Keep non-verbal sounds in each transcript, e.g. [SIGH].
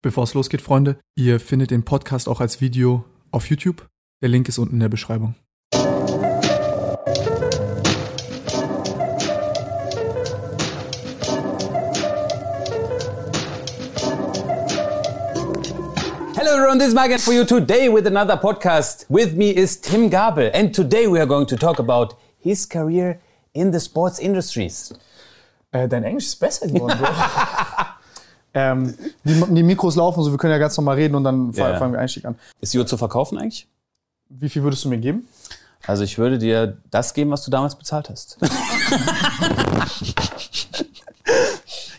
Bevor es losgeht, Freunde, ihr findet den Podcast auch als Video auf YouTube. Der Link ist unten in der Beschreibung. Hello everyone, this is Mike for you today with another podcast. With me is Tim Gabel and today we are going to talk about his career in the sports industries. Äh, dein Englisch ist besser geworden, Bro. [LAUGHS] ähm, die, die Mikros laufen, so wir können ja ganz normal reden und dann Ja. fangen wir Einstieg an. Ist die Uhr zu verkaufen eigentlich? Wie viel würdest du mir geben? Also ich würde dir das geben, was du damals bezahlt hast. [LAUGHS]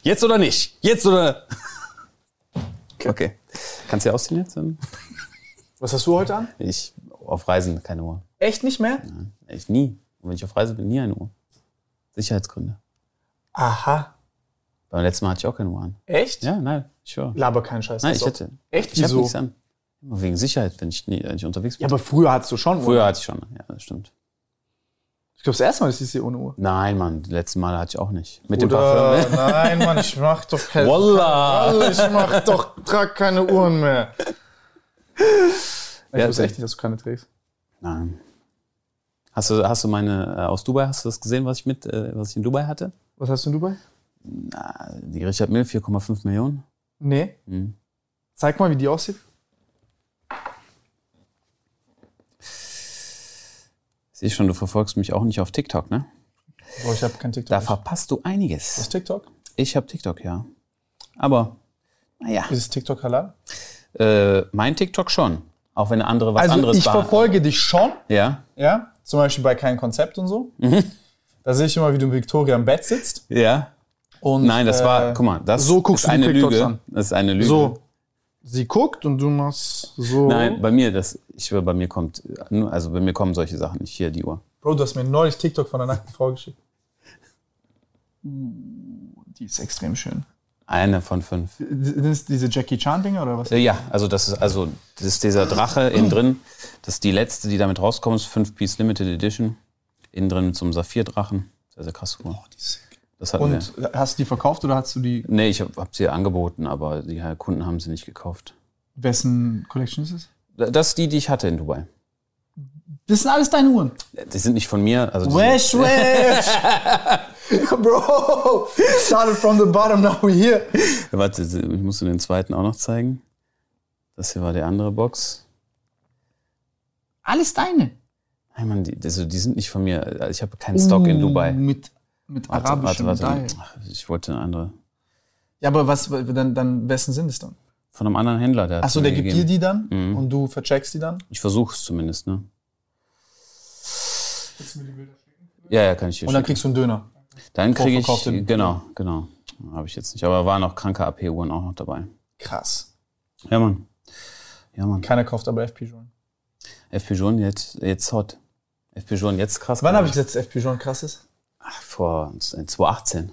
Jetzt oder nicht? Jetzt oder? Okay. Kannst du ja ausziehen jetzt? Was hast du heute an? Ich auf Reisen keine Uhr. Echt nicht mehr? Ich nie. Und wenn ich auf Reise bin, nie eine Uhr. Sicherheitsgründe. Aha. Beim letzten Mal hatte ich auch keine Uhr an. Echt? Ja, nein, ich schwöre. Laber keinen Scheiß. Nein, Das ich hätte. Echt? Ich Wieso? nichts an. Immer wegen Sicherheit, wenn ich, nie, wenn ich unterwegs bin. Ja, aber früher hattest du schon Früher Uhr. hatte ich schon. Ja, das stimmt. Ich glaube, das erste Mal ist sie ohne Uhr. Nein, Mann, die letzten Male hatte ich auch nicht. Mit dem Oder, Parfüm. ne? nein, Mann, ich mach doch keine Wallah! Ich mach doch, trag keine Uhren mehr. Ich Ja, wusste echt nicht, dass du keine trägst. Nein. Hast du, hast du meine äh, aus Dubai, hast du das gesehen, was ich mit, äh, was ich in Dubai hatte? Was hast du in Dubai? Na, die Richard Mill, 4,5 Millionen. Nee. Mhm. Zeig mal, wie die aussieht. Siehst schon, du verfolgst mich auch nicht auf TikTok, ne? Boah, ich habe kein TikTok. Da verpasst du einiges. ist TikTok? Ich habe TikTok, ja. Aber, naja, Ist TikTok halal? äh, mein TikTok schon. Auch wenn andere was Also anderes ich verfolge dich schon, Ja, ja, zum Beispiel bei kein Konzept und so. Mhm. Da sehe ich immer, wie du mit Victoria im Bett sitzt. ja. Und, Nein, das war, äh, guck mal, das so guckst ist du die eine TikToks Lüge. an. Das ist eine Lüge. So, sie guckt und du machst so. Nein, bei mir, das, ich bei mir kommt, also bei mir kommen solche Sachen nicht. Hier, die Uhr. Bro, du hast mir neulich TikTok von einer nackten Frau geschickt. Die ist extrem schön. Eine von fünf. Sind es diese Jackie Chan-Dinger oder was? Äh, Ja, also das ist, also, das ist dieser Drache innen drin. Das ist die letzte, die damit rauskommt, ist 5-Piece Limited Edition. Innen drin mit so einem Saphirdrachen. Sehr, sehr krasse Uhr. Das hatten Und wir. hast du die verkauft oder hast du die. Nee, ich habe hab sie angeboten, aber die Kunden haben sie nicht gekauft. Wessen Collection ist es? Das ist die, die ich hatte in Dubai. Das sind alles deine Uhren. Die sind nicht von mir. Also Wesh, wesh! [LAUGHS] Bro! Started from the bottom, now we're here. Warte, ich muss dir den zweiten auch noch zeigen. Das hier war die andere Box. Alles deine. Nein, Mann, die, also die sind nicht von mir. Ich habe keinen Stock in Dubai. Uh, Mit, mit Warte, arabischem warte, warte. Dial. Ach, Ich wollte eine andere. Ja, aber was, dann, dann, wessen sind es dann? Von einem anderen Händler. Der Achso, der mir gibt dir die dann Mhm. und du vercheckst die dann? Ich versuche es zumindest, ne? Ja, ja, kann ich dir Und dann schicken. kriegst du einen Döner. Dann kriege ich, genau, genau. Habe ich jetzt nicht. Aber waren auch kranke AP-Uhren auch noch dabei. Krass. Ja, Mann. Ja, Mann. Keiner kauft aber FP Joint. FP Journe jetzt, jetzt hot. FP Journe jetzt krass. Wann habe ich gesagt, dass FP Joint krass ist? Ach, vor 2018.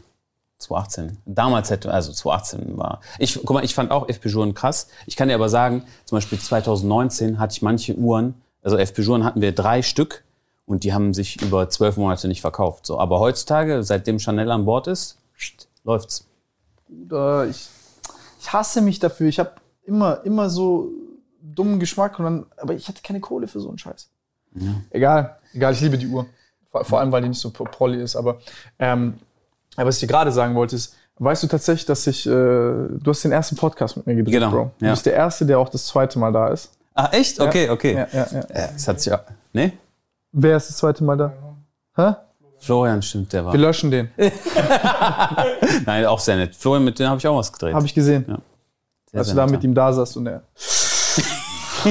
2018. Damals hätte, also 2018 war. Ich, guck mal, ich fand auch FP Journe krass. Ich kann dir aber sagen, zum Beispiel 2019 hatte ich manche Uhren, also FP Journe hatten wir drei Stück und die haben sich über zwölf Monate nicht verkauft. So, aber heutzutage, seitdem Chanel an Bord ist, pst, läuft's. Ich, ich hasse mich dafür. Ich habe immer, immer so dummen Geschmack und dann, aber ich hatte keine Kohle für so einen Scheiß. Egal, egal, ich liebe die Uhr. Vor, allem, weil die nicht so prolly ist. Aber, ähm, aber was ich dir gerade sagen wollte, ist, weißt du tatsächlich, dass ich, äh, du hast den ersten Podcast mit mir gedreht, Genau, Bro. Du ja. bist der Erste, der auch das zweite Mal da ist. Ah, echt? Okay, okay. Ja, ja, ja. Ja, das hat sich auch, ne? Wer ist das zweite Mal da? Hä? Florian stimmt, der war. Wir löschen den. [LAUGHS] [LAUGHS] Nein, auch sehr nett. Florian, mit dem habe ich auch was gedreht. Habe ich gesehen. Ja. Sehr, Als sehr du da mit ihm da saßt und er.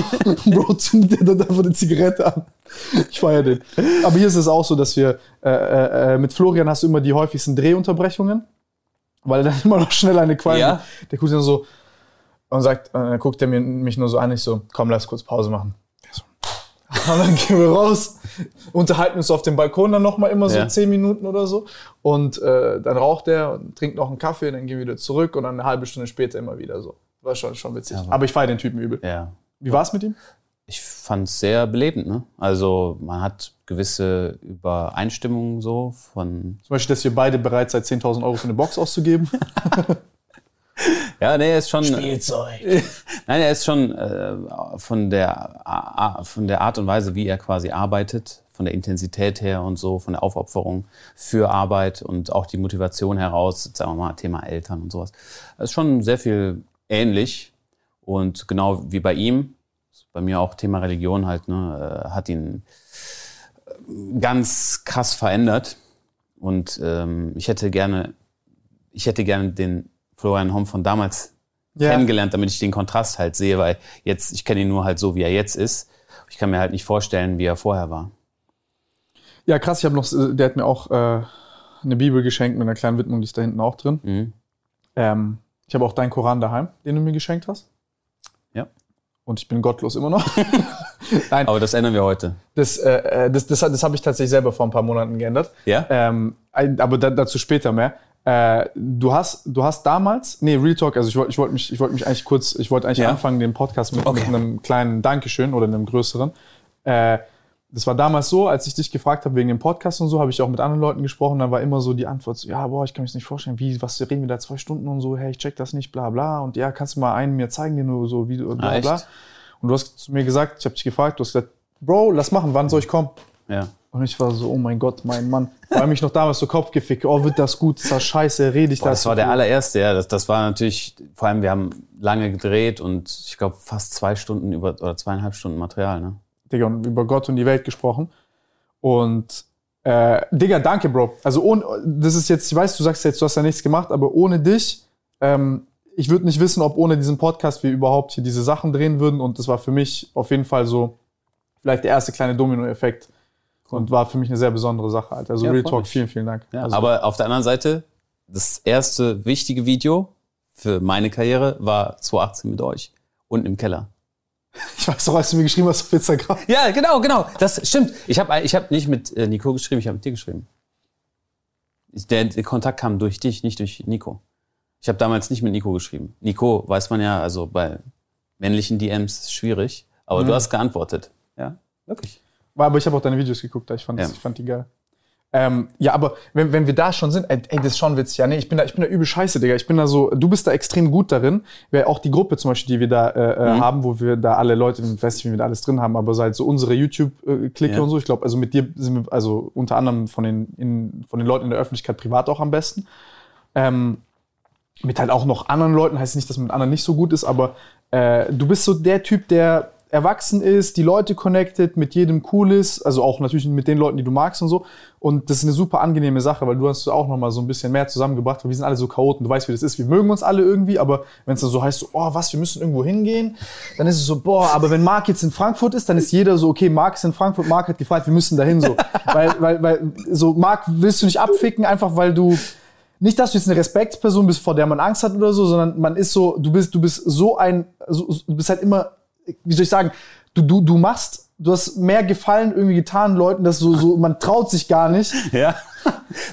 [LAUGHS] Bro, zündet der dann einfach eine Zigarette an. Ich feiere den. Aber hier ist es auch so, dass wir äh, äh, äh, mit Florian hast du immer die häufigsten Drehunterbrechungen, weil er dann [LAUGHS] immer noch schnell eine Qualm. Ja. Der guckt dann so, Und sagt, und dann guckt er mir, mich nur so an, ich so, komm, lass kurz Pause machen. [LAUGHS] Und dann gehen wir raus, unterhalten uns auf dem Balkon dann nochmal immer so Ja. zehn Minuten oder so. Und äh, dann raucht er und trinkt noch einen Kaffee, dann gehen wir wieder zurück und dann eine halbe Stunde später immer wieder so. War schon, schon witzig. Ja, aber ich feiere den Typen übel. Ja. Wie war's mit ihm? Ich fand es sehr belebend. Ne? Also man hat gewisse Übereinstimmungen so von Zum Beispiel, dass wir beide bereit seid, 10.000 Euro für eine Box auszugeben. [LAUGHS] Ja, nee, er ist schon. Spielzeug. [LAUGHS] Nein, er ist schon äh, von, der, von der Art und Weise, wie er quasi arbeitet, von der Intensität her und so, von der Aufopferung für Arbeit und auch die Motivation heraus, sagen wir mal, Thema Eltern und sowas. Das ist schon sehr viel ähnlich. Und genau wie bei ihm, bei mir auch Thema Religion halt, ne, äh, hat ihn äh, ganz krass verändert. Und ähm, ich hätte gerne, ich hätte gerne den Florian Homm von damals Ja. kennengelernt, damit ich den Kontrast halt sehe, weil jetzt, ich kenne ihn nur halt so, wie er jetzt ist. Ich kann mir halt nicht vorstellen, wie er vorher war. Ja, krass, ich habe noch, äh, der hat mir auch äh, eine Bibel geschenkt mit einer kleinen Widmung, die ist da hinten auch drin. Mhm. Ähm, ich habe auch deinen Koran daheim, den du mir geschenkt hast. Ja. Und ich bin gottlos immer noch. [LAUGHS] Nein, Aber das ändern wir heute. das, äh, äh, das, das, das habe ich tatsächlich selber vor ein paar Monaten geändert. Ja? Ähm, aber da, dazu später mehr. Äh, du hast, du hast damals, nee, Real Talk, also ich wollte ich wollte mich, ich wollte mich eigentlich kurz, ich wollte eigentlich Ja. anfangen, den Podcast mit, Okay. mit einem kleinen Dankeschön oder einem größeren. Äh, das war damals so, als ich dich gefragt habe wegen dem Podcast und so, habe ich auch mit anderen Leuten gesprochen, dann war immer so die Antwort so, ja, boah, ich kann mir das nicht vorstellen, wie, was reden wir da zwei Stunden und so, hey, ich check das nicht, bla bla. Und ja, kannst du mal einen mir zeigen, den du so, wie du, bla Ah, bla. Und du hast zu mir gesagt, ich habe dich gefragt, du hast gesagt, Bro, lass machen, wann soll ich kommen? Ja. Und ich war so, oh mein Gott, mein Mann. Vor allem mich noch damals so Kopfgefickt, oh, wird das gut, ist das scheiße, rede ich Boah, das. das war der allererste, ja. Das, das war natürlich, vor allem, wir haben lange gedreht und ich glaube fast zwei Stunden über oder zweieinhalb Stunden Material, ne? Digga, und über Gott und die Welt gesprochen. Und äh, Digga, danke, Bro. Also ohne, das ist jetzt, ich weiß, du sagst jetzt, du hast ja nichts gemacht, aber ohne dich, ähm, ich würde nicht wissen, ob ohne diesen Podcast wir überhaupt hier diese Sachen drehen würden. Und das war für mich auf jeden Fall so vielleicht der erste kleine Domino-Effekt. Und war für mich eine sehr besondere Sache, Alter. Also Ja, Real Talk, mich. vielen, vielen Dank. Ja, also, aber auf der anderen Seite, das erste wichtige Video für meine Karriere war 2018 mit euch. Unten im Keller. [LAUGHS] ich weiß doch, als du mir geschrieben hast auf Instagram. Ja, genau, genau. Das stimmt. Ich habe ich hab nicht mit äh, Nico geschrieben, ich habe mit dir geschrieben. Der, der Kontakt kam durch dich, nicht durch Nico. Ich habe damals nicht mit Nico geschrieben. Nico, weiß man ja, also bei männlichen DMs ist schwierig, aber Mhm. du hast geantwortet. Ja, wirklich. Aber ich habe auch deine Videos geguckt, ich fand, Ja. ich fand die geil. Ähm, ja, aber wenn, wenn wir da schon sind, ey, ey, das ist schon witzig. Ja, nee, ich bin da, ich bin da übel scheiße, Digga. Ich bin da so, du bist da extrem gut darin. Weil auch die Gruppe zum Beispiel, die wir da äh, äh, Mhm. haben, wo wir da alle Leute, ich weiß nicht, wie wir da alles drin haben, aber seit so unsere YouTube-Clique Ja. und so, ich glaube, also mit dir sind wir, also unter anderem von den, in, von den Leuten in der Öffentlichkeit privat auch am besten. Ähm, mit halt auch noch anderen Leuten, heißt nicht, dass man mit anderen nicht so gut ist, aber äh, du bist so der Typ, der erwachsen ist, die Leute connected, mit jedem cool ist, also auch natürlich mit den Leuten, die du magst und so. Und das ist eine super angenehme Sache, weil du hast auch noch mal so ein bisschen mehr zusammengebracht, weil wir sind alle so Chaoten, du weißt, wie das ist, wir mögen uns alle irgendwie, aber wenn es dann so heißt, so, oh, was, wir müssen irgendwo hingehen, dann ist es so, boah, aber wenn Marc jetzt in Frankfurt ist, dann ist jeder so, okay, Marc ist in Frankfurt, Marc hat gefragt, wir müssen dahin so. weil, weil, weil, so, Marc willst du nicht abficken, einfach weil du, nicht, dass du jetzt eine Respektsperson bist, vor der man Angst hat oder so, sondern man ist so, du bist, du bist so ein, so, du bist halt immer, wie soll ich sagen, du, du, du machst, du hast mehr Gefallen irgendwie getan Leuten, dass so, so, man traut sich gar nicht. [LAUGHS] Ja.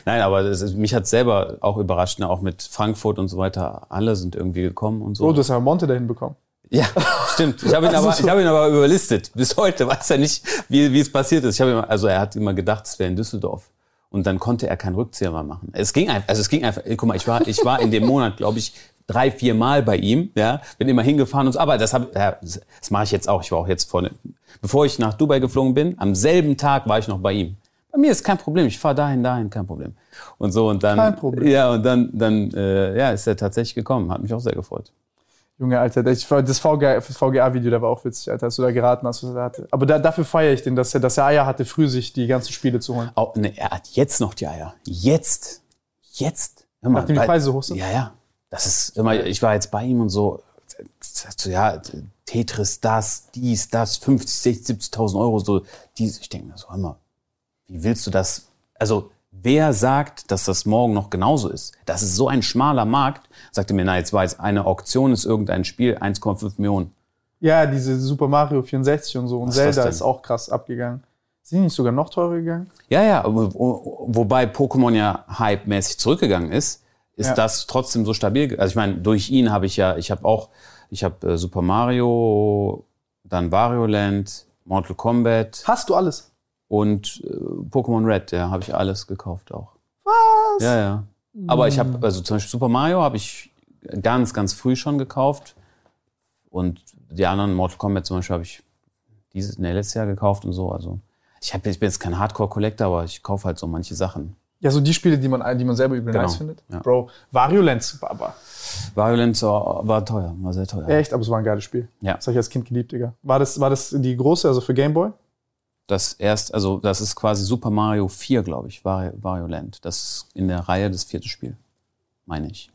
Nein, aber ist, mich hat selber auch überrascht, ne? auch mit Frankfurt und so weiter. Alle sind irgendwie gekommen und so. Oh, du hast ja Monte dahin bekommen. Ja, stimmt. Ich habe ihn, [LAUGHS] Also aber, so- ich hab ihn aber überlistet. Bis heute weiß er nicht, wie, wie es passiert ist. Ich habe also er hat immer gedacht, es wäre in Düsseldorf. Und dann konnte er keinen Rückzieher mehr machen. Es ging einfach, also es ging einfach, guck mal, ich war, ich war in dem Monat, glaube ich, drei, vier Mal bei ihm, ja, bin immer hingefahren und so, aber das habe, ja, das mache ich jetzt auch. Ich war auch jetzt vorne, bevor ich nach Dubai geflogen bin, am selben Tag war ich noch bei ihm. Bei mir ist kein Problem, ich fahre dahin, dahin, kein Problem. Und so und dann, Kein Problem. ja, und dann, dann, äh, ja, ist er tatsächlich gekommen, hat mich auch sehr gefreut. Junge, Alter, das VGA das VGA-Video, da war auch witzig, Alter, als du da geraten hast, was er hatte. Aber da, dafür feiere ich den, dass er, dass er Eier hatte, früh sich die ganzen Spiele zu holen. Oh, ne, er hat jetzt noch die Eier. Jetzt. Jetzt. Hör mal, Nachdem die Preise hoch sind? Ja, ja. Das ist immer, ich war jetzt bei ihm und so, so ja, Tetris, das, dies, das, 50, 60, 70.000 Euro, so, dies. Ich denke mir so, hör mal, wie willst du das? Also, wer sagt, dass das morgen noch genauso ist? Das ist so ein schmaler Markt. Sagte mir, na, jetzt war jetzt eine Auktion, ist irgendein Spiel, 1,5 Millionen. Ja, diese Super Mario 64 und so. Und Was ist Zelda denn? ist auch krass abgegangen. Sind die nicht sogar noch teurer gegangen? Ja, ja, wobei Pokémon ja hype-mäßig zurückgegangen ist, ist Ja. das trotzdem so stabil. Also ich meine, durch ihn habe ich ja, ich habe auch, ich habe äh, Super Mario, dann Wario Land, Mortal Kombat Hast du alles? und äh, Pokémon Red, ja, habe ich alles gekauft auch. Was? Ja, ja. Aber ich habe, also zum Beispiel Super Mario habe ich ganz, ganz früh schon gekauft. Und die anderen, Mortal Kombat zum Beispiel, habe ich dieses, nee, letztes Jahr gekauft und so. Also ich, hab, ich bin jetzt kein Hardcore-Collector, aber ich kaufe halt so manche Sachen. Ja, so die Spiele, die man, die man selber übel Genau, nice findet. ja. Bro, Wario Land, aber Violence war, war teuer, war sehr teuer. echt, aber es war ein geiles Spiel. Ja. Das habe ich als Kind geliebt, Digga. War das, war das die große, also für Game Boy? Das erst, also das ist quasi Super Mario 4, glaube ich, Wario, Wario Land. Das ist in der Reihe das vierte Spiel, meine ich.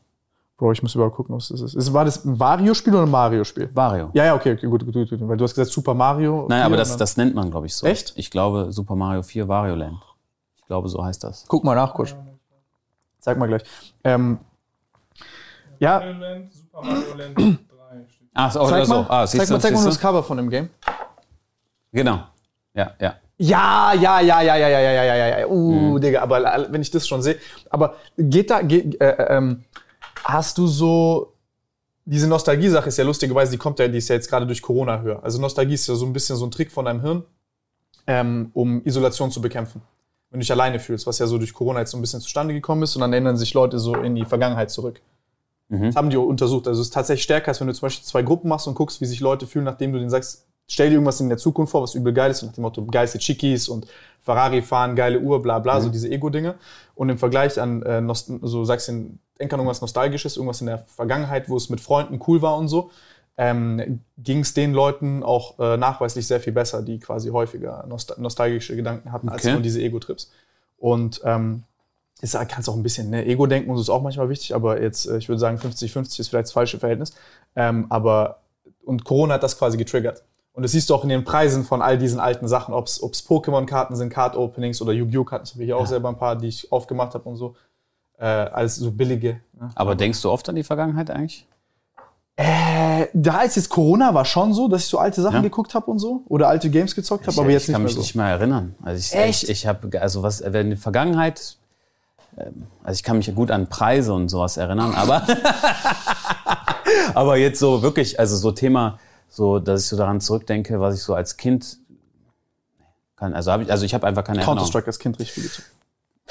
Bro, ich muss überhaupt gucken, was das ist. war das ein Wario-Spiel oder ein Mario-Spiel? Wario. Ja, ja, okay, okay gut, gut, gut, gut. Weil du hast gesagt Super Mario. Nein, 4 aber das, das nennt man, glaube ich, so. Echt? Ich glaube Super Mario 4 Wario Land. Ich glaube, so heißt das. Guck mal nach, kurz. Sag mal gleich. Ähm, ja, Mario Land, Super Mario Land 3 steht. Ach, so, zeig mal, ah, siehst zeig, mal, zeig mal das? Cover von dem Game. Genau. Ja, ja. Ja, ja, ja, ja, ja, ja, ja, ja, ja, ja. Uh, Mhm. Digga, aber wenn ich das schon sehe. Aber geht da, geht, äh, ähm, hast du so, diese Nostalgie-Sache ist ja lustigerweise, die kommt ja, die ist ja jetzt gerade durch Corona höher. Also Nostalgie ist ja so ein bisschen so ein Trick von deinem Hirn, ähm, um Isolation zu bekämpfen. Wenn du dich alleine fühlst, was ja so durch Corona jetzt so ein bisschen zustande gekommen ist und dann erinnern sich Leute so in die Vergangenheit zurück. Mhm. Das haben die untersucht. Also es ist tatsächlich stärker, als wenn du zum Beispiel zwei Gruppen machst und guckst, wie sich Leute fühlen, nachdem du denen sagst, stell dir irgendwas in der Zukunft vor, was übel geil ist, und nach dem Motto geilste Chickies und Ferrari fahren, geile Uhr, bla bla, so diese Ego-Dinge. Und im Vergleich an, äh, so sagst du, denk an irgendwas Nostalgisches, irgendwas in der Vergangenheit, wo es mit Freunden cool war und so, ähm, ging es den Leuten auch äh, nachweislich sehr viel besser, die quasi häufiger nost nostalgische Gedanken hatten, als Okay. nur diese Ego-Trips. Und ähm, ist, kannst auch ein bisschen, ne, Ego-Denken und so ist auch manchmal wichtig, aber jetzt, äh, ich würde sagen, 50-50 ist vielleicht das falsche Verhältnis. Ähm, aber, und Corona hat das quasi getriggert. Und das siehst du auch in den Preisen von all diesen alten Sachen, ob es Pokémon-Karten sind, Card-Openings oder Yu-Gi-Oh! Karten, das habe ich hier auch selber ein paar, die ich aufgemacht habe und so. Äh, alles so billige. Ne? Aber denkst du oft an die Vergangenheit eigentlich? Äh, da ist jetzt Corona war schon so, dass ich so alte Sachen Ja. geguckt habe und so. Oder alte Games gezockt habe, aber ich, jetzt ich nicht kann mehr mich so. nicht mehr erinnern. Also ich, Echt? ich, ich habe, also was, wenn die Vergangenheit, ähm, also ich kann mich ja gut an Preise und sowas erinnern, aber, [LAUGHS] aber jetzt so wirklich, also so Thema, so, dass ich so daran zurückdenke, was ich so als Kind kann, also habe ich, also ich habe einfach keine Erinnerung. Counter-Strike als Kind richtig viel gezockt.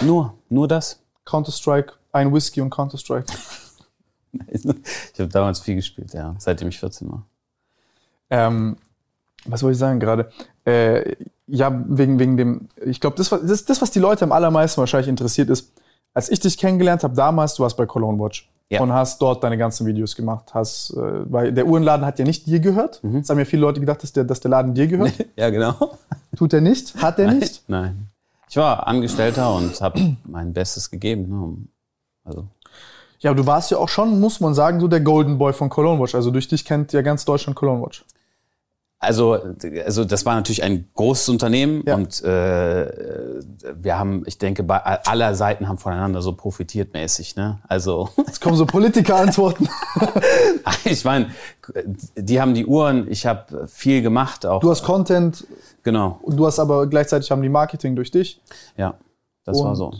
Nur, nur das. Counter-Strike, ein Whisky und Counter-Strike. [LAUGHS] Ich habe damals viel gespielt, ja, seitdem ich 14 war. Ähm, was wollte ich sagen gerade? Äh, ja, wegen, wegen dem, ich glaube, das, was- das, das, was die Leute am allermeisten wahrscheinlich interessiert, ist, als ich dich kennengelernt habe damals, du warst bei Cologne Watch Ja. und hast dort deine ganzen Videos gemacht. Hast, äh, weil der Uhrenladen hat ja nicht dir gehört. Mhm. Es haben ja viele Leute gedacht, dass der, dass der Laden dir gehört. [LAUGHS] Ja, genau. Tut er nicht? Hat er nicht? Nein. Ich war Angestellter und habe mein Bestes gegeben. Ne, also Ja, aber du warst ja auch schon, muss man sagen, so der Golden Boy von Cologne Watch. Also durch dich kennt ja ganz Deutschland Cologne Watch. Also, also das war natürlich ein großes Unternehmen Ja. und äh, wir haben, ich denke, bei aller Seiten haben voneinander so profitiert mäßig. Ne? Also Jetzt kommen so Politiker-Antworten. [LAUGHS] ich meine, die haben die Uhren, ich habe viel gemacht auch. Du hast Content, genau, und du hast aber gleichzeitig haben die Marketing durch dich. ja, das war Und- so.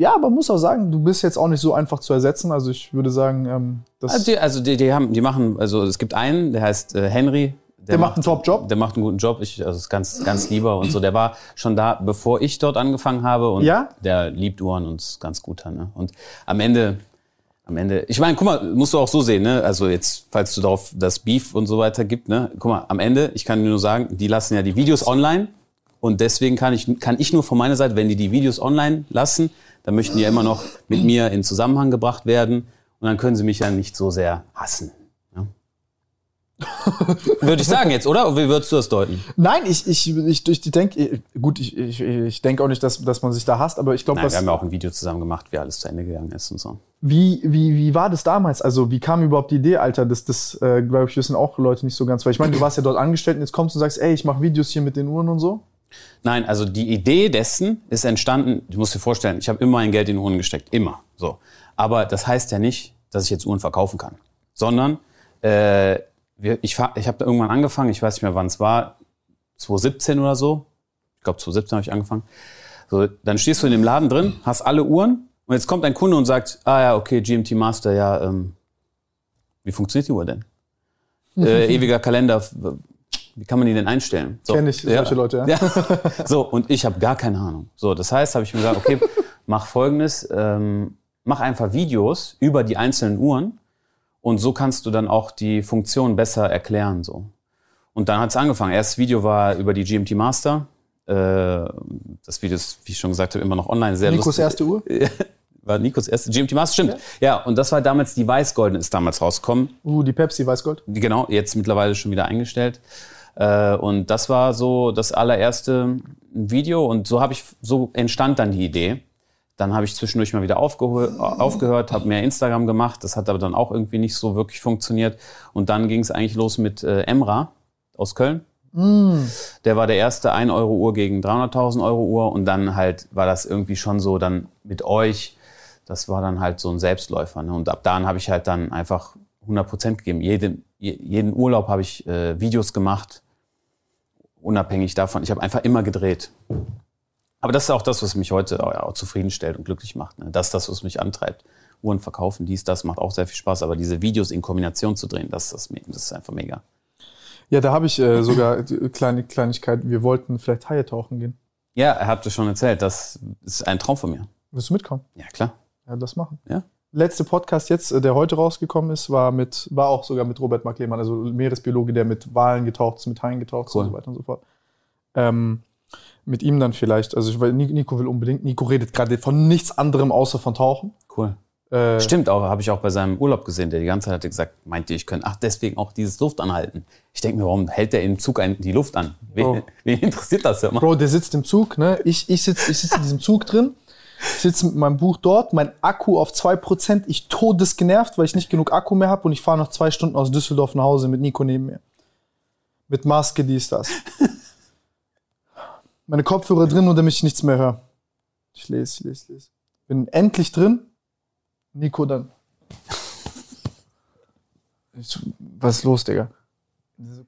Ja, aber man muss auch sagen, du bist jetzt auch nicht so einfach zu ersetzen. Also ich würde sagen, ähm, das, Also die, also die, die haben, die machen, also es gibt einen, der heißt äh, Henry. Der macht einen Top-Job? Der macht einen guten Job. Ich, also ist ganz, ganz lieber und so. Der war schon da, bevor ich dort angefangen habe. Und Ja? der liebt Uhren und ist ganz guter. Ne? Und am Ende, am Ende, ich meine, guck mal, musst du auch so sehen, ne? Also jetzt, falls du darauf das Beef und so weiter gibt, ne? Guck mal, am Ende, ich kann dir nur sagen, die lassen ja die Videos online. Und deswegen kann ich, kann ich nur von meiner Seite, wenn die die Videos online lassen, dann möchten die ja immer noch mit mir in Zusammenhang gebracht werden. Und dann können sie mich ja nicht so sehr hassen. Ja? Würde ich sagen jetzt, oder? Wie würdest du das deuten? nein, ich, ich, ich, ich denke, gut, ich, ich, ich denke auch nicht, dass, dass man sich da hasst, aber ich glaube, wir haben ja auch ein Video zusammen gemacht, wie alles zu Ende gegangen ist und so. wie, wie, wie war das damals? Also, wie kam überhaupt die Idee, Alter? Das, das äh, glaube ich, wissen auch Leute nicht so ganz. Weil ich meine, du warst ja dort angestellt und jetzt kommst du und sagst, ey, ich mache Videos hier mit den Uhren und so. Nein, also die Idee dessen ist entstanden, du musst dir vorstellen, ich habe immer mein Geld in Uhren gesteckt, immer. So. Aber das heißt ja nicht, dass ich jetzt Uhren verkaufen kann, sondern äh, ich, ich habe da irgendwann angefangen, ich weiß nicht mehr, wann es war, 2017 oder so. Ich glaube, 2017 habe ich angefangen. So, dann stehst du in dem Laden drin, hast alle Uhren und jetzt kommt ein Kunde und sagt, ah ja, okay, GMT Master, ja, ähm, wie funktioniert die Uhr denn? [LAUGHS] äh, ewiger Kalender, wie kann man die denn einstellen? So, Kenn ich solche Leute, ja. ja. So, und ich habe gar keine Ahnung. So, das heißt, habe ich mir gesagt, okay, [LAUGHS] mach folgendes, ähm, mach einfach Videos über die einzelnen Uhren und so kannst du dann auch die Funktion besser erklären. So. Und dann hat es angefangen. Erstes Video war über die GMT Master. Äh, das Video ist, wie ich schon gesagt habe, immer noch online. Sehr Nikos lustig. erste Uhr? [LAUGHS] War Nikos erste GMT Master, stimmt. Ja. und das war damals, die Weißgolden ist damals rausgekommen. Uh, die Pepsi Weißgold. Genau, jetzt mittlerweile schon wieder eingestellt. Äh, und das war so das allererste Video und so habe ich so entstand dann die Idee. Dann habe ich zwischendurch mal wieder aufgehö aufgehört, habe mehr Instagram gemacht. Das hat aber dann auch irgendwie nicht so wirklich funktioniert. Und dann ging es eigentlich los mit äh, Emra aus Köln. Der war der erste 1 Euro Uhr gegen 300.000 Euro Uhr und dann halt war das irgendwie schon so dann mit euch. Das war dann halt so ein Selbstläufer. Ne? Und ab dann habe ich halt dann einfach 100 Prozent gegeben. Jeden, je- jeden Urlaub habe ich äh, Videos gemacht, unabhängig davon. Ich habe einfach immer gedreht. Aber das ist auch das, was mich heute auch, zufriedenstellt und glücklich macht. Ne? Das ist das, was mich antreibt. Uhren verkaufen, dies, das macht auch sehr viel Spaß. Aber diese Videos in Kombination zu drehen, das, ist das, das ist einfach mega. Ja, da habe ich äh, sogar die kleine Kleinigkeit. Wir wollten vielleicht Haie tauchen gehen. Ja, er hat es schon erzählt. Das ist ein Traum von mir. Willst du mitkommen? Ja, klar. Ja, das machen. Ja. Letzte Podcast jetzt, äh, der heute rausgekommen ist, war mit, war auch sogar mit Robert Mark Lehmann, also Meeresbiologe, der mit Walen getaucht ist, mit Haien getaucht ist Cool. und so weiter und so fort. Ähm, mit ihm dann vielleicht, also ich, weil Ni- Nico will unbedingt, Nico redet gerade von nichts anderem außer von Tauchen. Cool. Äh, Stimmt auch, habe ich auch bei seinem Urlaub gesehen, der die ganze Zeit hatte gesagt, meinte ich können, ach, deswegen auch dieses Luft anhalten. Ich denke mir, warum hält der im Zug ein, die Luft an? Wen, wen interessiert das immer? Bro, der sitzt im Zug, ne? Ich, ich sitze ich sitz in diesem Zug drin, ich sitze mit meinem Buch dort, mein Akku auf 2%, ich todesgenervt, weil ich nicht genug Akku mehr habe und ich fahre noch zwei Stunden aus Düsseldorf nach Hause mit Nico neben mir. Mit Maske, dies, das. Meine Kopfhörer drin, nur damit ich nichts mehr höre. Ich lese, ich lese, ich lese. Bin endlich drin. Nico dann. Was ist los, Digga?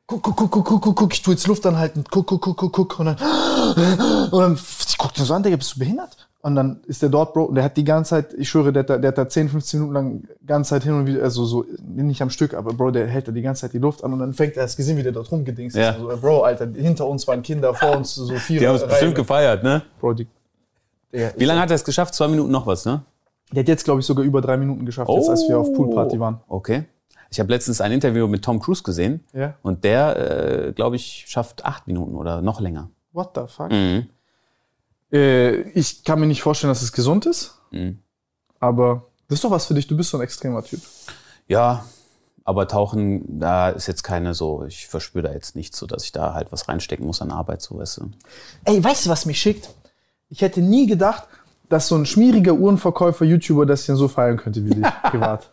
Guck, guck, guck, guck, guck, guck, guck, ich tu jetzt Luft anhalten. Guck, guck, guck, guck, guck. Und dann, [GASPS] und dann ich guck den so an, Digga, bist du behindert? Und dann ist der dort, Bro, und der hat die ganze Zeit, ich schwöre, der, hat da- der hat da 10, 15 Minuten lang ganze Zeit hin und wieder, also so, nicht am Stück, aber Bro, der hält da die ganze Zeit die Luft an und dann fängt er das gesehen, wie der dort rumgedingst Ja. ist. Also, Bro, Alter, hinter uns waren Kinder, vor uns so vier Die haben es bestimmt gefeiert, ne? Bro, die, Digga, Wie lange hat er es geschafft? Zwei Minuten noch was, ne? Der hat jetzt, glaube ich, sogar über drei Minuten geschafft, jetzt, als wir auf Poolparty waren. Okay. Ich habe letztens ein Interview mit Tom Cruise gesehen Ja. und der, äh, glaube ich, schafft acht Minuten oder noch länger. What the fuck? Mhm. Äh, ich kann mir nicht vorstellen, dass es gesund ist, Mhm. aber das ist doch was für dich. Du bist so ein extremer Typ. Ja, aber Tauchen, da ist jetzt keine so, ich verspüre da jetzt nichts, so dass ich da halt was reinstecken muss an Arbeit, so weißt du. Ey, weißt du, was mich schickt? Ich hätte nie gedacht, dass so ein schmieriger Uhrenverkäufer, YouTuber das denn so feiern könnte wie dich, [LAUGHS] privat.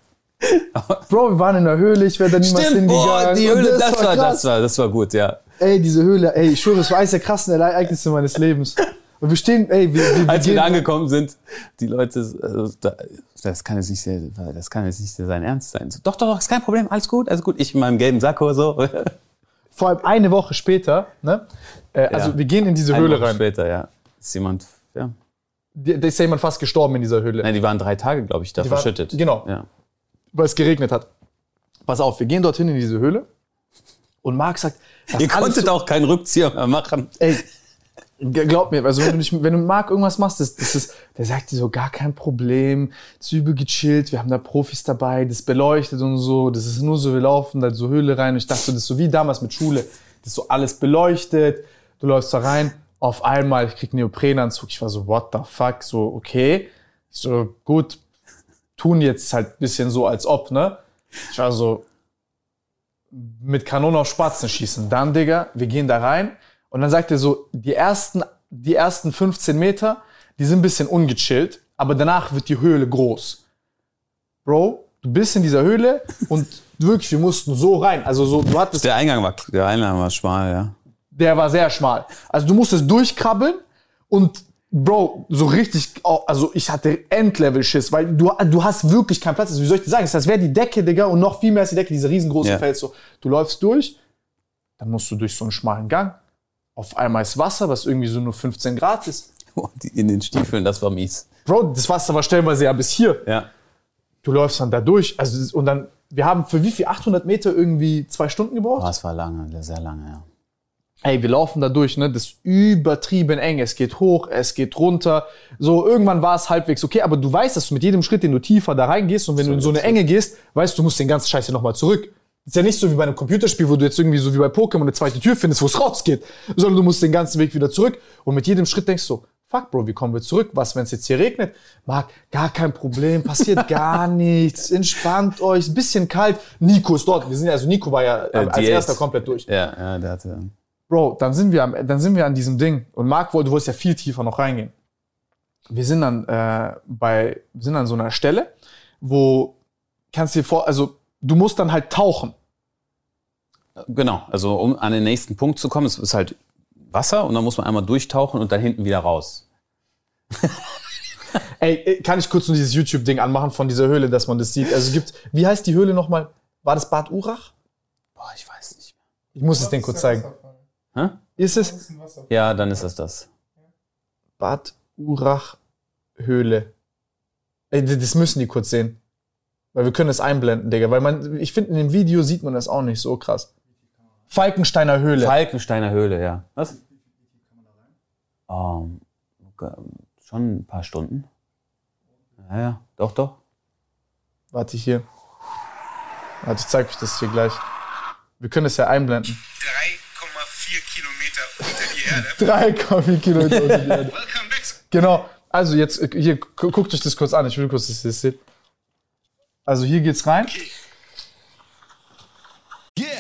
Bro, wir waren in der Höhle, ich wäre da niemals hingegangen. boah, die Höhle, das, war, krass. das, war, das war gut, ja. Ey, diese Höhle, ey, ich schwöre, das war eines der krassen Ereignisse meines Lebens. Und wir stehen, ey, wir, wir, Als wir wir da angekommen sind, die Leute, also, da, das kann jetzt nicht, sehr, das kann jetzt nicht sein Ernst sein. So, doch, doch, doch, ist kein Problem, alles gut, alles gut. Ich in meinem gelben Sakko so. [LAUGHS] vor allem eine Woche später, ne? Äh, also Ja. wir gehen in diese Eine Höhle Woche rein. Später, ja. Ist jemand, ja. Da ist ja jemand fast gestorben in dieser Höhle. Nein, die waren drei Tage, glaube ich, da Die waren- verschüttet. genau. Ja. weil es geregnet hat. Pass auf, wir gehen dorthin in diese Höhle und Marc sagt, Ihr konntet so- auch keinen Rückzieher mehr machen. Ey, glaub mir, also wenn du, nicht, wenn du Marc irgendwas machst, das, das ist, der sagt dir so, gar kein Problem, ist übel gechillt, wir haben da Profis dabei, das beleuchtet und so, das ist nur so, wir laufen da so Höhle rein und ich dachte das ist so wie damals mit Schule, das ist so alles beleuchtet, du läufst da rein, auf einmal, ich krieg einen Neoprenanzug, ich war so, what the fuck, so, okay, ich so, gut, tun jetzt halt ein bisschen so, als ob, ne? Ich war so, mit Kanonen auf Spatzen schießen. Dann, Digga, wir gehen da rein und dann sagt er so, die ersten, die ersten 15 Meter, die sind ein bisschen ungechillt, aber danach wird die Höhle groß. Bro, du bist in dieser Höhle und [LAUGHS] wirklich, wir mussten so rein. Also so, du hattest, Der Eingang war, der Eingang war schmal, ja. Der war sehr schmal. Also du musstest durchkrabbeln und Bro, so richtig, also ich hatte Endlevel-Schiss, weil du, du hast wirklich keinen Platz. Also wie soll ich dir sagen? Das wäre die Decke, Digga, und noch viel mehr als die Decke, diese riesengroße Ja. Fels. So, du läufst durch, dann musst du durch so einen schmalen Gang. Auf einmal ist Wasser, was irgendwie so nur 15 Grad ist. In den Stiefeln, das war mies. Bro, das Wasser war stellenweise ja bis hier. Ja. Du läufst dann da durch. Also, das- und dann, wir haben für wie viel? 800 Meter irgendwie zwei Stunden gebraucht? Es war lange, sehr lange, ja. Ey, wir laufen da durch, ne? Das ist übertrieben eng. Es geht hoch, es geht runter. So, irgendwann war es halbwegs okay, aber du weißt, dass du mit jedem Schritt, den du tiefer da reingehst und wenn du in so eine Enge gehst, weißt du, du musst den ganzen Scheiß ja nochmal zurück. Ist ja nicht so wie bei einem Computerspiel, wo du jetzt irgendwie so wie bei Pokémon eine zweite Tür findest, wo es [LAUGHS] rausgeht, sondern du musst den ganzen Weg wieder zurück. Und mit jedem Schritt denkst du, fuck, Bro, wie kommen wir zurück? Was, wenn es jetzt hier regnet? Marc, gar kein Problem, passiert [LAUGHS] gar nichts, entspannt euch, ein bisschen kalt. Nico ist dort. Wir sind ja, also Nico war ja als Diät. erster komplett durch. Ja, ja, der hatte. Bro, dann sind wir, am, dann sind wir an diesem Ding. Und Marc, wollte- du wolltest ja viel tiefer noch reingehen. Wir sind dann äh, bei, wir sind an so einer Stelle, wo kannst du dir vor, also du musst dann halt tauchen. Genau, also um an den nächsten Punkt zu kommen, es ist halt Wasser und dann muss man einmal durchtauchen und dann hinten wieder raus. [LAUGHS] Ey, äh, kann ich kurz nur dieses YouTube-Ding anmachen von dieser Höhle, dass man das sieht? Also es gibt, wie heißt die Höhle nochmal? War das Bad Urach? Boah, ich weiß nicht Ich muss es den kurz zeigen. mehr. Hä? Ist es. Ja, dann ist das das. Bad Urach Höhle? Ey, das müssen die kurz sehen. Weil wir können das einblenden, Digga. Weil man, ich finde, in dem Video sieht man das auch nicht so krass. Falkensteiner Höhle. Falkensteiner Höhle, ja. Was? Ähm, ge- schon ein paar Stunden. Ja, ja, doch, doch. Warte hier. Warte, ich zeig euch das hier gleich. Wir können es ja einblenden. 3,4 Kilometer unter die Erde. [LAUGHS] 3,4 Kilometer unter die Erde. Welcome back. Genau. Also jetzt, äh, hier, gu- guckt euch das kurz an. Ich will kurz, dass ihr das seht. Also hier geht's rein.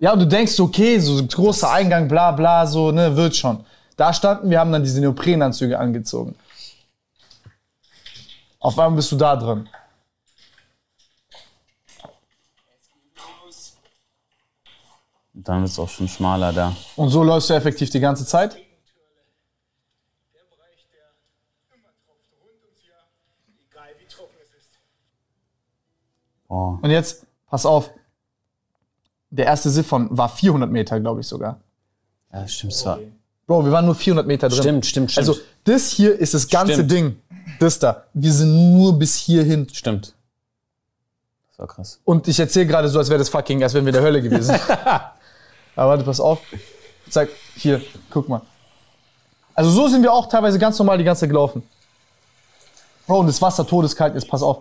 Ja, und du denkst, okay, so großer Eingang, bla bla, so, ne, wird schon. Da standen, wir haben dann diese Neoprenanzüge angezogen. Auf einmal bist du da drin. Dann wird es auch schon schmaler da. Und so läufst du effektiv die ganze Zeit. Oh. Und jetzt, pass auf. Der erste Siphon war 400 Meter, glaube ich sogar. Ja, stimmt zwar. Bro, wir waren nur 400 Meter drin. Stimmt, stimmt, stimmt. Also, das hier ist das ganze Stimmt. Ding. Das da. Wir sind nur bis hierhin. Stimmt. Das war krass. Und ich erzähle gerade so, als wäre das fucking, als wären wir in der Hölle gewesen. [LAUGHS] Aber warte, pass auf. Zeig, hier, guck mal. Also so sind wir auch teilweise ganz normal die ganze Zeit gelaufen. Bro, und das Wasser todeskalt ist, pass auf.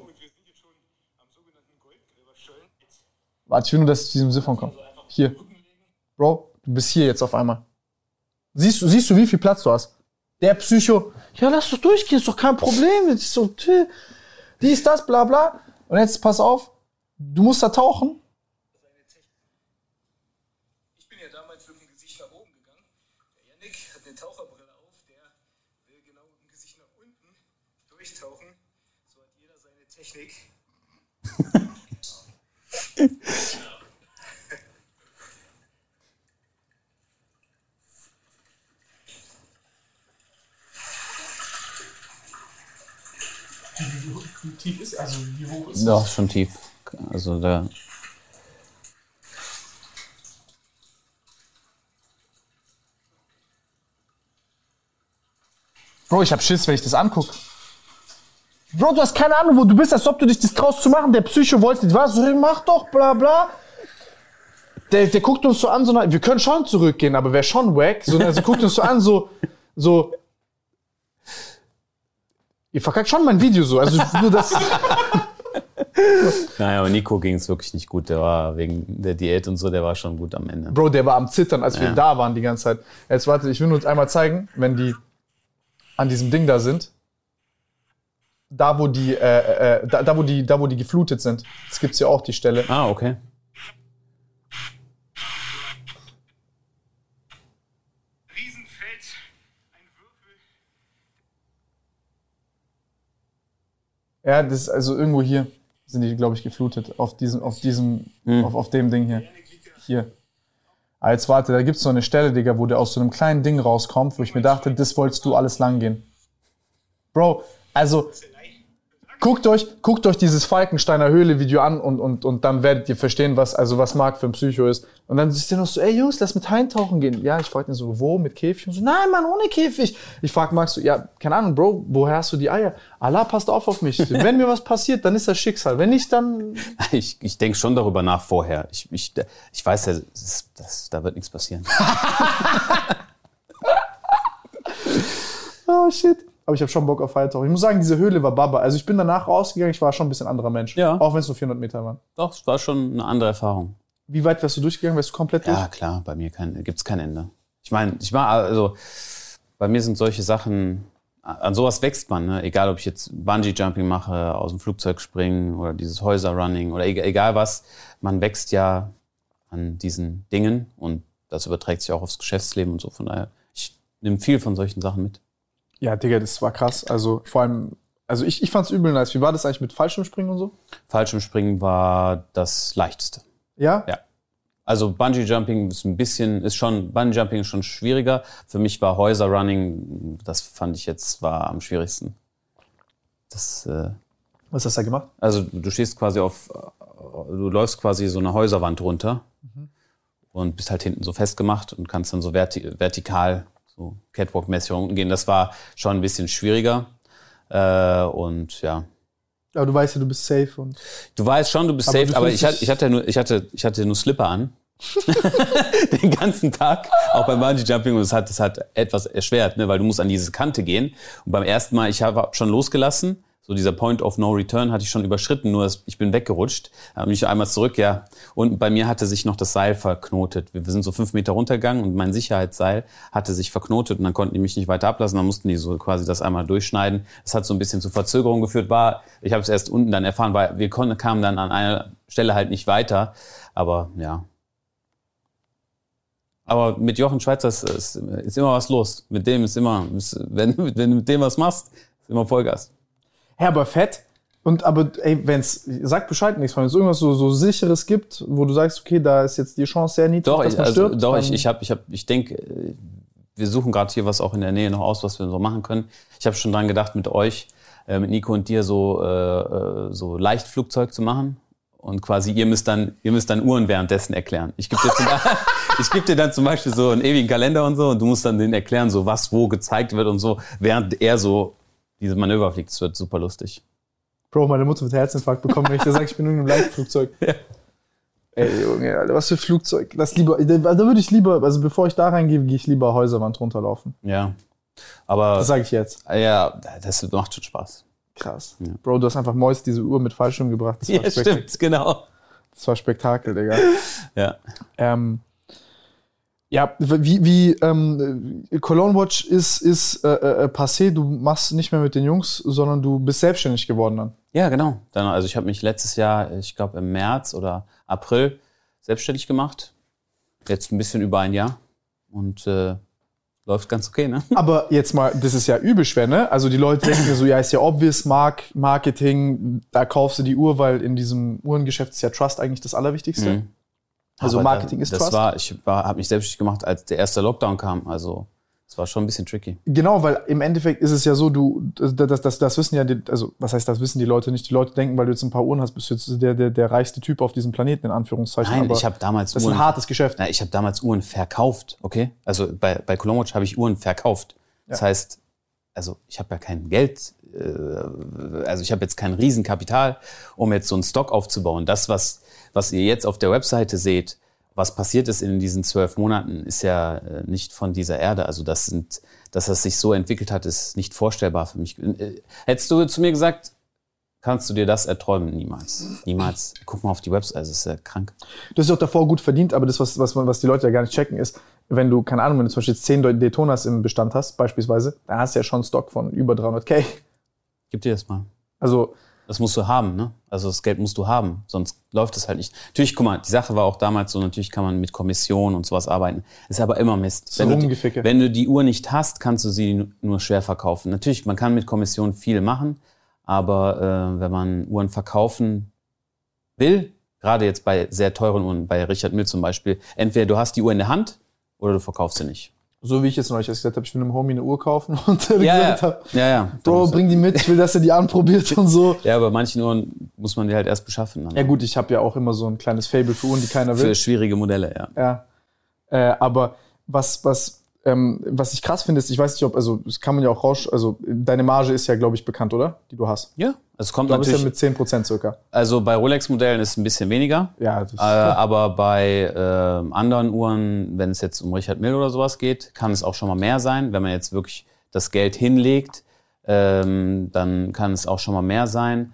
Warte, ich will nur, dass ich zu diesem Siphon komme. Hier. Bro, du bist hier jetzt auf einmal. Siehst du, siehst du, wie viel Platz du hast? Der Psycho, ja, lass doch durchgehen, ist doch kein Problem. Ist so, tö, dies, das, bla, bla. Und jetzt pass auf, du musst da tauchen. Ich bin ja damals mit dem Gesicht nach oben gegangen. Der Yannick hat eine Taucherbrille auf, der will genau mit dem Gesicht nach unten durchtauchen. So hat jeder seine Technik. [LAUGHS] Wie tief ist also wie hoch ist Doch, schon tief. Also da. Bro, ich hab Schiss, wenn ich das anguck. Bro, du hast keine Ahnung, wo du bist, als ob du dich das traust zu machen. Der Psycho wollte, was, so, mach doch, bla bla. Der, der guckt uns so an, so, wir können schon zurückgehen, aber wäre schon wack. So, also guckt uns so an, so, so. Ihr verkackt schon mein Video so. Also nur das. [LAUGHS] Naja, aber Nico ging es wirklich nicht gut. Der war wegen der Diät und so, der war schon gut am Ende. Bro, der war am Zittern, als wir Ja. da waren die ganze Zeit. Jetzt warte, ich will uns einmal zeigen, wenn die an diesem Ding da sind. Da, wo die, äh, äh, da, da, wo die, da, wo die geflutet sind. Das gibt's ja auch, die Stelle. Ah, okay. Riesenfeld, ein Würfel. Ja, das ist also irgendwo hier sind die, glaube ich, geflutet. Auf diesem, auf diesem, auf, auf dem Ding hier. Hier. Aber jetzt warte, da gibt's so eine Stelle, Digga, wo der aus so einem kleinen Ding rauskommt, wo ich mir dachte, das wolltest du alles lang gehen. Bro, also guckt euch, guckt euch dieses Falkensteiner Höhle-Video an und, und, und dann werdet ihr verstehen, was, also was Marc für ein Psycho ist. Und dann ist der noch so, ey Jungs, lass mit eintauchen gehen. Ja, ich frag ihn so, wo, mit Käfig? Und so, nein, Mann, ohne Käfig. Ich frag Marc so, ja, keine Ahnung, Bro, woher hast du die Eier? Allah passt auf auf mich. Wenn mir was passiert, dann ist das Schicksal. Wenn nicht, dann [LAUGHS] Ich, ich denke schon darüber nach vorher. Ich, ich, ich weiß ja, das, das, da wird nichts passieren. [LAUGHS] Oh shit. Aber ich habe schon Bock auf Feiertauch. Ich muss sagen, diese Höhle war Baba. Also ich bin danach rausgegangen, ich war schon ein bisschen anderer Mensch. Ja. Auch wenn es nur 400 Meter waren. Doch, es war schon eine andere Erfahrung. Wie weit wärst du durchgegangen? Wärst du komplett durch? Ja, klar, bei mir kein, gibt's kein Ende. Ich meine, ich war also, bei mir sind solche Sachen, an sowas wächst man, ne? egal ob ich jetzt Bungee-Jumping mache, aus dem Flugzeug springen oder dieses Häuser-Running oder egal, egal was, man wächst ja an diesen Dingen und das überträgt sich auch aufs Geschäftsleben und so. Von daher, ich nehme viel von solchen Sachen mit. Ja, Digga, das war krass. Also vor allem, also ich, ich fand's übel nice. Wie war das eigentlich mit Fallschirmspringen und so? Fallschirmspringen war das leichteste. Ja? Ja. Also Bungee Jumping ist ein bisschen, ist schon, Bungee Jumping ist schon schwieriger. Für mich war Häuser Running, das fand ich jetzt war am schwierigsten. Das, äh, Was hast du da gemacht? also du stehst quasi auf, du läufst quasi so eine Häuserwand runter und bist halt hinten so festgemacht und kannst dann so verti vertikal, so Catwalk-mäßig unten gehen. Das war schon ein bisschen schwieriger. Äh, und ja, Aber du weißt ja, du bist safe und. Du weißt schon, du bist Aber safe, du aber ich hatte, ich, hatte nur, ich, hatte, ich hatte nur Slipper an. [LAUGHS] Den ganzen Tag, auch beim Bungee Jumping und es hat es hat etwas erschwert, ne, weil du musst an diese Kante gehen. Und beim ersten Mal, ich habe schon losgelassen, so dieser Point of No Return hatte ich schon überschritten, nur ich bin weggerutscht, habe mich einmal zurück, ja. Und bei mir hatte sich noch das Seil verknotet. Wir sind so fünf Meter runtergegangen und mein Sicherheitsseil hatte sich verknotet und dann konnten die mich nicht weiter ablassen. Dann mussten die so quasi das einmal durchschneiden. Das hat so ein bisschen zu Verzögerung geführt. War, ich habe es erst unten dann erfahren, weil wir konnten, kamen dann an einer Stelle halt nicht weiter. Aber ja. Aber mit Jochen Schweizer ist, ist, ist immer was los. Mit dem ist immer, ist, wenn, [LAUGHS] wenn du mit dem was machst, ist immer Vollgas. Ja, aber fett. Und aber, ey, wenn's, sag Bescheid nichts, wenn es irgendwas so, so sicheres gibt, wo du sagst, okay, da ist jetzt die Chance sehr niedrig, Doch, dass ich, man also, stirbt. doch ich, ich habe, ich, hab, ich denke, äh, wir suchen gerade hier was auch in der Nähe noch aus, was wir so machen können. Ich habe schon dran gedacht, mit euch, äh, mit Nico und dir so, äh, äh, so Leichtflugzeug zu machen. Und quasi, ihr müsst dann, ihr müsst dann Uhren währenddessen erklären. Ich gebe dir, zum, [LAUGHS] ich geb dir dann zum Beispiel so einen ewigen Kalender und so und du musst dann den erklären, so was wo gezeigt wird und so, während er so diese Manöver fliegt. Das wird super lustig. Bro, meine Mutter wird Herzinfarkt bekommen, wenn ich dir sage, ich bin in einem Leichtflugzeug. [LAUGHS] Ey, Junge, Alter, was für Flugzeug. Das lieber, da, da würde ich lieber, also bevor ich da reingehe, gehe ich lieber Häuserwand runterlaufen. Ja. Aber Das sage ich jetzt. ja, das macht schon Spaß. Krass. Bro, du hast einfach Mois diese Uhr mit Fallschirm gebracht. Das war, [LAUGHS] Ja, stimmt, genau. das war Spektakel, Digga. [LAUGHS] Ja. Ähm, ja, wie, wie ähm, Cologne Watch ist, ist äh, äh, passé, du machst nicht mehr mit den Jungs, sondern du bist selbstständig geworden dann. Ja, genau. Dann, also ich habe mich letztes Jahr, ich glaube im März oder April, selbstständig gemacht. Jetzt ein bisschen über ein Jahr. Und äh, läuft ganz okay, ne? [LAUGHS] Aber jetzt mal, das ist ja übel schwer, ne? Also die Leute denken so, ja, ist ja obvious, Mark, Marketing, da kaufst du die Uhr, weil in diesem Uhrengeschäft ist ja Trust eigentlich das Allerwichtigste. Mhm. Also Aber Marketing da, ist das Trust. war, ich war, habe mich selbstständig gemacht, als der erste Lockdown kam. Also es war schon ein bisschen tricky. Genau, weil im Endeffekt ist es ja so, du, das, das, das, das wissen ja, die, also was heißt, das wissen die Leute nicht. Die Leute denken, weil du jetzt ein paar Uhren hast, bist du jetzt der, der, der reichste Typ auf diesem Planeten, in Anführungszeichen. Nein, Aber ich habe damals Das ist ein hartes Geschäft. Na, ich habe damals Uhren verkauft, okay? Also bei, bei Cologne Watch habe ich Uhren verkauft. Das heißt, also ich habe ja kein Geld, äh, also ich habe jetzt kein Riesenkapital, um jetzt so einen Stock aufzubauen. Das, was, was ihr jetzt auf der Webseite seht, was passiert ist in diesen zwölf Monaten, ist ja äh, nicht von dieser Erde. Also das sind, dass das sich so entwickelt hat, ist nicht vorstellbar für mich. Äh, Hättest du zu mir gesagt, kannst du dir das erträumen? Niemals. Niemals. Guck mal auf die Website, also es ist ja krank. Du hast auch davor gut verdient, aber das, was, was, man- was die Leute ja gar nicht checken, ist, wenn du, keine Ahnung, wenn du zum Beispiel jetzt 10 Daytonas im Bestand hast, beispielsweise, dann hast du ja schon einen Stock von über 300k. Gib dir das mal. Also, Das musst du haben, ne? Also das Geld musst du haben, sonst läuft es halt nicht. Natürlich, guck mal, die Sache war auch damals so, natürlich kann man mit Kommission und sowas arbeiten. Ist aber immer Mist. So Wenn du, wenn du die Uhr nicht hast, kannst du sie nu- nur schwer verkaufen. Natürlich, man kann mit Kommission viel machen, aber äh, wenn man Uhren verkaufen will, gerade jetzt bei sehr teuren Uhren, bei Richard Mill zum Beispiel, entweder du hast die Uhr in der Hand oder du verkaufst sie nicht. So wie ich jetzt neulich gesagt habe, ich will einem Homie eine Uhr kaufen [LAUGHS] und Ja, gesagt ja, hat, ja, ja. Bro, bring die mit, ich will, dass er die anprobiert und so. Ja, bei manchen Uhren muss man die halt erst beschaffen. Dann. Ja gut, ich habe ja auch immer so ein kleines Fable für Uhren, die keiner will. Für schwierige Modelle, ja. Ja. Äh, aber was, was, ähm, was ich krass finde, ist, ich weiß nicht, ob, also das kann man ja auch raus, also deine Marge ist ja, glaube ich, bekannt, oder? Die du hast. Ja, es kommt Du bist ja natürlich. mit 10% circa. Also bei Rolex-Modellen ist es ein bisschen weniger. Ja, das Äh, aber bei äh, anderen Uhren, wenn es jetzt um Richard Mill oder sowas geht, kann es auch schon mal mehr sein. Wenn man jetzt wirklich das Geld hinlegt, ähm, dann kann es auch schon mal mehr sein.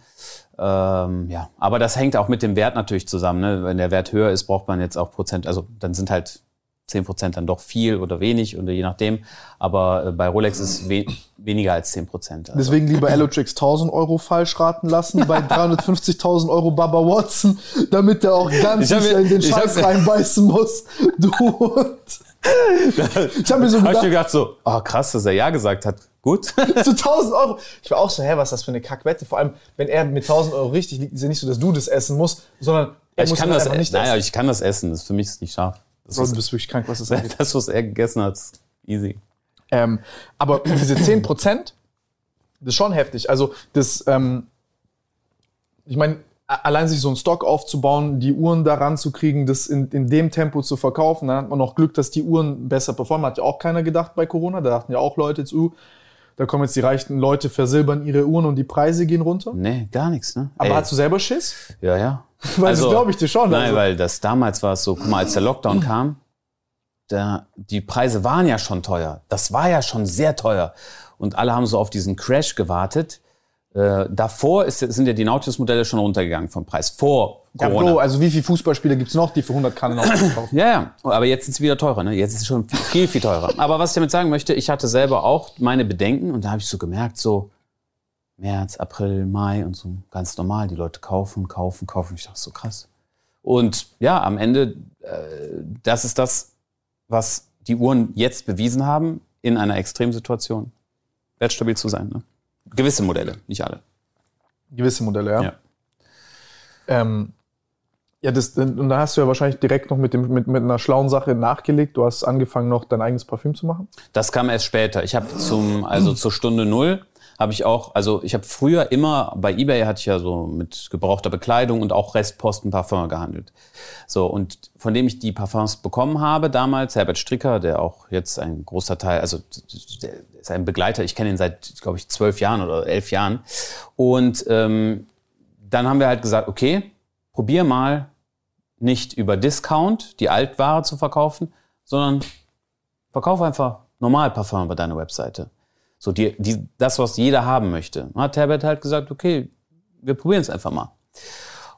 Ähm, ja, aber das hängt auch mit dem Wert natürlich zusammen. Ne? Wenn der Wert höher ist, braucht man jetzt auch Prozent. Also dann sind halt 10 Prozent dann doch viel oder wenig oder je nachdem. Aber äh, bei Rolex ist we weniger als 10 Prozent. Also. Deswegen lieber Elotrix 1000 Euro falsch raten lassen bei [LAUGHS] 350.000 Euro Baba Watson, damit der auch ganz sicher in den Scheiß reinbeißen muss. Du und. [LAUGHS] Ich habe mir so Hab ich mir gedacht, gedacht so, oh krass, dass er Ja gesagt hat. Gut. zu [LAUGHS] 1000 Euro. Ich war auch so, hä, was ist das für eine Kackwette? Vor allem, wenn er mit 1000 Euro richtig liegt, ist ja nicht so, dass du das essen musst, sondern er ich muss kann das, einfach nicht naja, essen. ich kann das essen. Das ist für mich ist nicht scharf. Das Bro, du ist, bist wirklich krank, was das angeht. [LAUGHS] das, was er gegessen hat, ist easy. Ähm, aber diese 10%, das ist schon heftig. Also, das, ähm, ich meine, allein sich so einen Stock aufzubauen, die Uhren daran zu kriegen, das in, in dem Tempo zu verkaufen, dann hat man noch Glück, dass die Uhren besser performen. Hat ja auch keiner gedacht bei Corona. Da dachten ja auch Leute jetzt, uh, da kommen jetzt die reichen Leute, versilbern ihre Uhren und die Preise gehen runter. Nee, gar nichts, ne? Aber Ey, hast du selber Schiss? Ja, ja. [LAUGHS] Weil das glaube ich dir schon. Nein, also. weil das damals war es so, guck mal, als der Lockdown [CLEARS THROAT] kam, da, die Preise waren ja schon teuer. Das war ja schon sehr teuer. Und alle haben so auf diesen Crash gewartet. Äh, davor ist, sind ja die Nautilus-Modelle schon runtergegangen vom Preis. Vor ja, Corona. Bro, also wie viele Fußballspieler gibt es noch, die für 100 Kannen kaufen? Ja, ja, aber jetzt ist es wieder teurer. Ne? Jetzt ist es schon viel, viel teurer. Aber was ich damit sagen möchte, ich hatte selber auch meine Bedenken und da habe ich so gemerkt, so März, April, Mai und so ganz normal, die Leute kaufen, kaufen, kaufen. Ich dachte so krass. Und ja, am Ende, äh, das ist das, was die Uhren jetzt bewiesen haben, in einer Extremsituation wertstabil zu sein. Ne? Gewisse Modelle, nicht alle. Gewisse Modelle, ja. Ja. Ähm, ja, das, und da hast du ja wahrscheinlich direkt noch mit, dem, mit, mit einer schlauen Sache nachgelegt. Du hast angefangen, noch dein eigenes Parfüm zu machen. Das kam erst später. Ich habe zum, also zur Stunde null habe ich auch, also ich habe früher immer, bei Ebay hatte ich ja so mit gebrauchter Bekleidung und auch Restposten Parfum gehandelt. So, und von dem ich die Parfums bekommen habe damals, Herbert Stricker, der auch jetzt ein großer Teil, also ist ein Begleiter, ich kenne ihn seit, glaube ich, zwölf Jahren oder elf Jahren. Und ähm, dann haben wir halt gesagt, okay, probier mal nicht über Discount die Altware zu verkaufen, sondern verkauf einfach normal Parfum bei deiner Webseite. So die, die, das, was jeder haben möchte. Hat Herbert halt gesagt, okay, wir probieren es einfach mal.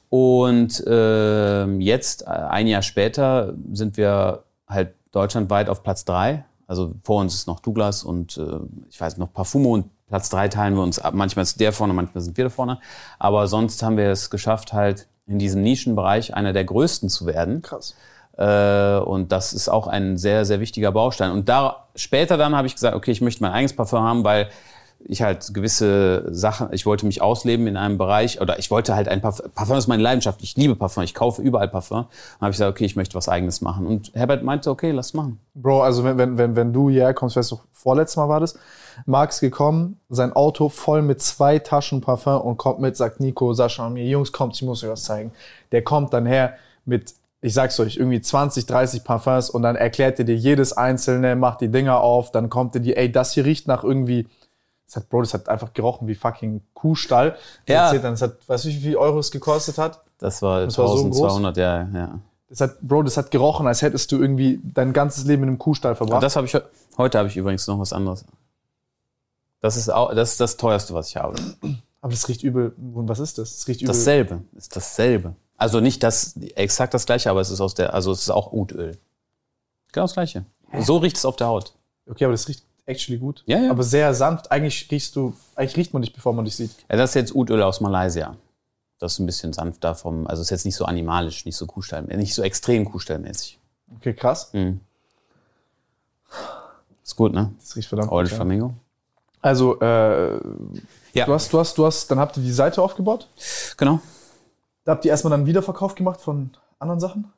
Und ähm, jetzt, äh, ein Jahr später, sind wir halt deutschlandweit auf Platz drei. Also vor uns ist noch Douglas und äh, ich weiß noch Parfumo und Platz drei teilen wir uns ab. Manchmal ist der vorne, manchmal sind wir da vorne. Aber sonst haben wir es geschafft, halt in diesem Nischenbereich einer der größten zu werden. Krass. Äh, und das ist auch ein sehr, sehr wichtiger Baustein. Und da später dann habe ich gesagt, okay, ich möchte mein eigenes Parfum haben, weil ich halt gewisse Sachen, ich wollte mich ausleben in einem Bereich oder ich wollte halt ein Parfum, Parfum ist meine Leidenschaft, ich liebe Parfum, ich kaufe überall Parfum. Dann habe ich gesagt, okay, ich möchte was eigenes machen. Und Herbert meinte, okay, lass machen. Bro, also wenn, wenn, wenn, wenn du hierher kommst, weißt du, vorletztes Mal war das, Max gekommen, sein Auto voll mit zwei Taschen Parfum und kommt mit, sagt Nico, Sascha und mir, Jungs, kommt, ich muss euch was zeigen. Der kommt dann her mit, ich sag's euch, irgendwie 20, 30 Parfums und dann erklärt er dir jedes einzelne, macht die Dinger auf, dann kommt er dir, ey, das hier riecht nach irgendwie, das hat, Bro, das hat einfach gerochen wie fucking Kuhstall. Ja. Erzählt dann, das hat, weißt du, wie viel Euro es gekostet hat? Das war Das war so 1200, ja, ja. Das hat, Bro, das hat gerochen, als hättest du irgendwie dein ganzes Leben in einem Kuhstall verbracht. Und das habe ich heute habe ich übrigens noch was anderes. Das ist auch, das ist das teuerste, was ich habe. Aber das riecht übel. Und was ist das? Das riecht übel. Dasselbe, ist dasselbe. Also nicht das, exakt das gleiche, aber es ist aus der, also es ist auch Utöl. Genau das gleiche. So riecht es auf der Haut. Okay, aber das riecht actually gut. Ja, ja. Aber sehr sanft. Eigentlich riechst du, eigentlich riecht man dich, bevor man dich sieht. Ja, das ist jetzt Utöl aus Malaysia. Das ist ein bisschen sanfter vom, also ist jetzt nicht so animalisch, nicht so Kuhstall, nicht so extrem Kuhstallmäßig. Okay, krass. Mhm. Ist gut, ne? Das riecht verdammt Orange gut. Ja. Flamingo. Also, äh, Ja. du hast, du hast, du hast, dann habt ihr die Seite aufgebaut. Genau. Da habt ihr erstmal dann Wiederverkauf gemacht von anderen Sachen.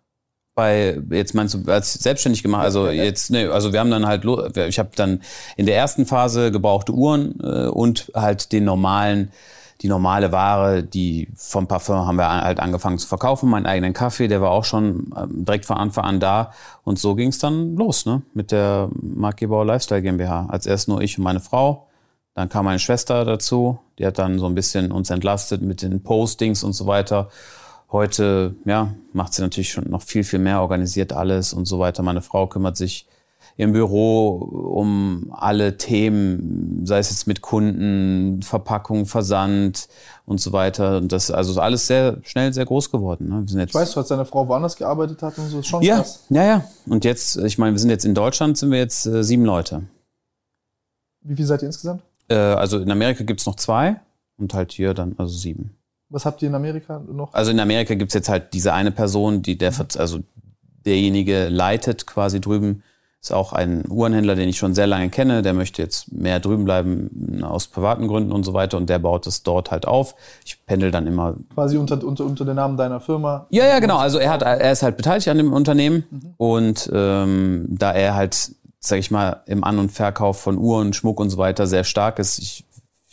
bei jetzt meinst du als selbstständig gemacht also jetzt ne also wir haben dann halt ich habe dann in der ersten Phase gebrauchte Uhren äh, und halt den normalen die normale Ware die vom Parfum haben wir halt angefangen zu verkaufen meinen eigenen Kaffee der war auch schon ähm, direkt von Anfang an da. Und so ging es dann los ne mit der Marktgeber Lifestyle GmbH. Als erst nur ich und meine Frau dann kam meine Schwester dazu die hat dann so ein bisschen uns entlastet mit den Postings und so weiter Heute, ja, macht sie natürlich schon noch viel, viel mehr, organisiert alles und so weiter. Meine Frau kümmert sich im Büro um alle Themen, sei es jetzt mit Kunden, Verpackung, Versand und so weiter. Und das also ist alles sehr schnell, sehr groß geworden. Ne? Wir sind jetzt Ich weiß, du, als deine Frau woanders gearbeitet hat und so, ist schon ja, krass. ja, ja. Und jetzt, ich meine, wir sind jetzt in Deutschland, sind wir jetzt äh, sieben Leute. Wie viel seid ihr insgesamt? Äh, also in Amerika gibt's noch zwei und halt hier dann also sieben. Was habt ihr in Amerika noch? Also in Amerika gibt's jetzt halt diese eine Person, die der, also derjenige leitet quasi drüben, ist auch ein Uhrenhändler, den ich schon sehr lange kenne. Der möchte jetzt mehr drüben bleiben aus privaten Gründen und so weiter und der baut es dort halt auf. Ich pendel dann immer. Quasi unter, unter, unter den Namen deiner Firma. Ja, ja, genau. Also er hat, er ist halt beteiligt an dem Unternehmen und ähm, da er halt, sag ich mal, im An- und Verkauf von Uhren, Schmuck und so weiter sehr stark ist, ich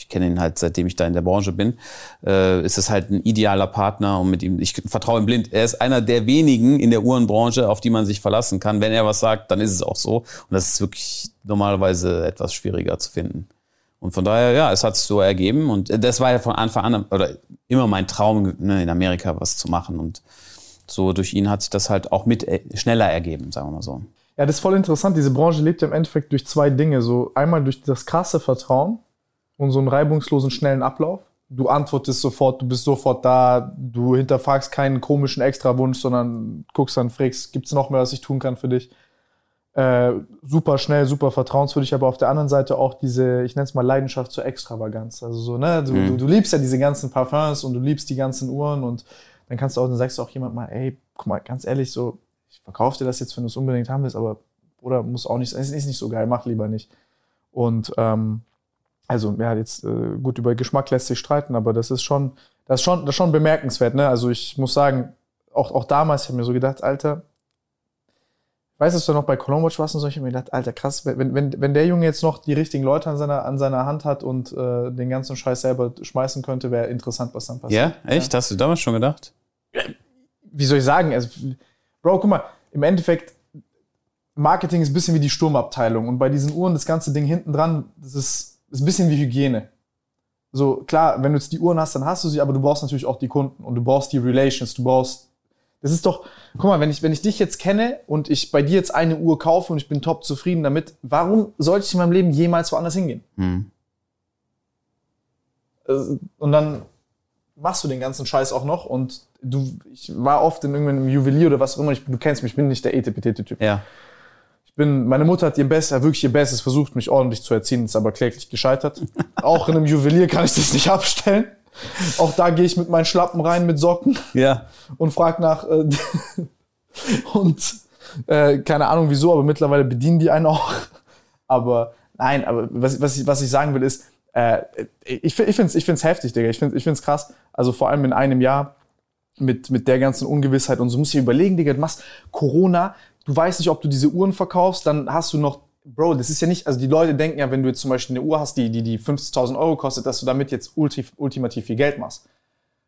ich kenne ihn halt seitdem ich da in der Branche bin, äh, ist es halt ein idealer Partner und mit ihm, ich vertraue ihm blind. Er ist einer der wenigen in der Uhrenbranche, auf die man sich verlassen kann. Wenn er was sagt, dann ist es auch so. Und das ist wirklich normalerweise etwas schwieriger zu finden. Und von daher, ja, es hat sich so ergeben. Und das war ja von Anfang an oder immer mein Traum, ne, in Amerika was zu machen. Und so durch ihn hat sich das halt auch mit äh, schneller ergeben, sagen wir mal so. Ja, das ist voll interessant. Diese Branche lebt ja im Endeffekt durch zwei Dinge. So einmal durch das krasse Vertrauen und so einen reibungslosen, schnellen Ablauf. Du antwortest sofort, du bist sofort da, du hinterfragst keinen komischen Extrawunsch, sondern guckst dann, fragst, gibt's noch mehr, was ich tun kann für dich? Äh, super schnell, super vertrauenswürdig, aber auf der anderen Seite auch diese, ich nenne es mal Leidenschaft zur Extravaganz. Also so, ne, du, Mhm. du, du liebst ja diese ganzen Parfums und du liebst die ganzen Uhren und dann kannst du auch, dann sagst du auch jemand mal, ey, guck mal, ganz ehrlich, so, ich verkaufe dir das jetzt, wenn du es unbedingt haben willst, aber oder muss auch nicht, es ist nicht so geil, mach lieber nicht. Und ähm, also ja, jetzt äh, gut über Geschmack lässt sich streiten, aber das ist schon, das ist schon, das ist schon bemerkenswert. Ne? Also ich muss sagen, auch, auch damals, ich habe mir so gedacht, Alter, weißt du, dass du noch bei Cologne Watch warst und so, ich habe mir gedacht, Alter, krass, wenn, wenn, wenn der Junge jetzt noch die richtigen Leute an seiner, an seiner Hand hat und äh, den ganzen Scheiß selber schmeißen könnte, wäre interessant, was dann passiert. Ja, echt? Hast du damals schon gedacht? Wie soll ich sagen? Also, Bro, guck mal, im Endeffekt, Marketing ist ein bisschen wie die Sturmabteilung und bei diesen Uhren, das ganze Ding hinten dran, das ist, ist ein bisschen wie Hygiene. So, klar, wenn du jetzt die Uhren hast, dann hast du sie, aber du brauchst natürlich auch die Kunden und du brauchst die Relations, du brauchst. Das ist doch, guck mal, wenn ich, wenn ich dich jetzt kenne und ich bei dir jetzt eine Uhr kaufe und ich bin top zufrieden damit, warum sollte ich in meinem Leben jemals woanders hingehen? Hm. Äh, Und dann machst du den ganzen Scheiß auch noch und du, ich war oft in irgendeinem Juwelier oder was auch immer, ich, du kennst mich, ich bin nicht der Etepetete-Typ. Ja. Ich bin, meine Mutter hat ihr Bestes, wirklich ihr Bestes versucht, mich ordentlich zu erziehen, ist aber kläglich gescheitert. [LAUGHS] auch in einem Juwelier kann ich das nicht abstellen. Auch da gehe ich mit meinen Schlappen rein mit Socken Ja. und frag nach äh, [LAUGHS] und äh, keine Ahnung wieso, aber mittlerweile bedienen die einen auch. Aber nein, aber was, was, ich, was ich sagen will ist, äh, ich, ich finde es ich find's heftig, Digga. Ich finde ich find's krass. Also vor allem in einem Jahr mit, mit der ganzen Ungewissheit und so musst du dir überlegen, Digga, du machst Corona, du weißt nicht, ob du diese Uhren verkaufst, dann hast du noch, Bro, das ist ja nicht, also die Leute denken ja, wenn du jetzt zum Beispiel eine Uhr hast, die, die, die 50.000 Euro kostet, dass du damit jetzt ulti, ultimativ viel Geld machst.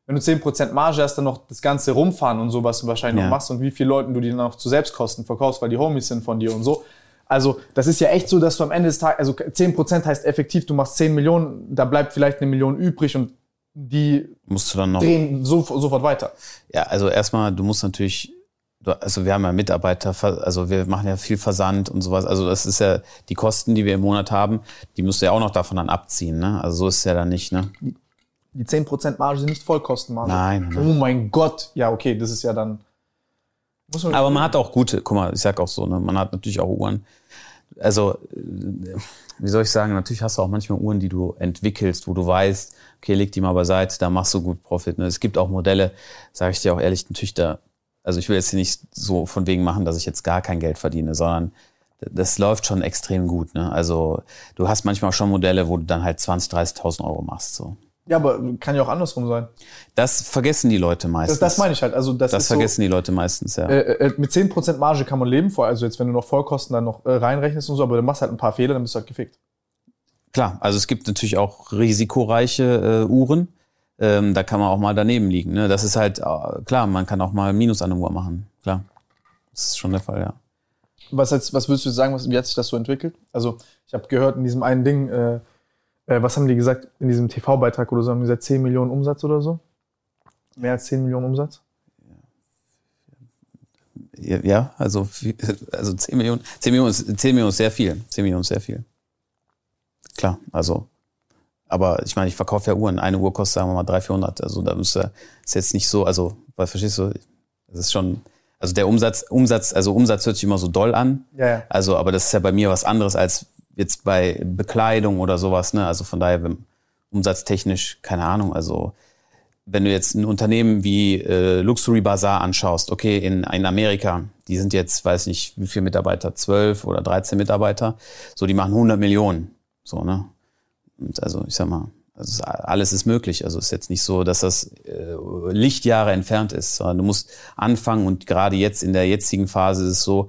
Wenn du 10% Marge hast, dann noch das ganze rumfahren und so, was du wahrscheinlich Ja. noch machst und wie viele Leuten du die dann noch zu Selbstkosten verkaufst, weil die Homies sind von dir und so. Also, das ist ja echt so, dass du am Ende des Tages, also 10% heißt effektiv, du machst 10 Millionen, da bleibt vielleicht eine Million übrig und die Musst du dann noch. drehen so, sofort weiter. Ja, also erstmal, du musst natürlich, also wir haben ja Mitarbeiter, also wir machen ja viel Versand und sowas. Also das ist ja die Kosten, die wir im Monat haben, die musst du ja auch noch davon dann abziehen. Ne? Also so ist es ja dann nicht. Ne? Die 10% Marge sind nicht Vollkostenmarge. Nein, nein. Oh mein Gott. Ja, okay, das ist ja dann. Man Aber man hat auch gute, guck mal, ich sag auch so, ne, man hat natürlich auch Uhren. Also, äh, wie soll ich sagen, natürlich hast du auch manchmal Uhren, die du entwickelst, wo du weißt, okay, leg die mal beiseite, da machst du gut Profit. Ne? Es gibt auch Modelle, sage ich dir auch ehrlich, natürlich da, also ich will jetzt hier nicht so von wegen machen, dass ich jetzt gar kein Geld verdiene, sondern das läuft schon extrem gut. Ne? Also du hast manchmal auch schon Modelle, wo du dann halt 20.000, 30.000 Euro machst. So. ja, aber kann ja auch andersrum sein. Das vergessen die Leute meistens. Das, das meine ich halt. Also das, Das vergessen die Leute meistens, ja. so, äh, äh, mit 10% Marge kann man leben, vor also jetzt, wenn du noch Vollkosten dann noch äh, reinrechnest und so, aber du machst halt ein paar Fehler, dann bist du halt gefickt. Klar, also es gibt natürlich auch risikoreiche äh, Uhren. Ähm, da kann man auch mal daneben liegen. Ne? Das ist halt, äh, klar, man kann auch mal Minus an der Uhr machen. Klar. Das ist schon der Fall, ja. Was, jetzt, was würdest du sagen, was, wie hat sich das so entwickelt? Also, ich habe gehört in diesem einen Ding, äh, äh, was haben die gesagt, in diesem TV-Beitrag oder so, haben die gesagt 10 Millionen Umsatz oder so? Mehr als 10 Millionen Umsatz? Ja, also, also 10 Millionen, 10 Millionen, ist, 10 Millionen ist sehr viel. 10 Millionen ist sehr viel. Klar, also. Aber ich meine, ich verkaufe ja Uhren. Eine Uhr kostet, sagen wir mal, 300, 400. Also da müsste, ist jetzt nicht so, also, weil, verstehst du, das ist schon, also der Umsatz, Umsatz, also Umsatz hört sich immer so doll an. Ja, ja. Also, aber das ist ja bei mir was anderes als jetzt bei Bekleidung oder sowas, ne? Also von daher, wenn- umsatztechnisch, keine Ahnung, also wenn du jetzt ein Unternehmen wie äh, Luxury Bazaar anschaust, okay, in, in Amerika, die sind jetzt, weiß nicht, wie viele Mitarbeiter, 12 oder 13 Mitarbeiter, so, die machen 100 Millionen, so, ne? Und also, ich sag mal, also es- alles ist möglich. Also es ist jetzt nicht so, dass das äh, Lichtjahre entfernt ist, sondern du musst anfangen und gerade jetzt in der jetzigen Phase ist es so,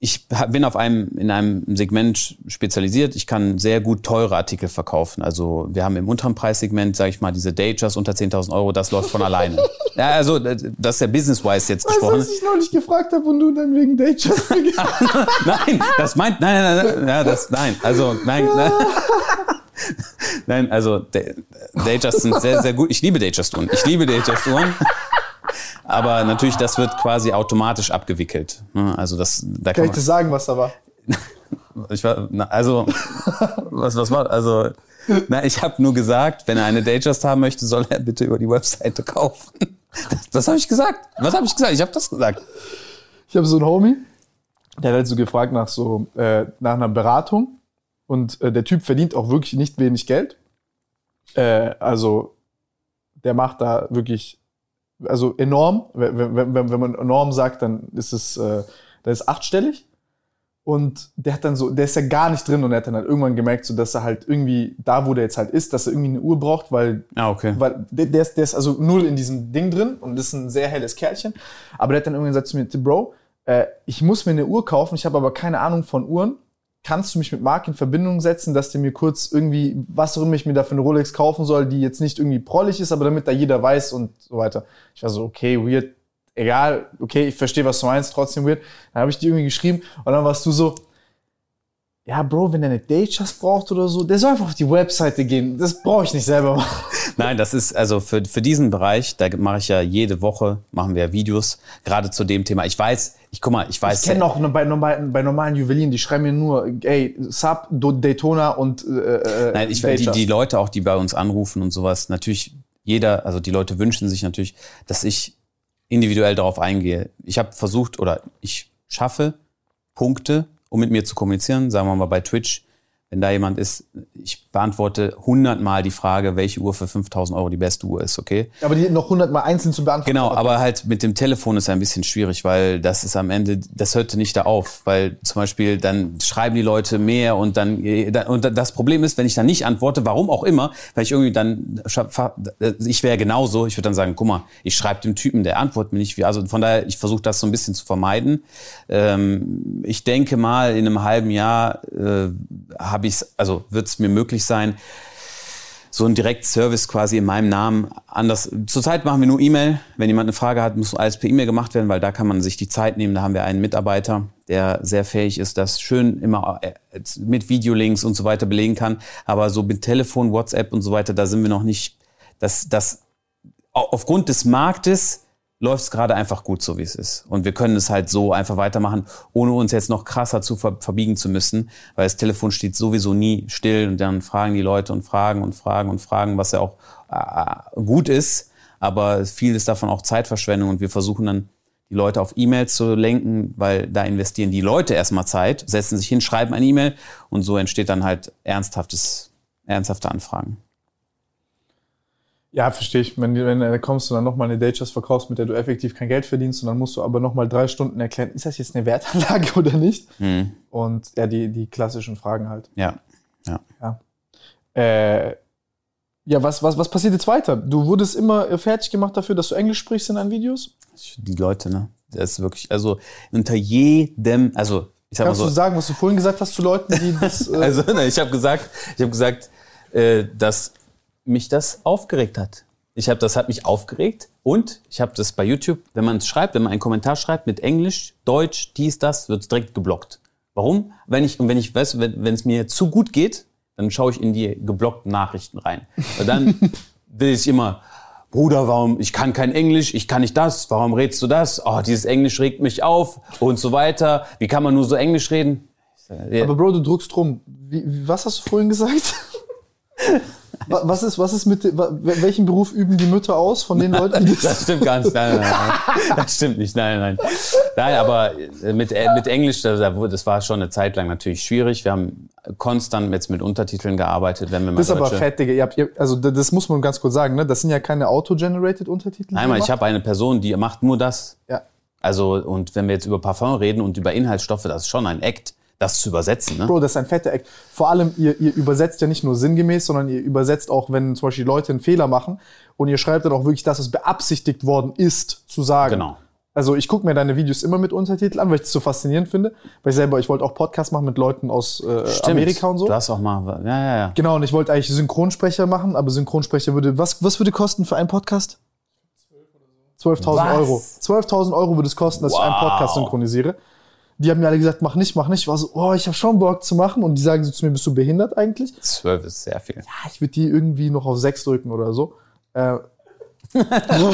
Ich bin auf einem, in einem Segment spezialisiert. Ich kann sehr gut teure Artikel verkaufen. Also wir haben im unteren Preissegment, sage ich mal, diese Datejust unter 10.000 Euro, das läuft von alleine. Ja, also das ist ja business-wise jetzt Weißt du, gesprochen. was ich neulich gefragt habe und du dann wegen Datejust [LAUGHS] nein, das meint, nein, nein, nein, nein, ja, das, nein, also, nein, nein. Nein, also Da- Datejust sind sehr, sehr gut. Ich liebe Datejust-Uhren. Ich liebe Datejust-Uhren. Aber natürlich, das wird quasi automatisch abgewickelt. Ne? Also das, da Kann kann ich das sagen, was da war? [LAUGHS] ich war, na, also, was, was war, also, na, ich habe nur gesagt, wenn er eine Datejust haben möchte, soll er bitte über die Webseite kaufen. [LAUGHS] Das, das habe ich gesagt. Was habe ich gesagt? Ich habe das gesagt. Ich habe so einen Homie, der hat halt so gefragt nach so äh, nach einer Beratung und äh, der Typ verdient auch wirklich nicht wenig Geld. Äh, also der macht da wirklich also enorm. Wenn, wenn, wenn, man enorm sagt, dann ist es äh, das ist achtstellig. Und der hat dann so, der ist ja gar nicht drin und er hat dann halt irgendwann gemerkt, so dass er halt irgendwie da, wo der jetzt halt ist, dass er irgendwie eine Uhr braucht, weil Ah, okay. weil der, der, ist, der ist also null in diesem Ding drin und ist ein sehr helles Kerlchen. Aber der hat dann irgendwann gesagt zu mir, Bro, äh, ich muss mir eine Uhr kaufen, ich habe aber keine Ahnung von Uhren. Kannst du mich mit Marc in Verbindung setzen, dass der mir kurz irgendwie, was auch immer ich mir da für eine Rolex kaufen soll, die jetzt nicht irgendwie prollig ist, aber damit da jeder weiß und so weiter. Ich war so, okay, weird, egal, okay, ich verstehe, was du meinst, trotzdem weird. Dann habe ich dir irgendwie geschrieben und dann warst du so, ja, Bro, wenn der eine Datejust braucht oder so, der soll einfach auf die Webseite gehen. Das brauche ich nicht selber machen. [LAUGHS] Nein, das ist also für, für diesen Bereich, da mache ich ja jede Woche, machen wir Videos, gerade zu dem Thema. Ich weiß, ich guck mal, ich weiß. Ich kenne auch bei, normalen- bei normalen Juwelieren, die schreiben mir nur, ey, Sub, Do- Daytona und äh, äh, Nein, ich, die, die Leute auch, die bei uns anrufen und sowas, natürlich jeder, also die Leute wünschen sich natürlich, dass ich individuell darauf eingehe. Ich habe versucht oder ich schaffe Punkte, um mit mir zu kommunizieren, sagen wir mal bei Twitch, wenn da jemand ist, ich beantworte hundertmal die Frage, welche Uhr für 5000 Euro die beste Uhr ist, okay? Aber die noch hundertmal einzeln zu beantworten. Genau, aber halt mit dem Telefon ist ein bisschen schwierig, weil das ist am Ende, das hörte nicht da auf, weil zum Beispiel dann schreiben die Leute mehr und dann, und das Problem ist, wenn ich dann nicht antworte, warum auch immer, weil ich irgendwie dann, ich wäre genauso, ich würde dann sagen, guck mal, ich schreibe dem Typen, der antwortet mir nicht, wie, also von daher, ich versuche das so ein bisschen zu vermeiden. Ähm, ich denke mal, in einem halben Jahr äh, habe ich es, also wird es mir möglich sein, so ein Direktservice quasi in meinem Namen. Anders. Zurzeit machen wir nur E-Mail. Wenn jemand eine Frage hat, muss alles per E-Mail gemacht werden, weil da kann man sich die Zeit nehmen. Da haben wir einen Mitarbeiter, der sehr fähig ist, das schön immer äh, mit Videolinks und so weiter belegen kann. Aber so mit Telefon, WhatsApp und so weiter, da sind wir noch nicht. Das, das aufgrund des Marktes läuft es gerade einfach gut so, wie es ist. Und wir können es halt so einfach weitermachen, ohne uns jetzt noch krasser zu ver verbiegen zu müssen, weil das Telefon steht sowieso nie still und dann fragen die Leute und fragen und fragen und fragen, was ja auch äh, gut ist. Aber viel ist davon auch Zeitverschwendung und wir versuchen dann die Leute auf E-Mails zu lenken, weil da investieren die Leute erstmal Zeit, setzen sich hin, schreiben eine E-Mail und so entsteht dann halt ernsthaftes, ernsthafte Anfragen. Ja, verstehe ich. Wenn, wenn da kommst du dann nochmal eine Datejust verkaufst, mit der du effektiv kein Geld verdienst und dann musst du aber nochmal drei Stunden erklären, ist das jetzt eine Wertanlage [LAUGHS] oder nicht? Mhm. Und ja, die, die klassischen Fragen halt. Ja. Ja. Ja, äh, ja was, was, was passiert jetzt weiter? Du wurdest immer fertig gemacht dafür, dass du Englisch sprichst in deinen Videos? Die Leute, ne? Das ist wirklich, also unter jedem, also ich sag Kannst mal so, du sagen, was du vorhin gesagt hast zu Leuten, die das. [LAUGHS] Äh also, ne, ich habe gesagt, ich habe gesagt, äh, dass mich das aufgeregt hat. Ich habe, das hat mich aufgeregt und ich habe das bei YouTube, wenn man es schreibt, wenn man einen Kommentar schreibt mit Englisch, Deutsch, dies, das, wird es direkt geblockt. Warum? Wenn ich, und wenn ich weiß, wenn es mir zu gut geht, dann schaue ich in die geblockten Nachrichten rein. Weil dann [LAUGHS] will ich immer, Bruder, warum, ich kann kein Englisch, ich kann nicht das, warum redest du das? Oh, dieses Englisch regt mich auf und so weiter. Wie kann man nur so Englisch reden? Aber Bro, du drückst rum. Wie, was hast du vorhin gesagt? Was ist, was ist mit, welchen Beruf üben die Mütter aus von den Leuten? Die das, [LAUGHS] das stimmt gar nicht. Nein, nein, nein. Das stimmt nicht. Nein, nein. Nein, aber mit, äh, mit Englisch, das war schon eine Zeit lang natürlich schwierig. Wir haben konstant jetzt mit Untertiteln gearbeitet, wenn wir mal Das ist aber fett, Digga. Ihr habt, ihr, also das muss man ganz kurz sagen, ne? Das sind ja keine auto-generated Untertitel. Nein, ich habe eine Person, die macht nur das. Ja. Also, und wenn wir jetzt über Parfum reden und über Inhaltsstoffe, das ist schon ein Act das zu übersetzen. Ne? Bro, das ist ein fetter Act. Vor allem, ihr, ihr übersetzt ja nicht nur sinngemäß, sondern ihr übersetzt auch, wenn zum Beispiel Leute einen Fehler machen und ihr schreibt dann auch wirklich das, was beabsichtigt worden ist, zu sagen. Genau. Also ich gucke mir deine Videos immer mit Untertiteln an, weil ich das so faszinierend finde. Weil ich selber, ich wollte auch Podcasts machen mit Leuten aus äh, Amerika und so. Du hast auch mal, ja, ja, ja. Genau, und ich wollte eigentlich Synchronsprecher machen, aber Synchronsprecher würde, was, was würde kosten für einen Podcast? 12.000 Euro. 12.000 Euro würde es kosten, dass wow. ich einen Podcast synchronisiere die haben mir alle gesagt, mach nicht, mach nicht. Ich war so, oh, ich habe schon Bock zu machen. Und die sagen so zu mir, bist du behindert eigentlich? Zwölf ist sehr viel. Ja, ich würde die irgendwie noch auf sechs drücken oder so. Äh, [LAUGHS] also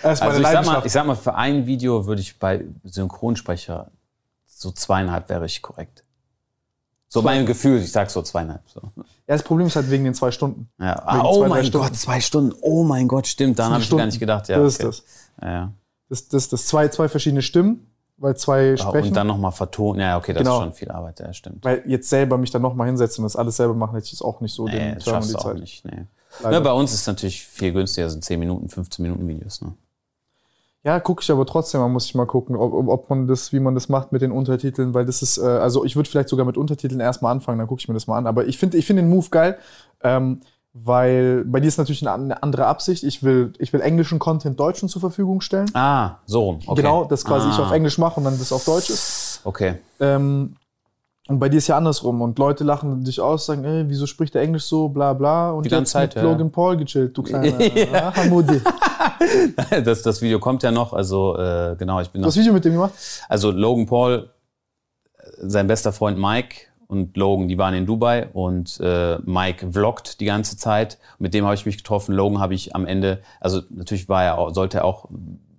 ich sag, mal, ich sag mal, für ein Video würde ich bei Synchronsprecher so zweieinhalb wäre ich korrekt. So mein Gefühl, ich sag so zweieinhalb. So. Ja, das Problem ist halt wegen den zwei Stunden. Ja. Ah, oh zwei, mein Gott, zwei Stunden. Oh mein Gott, stimmt. Daran habe ich gar nicht gedacht. Ja, das okay. ist das. Ja, ja. Das, das, das zwei, zwei verschiedene Stimmen weil zwei sprechen. Und dann nochmal vertonen. Ja, okay, das genau. ist schon viel Arbeit, ja, stimmt. Weil jetzt selber mich dann nochmal hinsetzen und das alles selber machen, hätte ich es auch nicht so nee, den das schaffst du auch Zeit. nicht. Nee. Ja, bei uns ist es natürlich viel günstiger, sind 10 Minuten, 15 Minuten Videos. Ne? Ja, gucke ich aber trotzdem, man muss ich mal gucken, ob, ob man das, wie man das macht mit den Untertiteln, weil das ist, äh, also ich würde vielleicht sogar mit Untertiteln erstmal anfangen, dann gucke ich mir das mal an. Aber ich finde ich finde den Move geil. Ähm, weil bei dir ist natürlich eine andere Absicht. Ich will, ich will englischen Content Deutschen zur Verfügung stellen. Ah, so. Okay. Genau, das quasi ah. ich auf Englisch mache und dann das auf Deutsch ist. Okay. Ähm, und bei dir ist ja andersrum. Und Leute lachen dich aus, sagen, ey, wieso spricht der Englisch so, bla bla. Und Die ganze Zeit, mit ja. Logan Paul gechillt, du kleiner [LAUGHS] ja. Hamudi. [LAUGHS] das, das Video kommt ja noch, also äh, genau, ich bin Das Video mit dem gemacht? Also Logan Paul, sein bester Freund Mike, und Logan, die waren in Dubai und äh, Mike vloggt die ganze Zeit. Mit dem habe ich mich getroffen. Logan habe ich am Ende, also natürlich war er auch, sollte er auch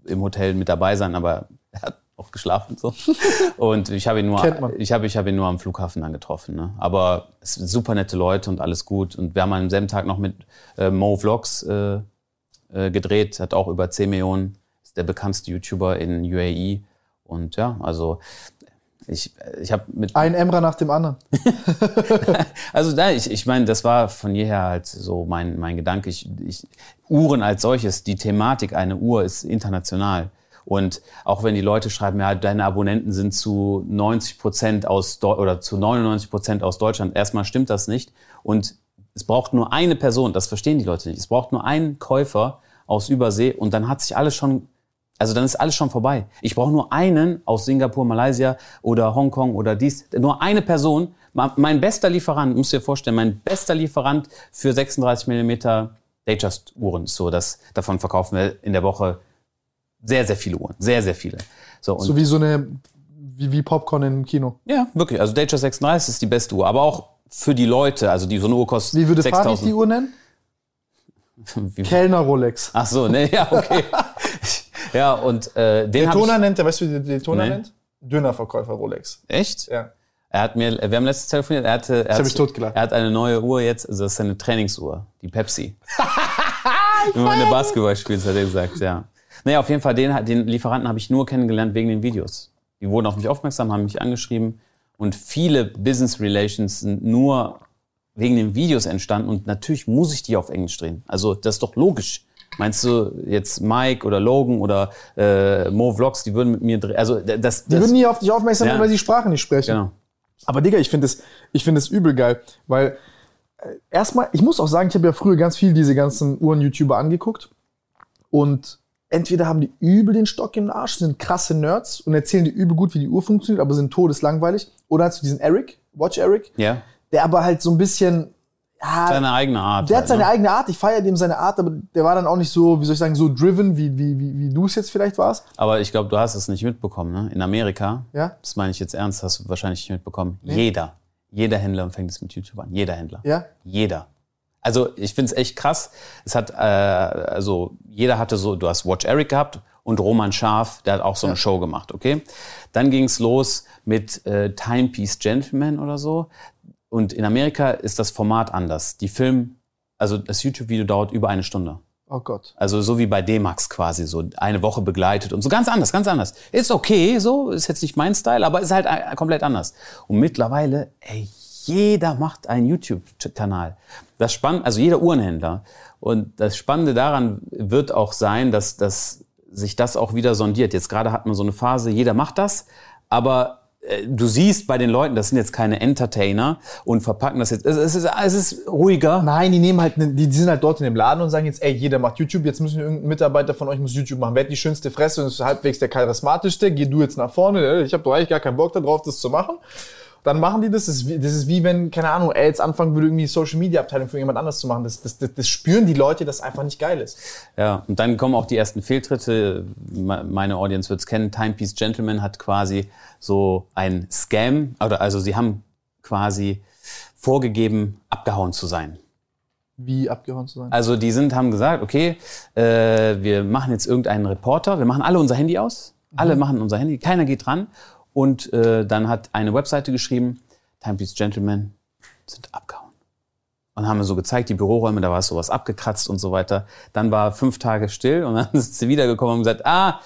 im Hotel mit dabei sein, aber [LAUGHS] er hat auch geschlafen so. [LAUGHS] Und ich habe ihn nur, ich habe, ich habe ihn nur am Flughafen dann getroffen. Ne? Aber es sind super nette Leute und alles gut. Und wir haben am selben Tag noch mit äh, Mo Vlogs äh, äh, gedreht, hat auch über 10 Millionen, ist der bekannteste YouTuber in UAE. Und ja, also ich, ich habe mit ein Emra nach dem anderen. [LAUGHS] also da, ich, ich meine, das war von jeher halt so mein, mein Gedanke. Ich, ich, Uhren als solches, die Thematik eine Uhr ist international. Und auch wenn die Leute schreiben, ja, deine Abonnenten sind zu 90 Prozent aus oder zu 99 Prozent aus Deutschland, erstmal stimmt das nicht. Und es braucht nur eine Person, das verstehen die Leute nicht. Es braucht nur einen Käufer aus Übersee und dann hat sich alles schon also dann ist alles schon vorbei. Ich brauche nur einen aus Singapur, Malaysia oder Hongkong oder dies. Nur eine Person Mein bester Lieferant, musst du dir vorstellen, mein bester Lieferant für 36 mm Datejust-Uhren ist so, dass davon verkaufen wir in der Woche sehr, sehr viele Uhren. Sehr, sehr viele. So, und So wie so eine, wie, wie Popcorn im Kino. ja, wirklich. Also Datejust 36 ist die beste Uhr. Aber auch für die Leute, also die so eine Uhr kostet Wie würde 6000. die Uhr nennen? [LAUGHS] Kellner Rolex. Ach so, ne, ja, okay. [LAUGHS] ja, und äh, den Daytona ich... nennt er, weißt du, wie der Daytona Nee. nennt? Dönerverkäufer Rolex. Echt? Ja. Er hat mir, wir haben letztens telefoniert, er hatte, er, hat, er hat eine neue Uhr jetzt, also das ist eine Trainingsuhr, die Pepsi. [LAUGHS] Wenn man eine Basketball spielt, hat er gesagt, ja. Naja, auf jeden Fall, den, den Lieferanten habe ich nur kennengelernt wegen den Videos. Die wurden auf mich aufmerksam, haben mich angeschrieben und viele Business Relations sind nur wegen den Videos entstanden und natürlich muss ich die auf Englisch drehen. Also das ist doch logisch. Meinst du jetzt Mike oder Logan oder äh, Mo Vlogs, die würden mit mir drehen? Also das, Die das würden nie auf dich aufmerksam Ja. werden, weil sie Sprache nicht sprechen. genau. Aber Digga, ich finde es ich finde es übel geil, weil äh, erstmal, ich muss auch sagen, ich habe ja früher ganz viel diese ganzen Uhren-YouTuber angeguckt und entweder haben die übel den Stock im Arsch, sind krasse Nerds und erzählen dir übel gut, wie die Uhr funktioniert, aber sind todeslangweilig. Oder hast du diesen Eric, Watch Eric, Ja. der aber halt so ein bisschen, ja, Seine eigene Art. der halt, hat seine ne? eigene Art, ich feiere dem seine Art, aber der war dann auch nicht so, wie soll ich sagen, so driven, wie, wie, wie, wie du es jetzt vielleicht warst. Aber ich glaube, du hast es nicht mitbekommen. Ne? In Amerika, Ja? das meine ich jetzt ernst, hast du wahrscheinlich nicht mitbekommen. Jeder, jeder Händler fängt es mit YouTube an. Jeder Händler. Ja? Jeder. Also ich finde es echt krass. Es hat, äh, also jeder hatte so, du hast Watch Eric gehabt und Roman Scharf, der hat auch so eine Show gemacht, okay? Dann ging es los mit äh, Timepiece Gentleman oder so. Und in Amerika ist das Format anders. Die Film, also das YouTube-Video dauert über eine Stunde. Oh Gott. Also so wie bei D-Max quasi, so eine Woche begleitet und so ganz anders, ganz anders. Ist okay, so, ist jetzt nicht mein Style, aber ist halt komplett anders. Und mittlerweile, ey, jeder macht einen YouTube-Kanal. Das spannend, also jeder Uhrenhändler. Und das Spannende daran wird auch sein, dass, dass sich das auch wieder sondiert. Jetzt gerade hat man so eine Phase, jeder macht das, aber du siehst bei den Leuten, das sind jetzt keine Entertainer und verpacken das jetzt. Es, ist, es ist ruhiger. Nein, die nehmen halt, ne, die, sind halt dort in dem Laden und sagen jetzt, ey, jeder macht YouTube, jetzt müssen irgendein Mitarbeiter von euch muss YouTube machen. Wer hat die schönste Fresse und ist halbwegs der charismatischste, geh du jetzt nach vorne, ich habe doch eigentlich gar keinen Bock darauf, das zu machen. Dann machen die das. Das ist, wie, das ist wie wenn, keine Ahnung, er jetzt anfangen würde, irgendwie Social Media Abteilung für jemand anders zu machen. Das, das, das, das spüren die Leute, dass einfach nicht geil ist. Ja, und dann kommen auch die ersten Fehltritte. Me- Meine Audience wird's kennen. Timepiece Gentleman hat quasi so ein Scam, oder also sie haben quasi vorgegeben, abgehauen zu sein. Wie abgehauen zu sein. Also die sind, haben gesagt, okay, äh, wir machen jetzt irgendeinen Reporter, wir machen alle unser Handy aus, alle machen unser Handy, keiner geht dran. Und äh, dann hat eine Webseite geschrieben, Timepiece Gentlemen sind abgehauen. Und haben mir so gezeigt, die Büroräume, da war sowas abgekratzt und so weiter. Dann war fünf Tage still und [LAUGHS] dann sind sie wiedergekommen und gesagt, ah,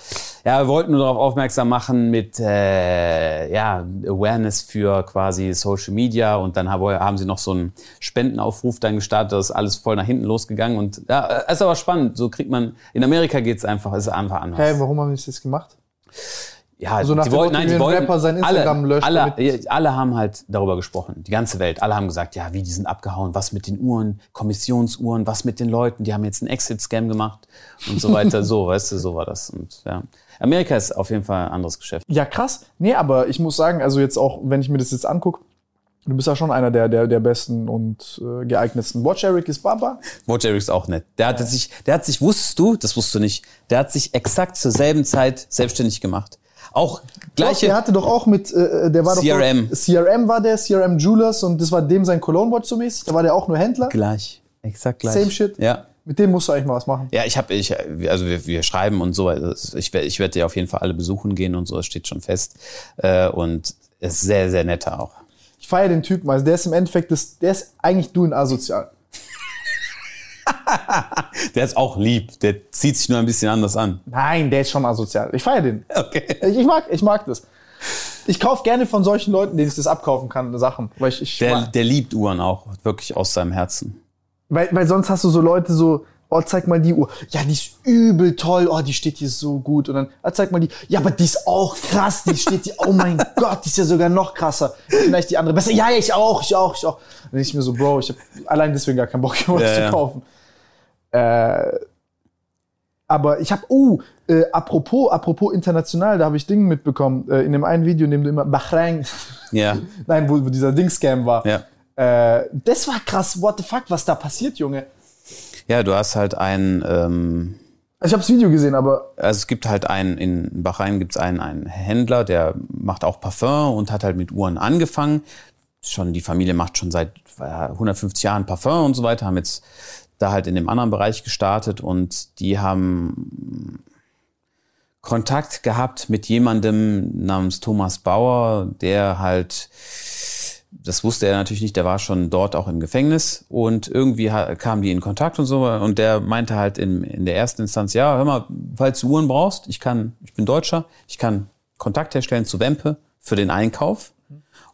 ja, wir wollten nur darauf aufmerksam machen mit äh, ja, Awareness für quasi Social Media und dann haben sie noch so einen Spendenaufruf dann gestartet, das ist alles voll nach hinten losgegangen und ja, ist aber spannend, so kriegt man, in Amerika geht's einfach, ist einfach anders. Hey, warum haben die das jetzt gemacht? Ja, Also nach die dem wollten, nein, ein wollten, Rapper sein Instagram alle, löscht, alle, alle haben halt darüber gesprochen, die ganze Welt. Alle haben gesagt, ja, wie, die sind abgehauen, was mit den Uhren, Kommissionsuhren, was mit den Leuten, die haben jetzt einen Exit-Scam gemacht und so weiter. [LAUGHS] so, weißt du, so war das. Und ja, Amerika ist auf jeden Fall ein anderes Geschäft. Ja, krass. Nee, aber ich muss sagen, also jetzt auch, wenn ich mir das jetzt angucke, du bist ja schon einer der, der, der besten und äh, geeignetsten. Watch Eric ist Baba. Watch Eric ist auch nett. Der hat sich, der hat sich, wusstest du, das wusstest du nicht, der hat sich exakt zur selben Zeit selbstständig gemacht. Auch Doch, gleiche. der hatte doch auch mit, äh, der war CRM. doch CRM war der, CRM Jewelers und das war dem sein Cologne Watch so mäßig. Da war der auch nur Händler. gleich. Exakt gleich. Same shit. Ja. Mit dem musst du eigentlich mal was machen. Ja, ich habe, ich, also wir, wir schreiben und so. Also ich werde ich werd dir auf jeden Fall alle besuchen gehen und so. Das steht schon fest. Äh, und ist sehr, sehr netter auch. Ich feiere den Typen, also der ist im Endeffekt, das, der ist eigentlich du in asozial. [LAUGHS] Der ist auch lieb. Der zieht sich nur ein bisschen anders an. Nein, der ist schon asozial. Ich feiere den. Okay. Ich, mag, ich mag das. Ich kaufe gerne von solchen Leuten, denen ich das abkaufen kann, Sachen. Weil, ich, ich Der, der liebt Uhren auch wirklich aus seinem Herzen. weil, weil sonst hast du so Leute so, oh, zeig mal die Uhr. Ja, die ist übel toll. Oh, die steht hier so gut. Und dann, ah, zeig mal die. Ja, aber die ist auch krass. Die steht hier, oh mein [LAUGHS] Gott, die ist ja sogar noch krasser. Vielleicht die andere besser. Ja, ich auch, ich auch, ich auch. Und dann ich mir so, Bro, ich habe allein deswegen gar keinen Bock, [LAUGHS] was Ja, zu ja. Äh, Aber ich habe, oh, äh, apropos, apropos international, da habe ich Dinge mitbekommen, äh, in dem einen Video, in dem du immer Bahrain, Ja. [LAUGHS] nein, wo, wo dieser Ding-Scam war. Ja. Äh, das war krass, what the fuck, was da passiert, Junge. Ja, du hast halt einen, ähm, Also ich habe das Video gesehen, aber also es gibt halt einen, in Bahrain gibt es einen, einen Händler, der macht auch Parfum und hat halt mit Uhren angefangen. Schon, die Familie macht schon seit äh, 150 Jahren Parfum und so weiter, haben jetzt da halt in dem anderen Bereich gestartet und die haben Kontakt gehabt mit jemandem namens Thomas Bauer, der halt, das wusste er natürlich nicht, der war schon dort auch im Gefängnis und irgendwie kamen die in Kontakt und so und der meinte halt in, in der ersten Instanz, ja, hör mal, falls du Uhren brauchst, ich kann, ich bin Deutscher, ich kann Kontakt herstellen zu Wempe für den Einkauf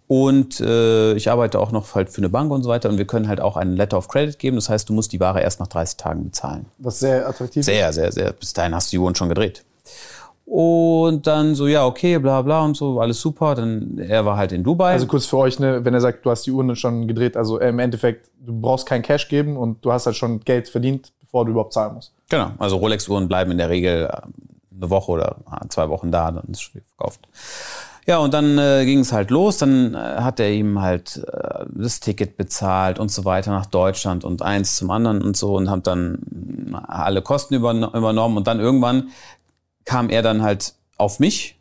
und äh, ich arbeite auch noch halt für eine Bank und so weiter und wir können halt auch einen Letter of Credit geben, das heißt, du musst die Ware erst nach 30 Tagen bezahlen. was sehr attraktiv ist. Sehr, sehr, sehr. Bis dahin hast du die Uhren schon gedreht. Und dann so, ja, okay, bla bla und so, alles super. Dann er war halt in Dubai. Also kurz für euch, ne, wenn er sagt, du hast die Uhren schon gedreht, also äh, im Endeffekt, du brauchst kein Cash geben und du hast halt schon Geld verdient, bevor du überhaupt zahlen musst. genau. Also Rolex-Uhren bleiben in der Regel äh, eine Woche oder äh, zwei Wochen da, dann ist es verkauft. Ja, und dann äh, ging es halt los. Dann äh, hat er ihm halt äh, das Ticket bezahlt und so weiter nach Deutschland und eins zum anderen und so und hat dann alle Kosten übern übernommen. Und dann irgendwann kam er dann halt auf mich.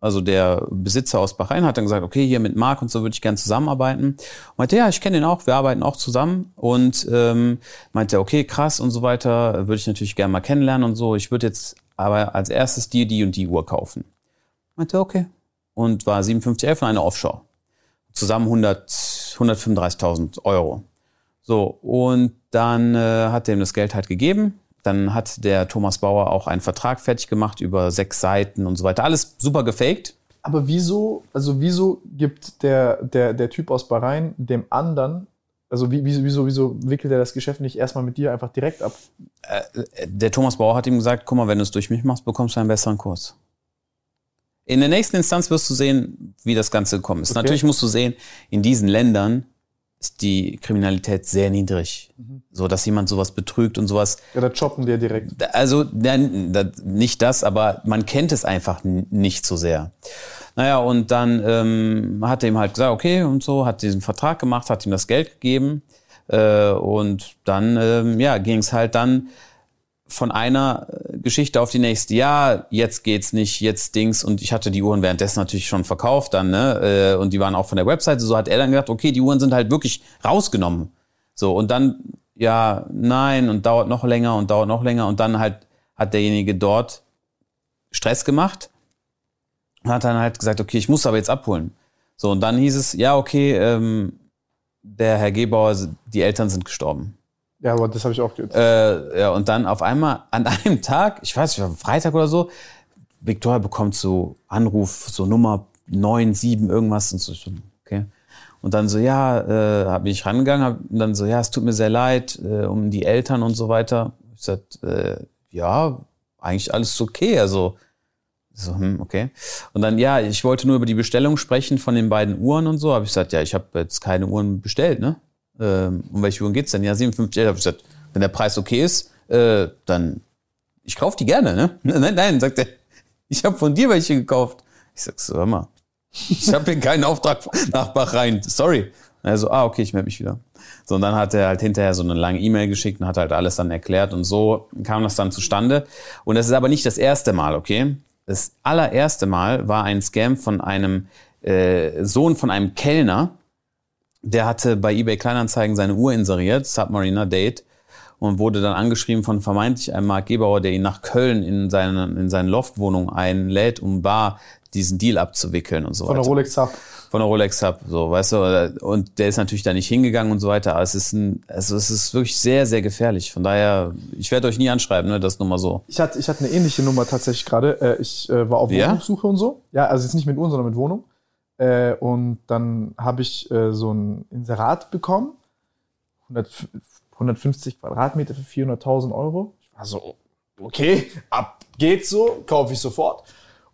Also der Besitzer aus Bahrain hat dann gesagt, okay, hier mit Marc und so würde ich gerne zusammenarbeiten. Und meinte, ja, ich kenne den auch, wir arbeiten auch zusammen. Und ähm, meinte, okay, krass und so weiter, würde ich natürlich gerne mal kennenlernen und so. Ich würde jetzt aber als erstes dir die und die Uhr kaufen. Meinte, okay. Und war 5711 und eine Offshore. Zusammen 100, 135.000 Euro. So, und dann äh, hat er ihm das Geld halt gegeben. Dann hat der Thomas Bauer auch einen Vertrag fertig gemacht über sechs Seiten und so weiter. Alles super gefaked. Aber wieso, also wieso gibt der, der, der Typ aus Bahrain dem anderen, also wie, wieso, wieso, wieso wickelt er das Geschäft nicht erstmal mit dir einfach direkt ab? Äh, Der Thomas Bauer hat ihm gesagt, guck mal, wenn du es durch mich machst, bekommst du einen besseren Kurs. In der nächsten Instanz wirst du sehen, wie das Ganze gekommen ist. Okay. Natürlich musst du sehen, in diesen Ländern ist die Kriminalität sehr niedrig. So, dass jemand sowas betrügt und sowas. Ja, da choppen die ja direkt. Also nicht das, aber man kennt es einfach nicht so sehr. Naja, und dann ähm, hat er ihm halt gesagt, okay, und so, hat diesen Vertrag gemacht, hat ihm das Geld gegeben. Äh, und dann, ähm, ja, ging es halt dann von einer äh, Geschichte auf die nächste. Ja, jetzt geht's nicht, jetzt Dings. Und ich hatte die Uhren währenddessen natürlich schon verkauft dann, ne? Äh, Und die waren auch von der Webseite. So hat er dann gedacht, okay, die Uhren sind halt wirklich rausgenommen. So, und dann, ja, nein, und dauert noch länger und dauert noch länger. Und dann halt hat derjenige dort Stress gemacht und hat dann halt gesagt, okay, ich muss aber jetzt abholen. So, und dann hieß es, ja, okay, ähm, der Herr Gebauer, die Eltern sind gestorben. Ja, aber das habe ich auch gehört. Äh, ja, und dann auf einmal an einem Tag, ich weiß nicht, Freitag oder so, Victoria bekommt so Anruf, so Nummer 9, 7, irgendwas und so, ich okay. Und dann so, ja, äh, hab mich rangegangen, hab und dann so, ja, es tut mir sehr leid, äh, um die Eltern und so weiter. Ich sag, äh, ja, eigentlich alles okay, also, so, hm, okay. Und dann, ja, ich wollte nur über die Bestellung sprechen von den beiden Uhren und so. Habe ich gesagt, ja, ich habe jetzt keine Uhren bestellt, ne? Ähm, um welche Uhren geht's denn? Ja, 57. Habe ich gesagt, wenn der Preis okay ist, äh, dann ich kaufe die gerne, ne? [LAUGHS] Nein, nein, sagt er. Ich habe von dir welche gekauft. Ich sag so, hör mal, ich habe hier keinen Auftrag [LAUGHS] nach Bahrain. Sorry. Und er so, ah, okay, ich melde mich wieder. So, und dann hat er halt hinterher so eine lange E-Mail geschickt und hat halt alles dann erklärt und so kam das dann zustande. Und das ist aber nicht das erste Mal, okay? Das allererste Mal war ein Scam von einem äh, Sohn von einem Kellner, der hatte bei eBay Kleinanzeigen seine Uhr inseriert, Submariner Date, und wurde dann angeschrieben von vermeintlich einem Mark Gebauer, der ihn nach Köln in seine, in seine Loftwohnung einlädt, um bar diesen Deal abzuwickeln und so Von weiter. der Rolex Hub. Von der Rolex Hub, so, weißt du, und der ist natürlich da nicht hingegangen und so weiter, aber es ist ein, also es ist wirklich sehr, sehr gefährlich. Von daher, ich werde euch nie anschreiben, ne, das nur mal so. Ich hatte, ich hatte eine ähnliche Nummer tatsächlich gerade. Äh, ich äh, war auf Ja? Wohnungssuche und so. Ja, also jetzt nicht mit Uhren, sondern mit Wohnung. Äh, und dann habe ich äh, so ein Inserat bekommen. 100, 150 Quadratmeter für 400.000 Euro. Ich war so, okay, ab geht's so, kaufe ich sofort.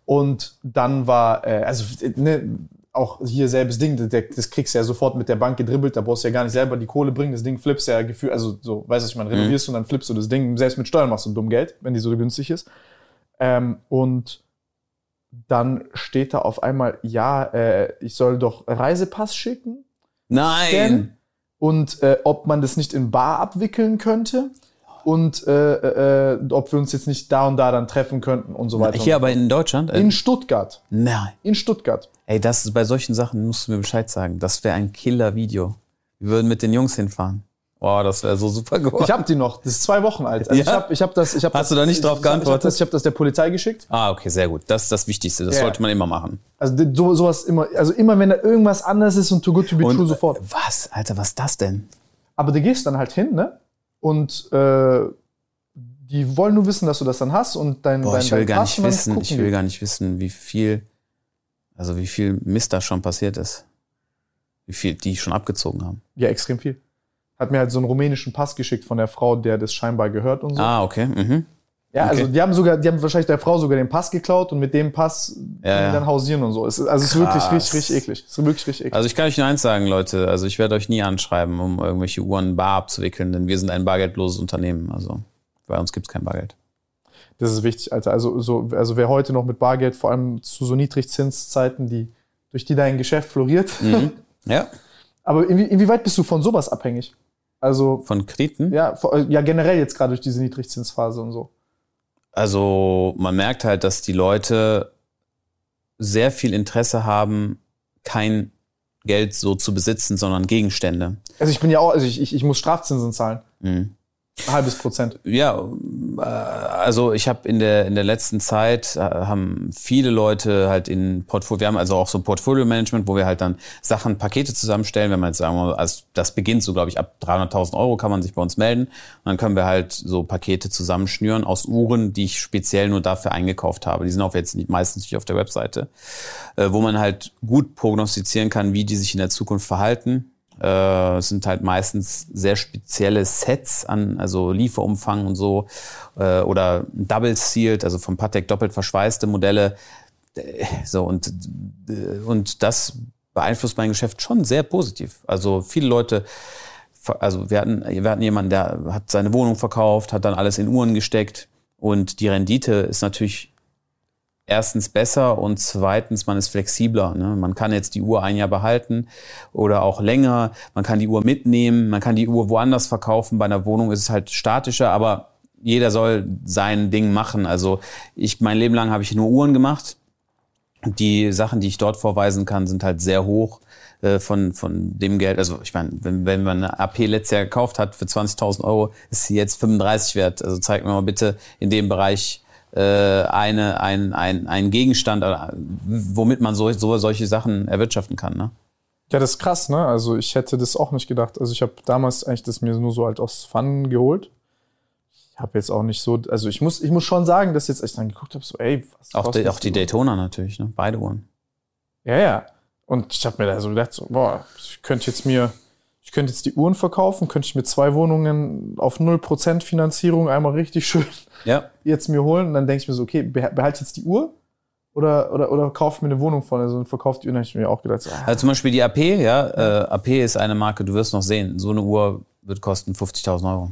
Und dann war, äh, also ne, auch hier selbes Ding, das, kriegst du ja sofort mit der Bank gedribbelt, da brauchst du ja gar nicht selber die Kohle bringen, das Ding flippst ja gefühlt, also so, weißt du, ich meine, renovierst du und dann flippst du das Ding, selbst mit Steuern machst du dumm Geld, wenn die so günstig ist. Ähm, und dann steht da auf einmal, ja, äh, ich soll doch Reisepass schicken Nein! scannen und äh, ob man das nicht in Bar abwickeln könnte und äh, äh, ob wir uns jetzt nicht da und da dann treffen könnten und so weiter. Hier aber in Deutschland? Äh, in Stuttgart. Nein. In Stuttgart. Ey, das ist bei solchen Sachen musst du mir Bescheid sagen. Das wäre ein Killer-Video. Wir würden mit den Jungs hinfahren. Boah, das wäre so super geworden. Ich habe die noch. Das ist zwei Wochen alt. Also Ja? ich habe ich hab das. Ich hab Hast das, du da nicht ich, drauf hab- Ich habe geantwortet? das, ich hab das der Polizei geschickt. Ah, okay, sehr gut. Das ist das Wichtigste. Das Ja. sollte man immer machen. Also so, sowas immer. Also immer wenn da irgendwas anders ist und too good to be true sofort. Was? Alter, was ist das denn? Aber du gehst dann halt hin, ne? Und äh, die wollen nur wissen, dass du das dann hast und dein, Boah, dein, ich will dein gar Pass nicht und wissen, ich will gar nicht wissen, wie viel, also wie viel Mist da schon passiert ist. Wie viel die schon abgezogen haben. Ja, extrem viel. Hat mir halt so einen rumänischen Pass geschickt von der Frau, der das scheinbar gehört und so. Ah, okay. Mhm. ja, also okay. die haben sogar, die haben wahrscheinlich der Frau sogar den Pass geklaut und mit dem Pass ja. dann hausieren und so. Es ist, also es ist wirklich richtig, richtig eklig. Es ist wirklich richtig eklig. Also ich kann euch nur eins sagen, Leute. Also ich werde euch nie anschreiben, um irgendwelche Uhren bar abzuwickeln, denn wir sind ein bargeldloses Unternehmen. Also bei uns gibt's kein Bargeld. Das ist wichtig, Alter. Also, so, also wer heute noch mit Bargeld, vor allem zu so Niedrigzinszeiten, die, durch die dein Geschäft floriert. Mhm. [LAUGHS] Ja. Aber inwie, inwieweit bist du von sowas abhängig? Also, Von Krediten? ja, vor- ja, generell jetzt gerade durch diese Niedrigzinsphase und so. Also man merkt halt, dass die Leute sehr viel Interesse haben, kein Geld so zu besitzen, sondern Gegenstände. Also ich bin ja auch, also ich, ich, ich muss Strafzinsen zahlen. Mhm. Halbes Prozent. Ja, äh, also ich habe in der in der letzten Zeit äh, haben viele Leute halt in Portfolio, wir haben also auch so ein Portfolio-Management, wo wir halt dann Sachen, Pakete zusammenstellen. Wenn man jetzt sagen wir also das beginnt so, glaube ich, ab 300.000 Euro kann man sich bei uns melden. Und dann können wir halt so Pakete zusammenschnüren aus Uhren, die ich speziell nur dafür eingekauft habe. Die sind auch jetzt nicht, meistens nicht auf der Webseite, äh, wo man halt gut prognostizieren kann, wie die sich in der Zukunft verhalten. Äh, es sind halt meistens sehr spezielle Sets an, also Lieferumfang und so, äh, oder Double Sealed, also vom Patek doppelt verschweißte Modelle. Äh, So und äh, und das beeinflusst mein Geschäft schon sehr positiv. Also viele Leute, also wir hatten, wir hatten jemanden, der hat seine Wohnung verkauft, hat dann alles in Uhren gesteckt und die Rendite ist natürlich erstens besser und zweitens, man ist flexibler. Ne? Man kann jetzt die Uhr ein Jahr behalten oder auch länger. Man kann die Uhr mitnehmen, man kann die Uhr woanders verkaufen. Bei einer Wohnung ist es halt statischer, aber jeder soll sein Ding machen. Also ich, mein Leben lang habe ich nur Uhren gemacht. Die Sachen, die ich dort vorweisen kann, sind halt sehr hoch äh, von, von dem Geld. Also ich meine, wenn, wenn man eine AP letztes Jahr gekauft hat für 20.000 Euro, ist sie jetzt 35 wert. Also zeig mir mal bitte in dem Bereich eine, ein, ein, ein Gegenstand, äh, womit man so, so solche Sachen erwirtschaften kann. Ne? Ja, das ist krass, ne? Also ich hätte das auch nicht gedacht. Also ich habe damals eigentlich das mir nur so halt aus Fun geholt. Ich habe jetzt auch nicht so, also ich muss, ich muss schon sagen, dass jetzt ich dann geguckt habe, so ey, was Auch, die, auch die? Daytona natürlich, ne? beide Uhren. Ja, ja. Und ich habe mir da so gedacht, so, boah, ich könnte jetzt mir, ich könnte jetzt die Uhren verkaufen, könnte ich mir zwei Wohnungen auf 0% Finanzierung einmal richtig [LAUGHS] schön Ja. jetzt mir holen. Und dann denke ich mir so, okay, beh- behalte jetzt die Uhr oder, oder, oder kauf mir eine Wohnung von, also verkauft die Uhr. Dann habe ich mir auch gedacht, so, ah, Also zum Beispiel die AP, ja, äh, AP ist eine Marke, du wirst noch sehen, so eine Uhr wird kosten 50.000 Euro.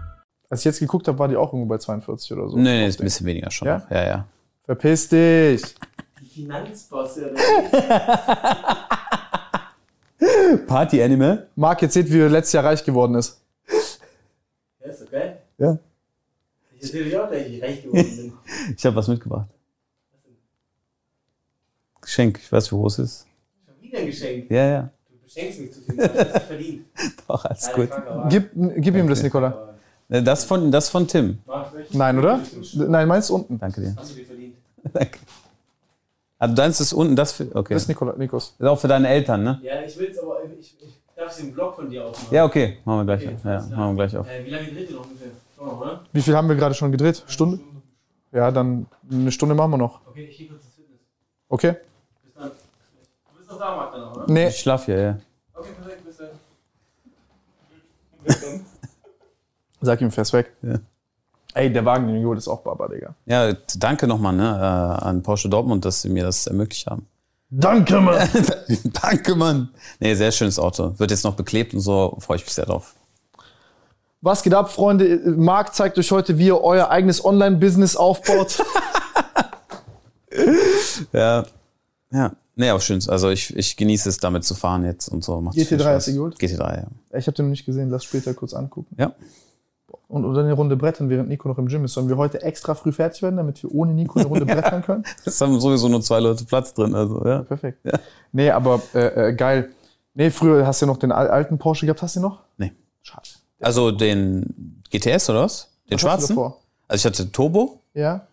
Als ich jetzt geguckt habe, war die auch irgendwo bei 42 oder so. Nee, nee, ist ein bisschen weniger schon. Ja? noch. ja, ja. Verpiss dich. Finanzbosse. [LAUGHS] Party Animal? Marc, jetzt seht, wie er letztes Jahr reich geworden ist. Ja, ist okay. Ja. Ich erzähle dir auch gleich, wie ich reich geworden bin. [LAUGHS] Ich habe was mitgebracht. Geschenk, ich weiß, wo es ist. Schon wieder ein Geschenk. Ja, ja. Du beschenkst mich zu viel, das hast du nicht verdient. [LAUGHS] Doch, alles Deine gut. Frage, Gib, gib ihm das, Nikola. Äh, Das von, das von Tim. Nein, oder? Nein, meins unten. Danke dir. [LAUGHS] Hast du dir verdient? Danke. Also deins ist unten das für, okay. Das ist Nikola, Nikos. Ist auch für deine Eltern, ne? Ja, ich will es aber, ich, ich darf es im Vlog von dir aufmachen. Ja, okay. Machen wir gleich, Okay, ja, machen wir gleich auf. Äh, wie lange dreht ihr noch ungefähr? Noch, oder? Wie viel haben wir gerade schon gedreht? Stunde? Ja, dann eine Stunde machen wir noch. Okay, ich gehe kurz ins Fitness. Okay? Bis dann. Du bist noch da, Marc, dann oder? Nee. Ich schlaf hier, ja. Okay, perfekt, bis dann. [LAUGHS] Sag ihm fest weg. Ja. Ey, der Wagen, den du geholt ist auch Baba, Digga. Ja, danke nochmal ne, äh, an Porsche Dortmund, dass sie mir das ermöglicht haben. Danke, Mann! [LAUGHS] danke, Mann. Nee, sehr schönes Auto. Wird jetzt noch beklebt und so, freue ich mich sehr drauf. Was geht ab, Freunde? Marc zeigt euch heute, wie ihr euer eigenes Online-Business aufbaut. [LAUGHS] Ja. Ja. Nee, aber schön. Also ich, ich genieße es, damit zu fahren jetzt und so. Macht GT3 viel Spaß. hast du geholt? GT3, ja. ich habe den noch nicht gesehen, lass später kurz angucken. Ja. Und oder eine Runde brettern, während Nico noch im Gym ist. Sollen wir heute extra früh fertig werden, damit wir ohne Nico eine Runde [LAUGHS] brettern können? Es haben sowieso nur zwei Leute Platz drin, also ja. Perfekt. Nee, aber äh, äh, geil. Nee, früher hast du noch den al- alten Porsche gehabt, hast du noch? Nee. Schade. Also den GTS oder was? Den Was schwarzen? Also ich hatte Turbo, Ja.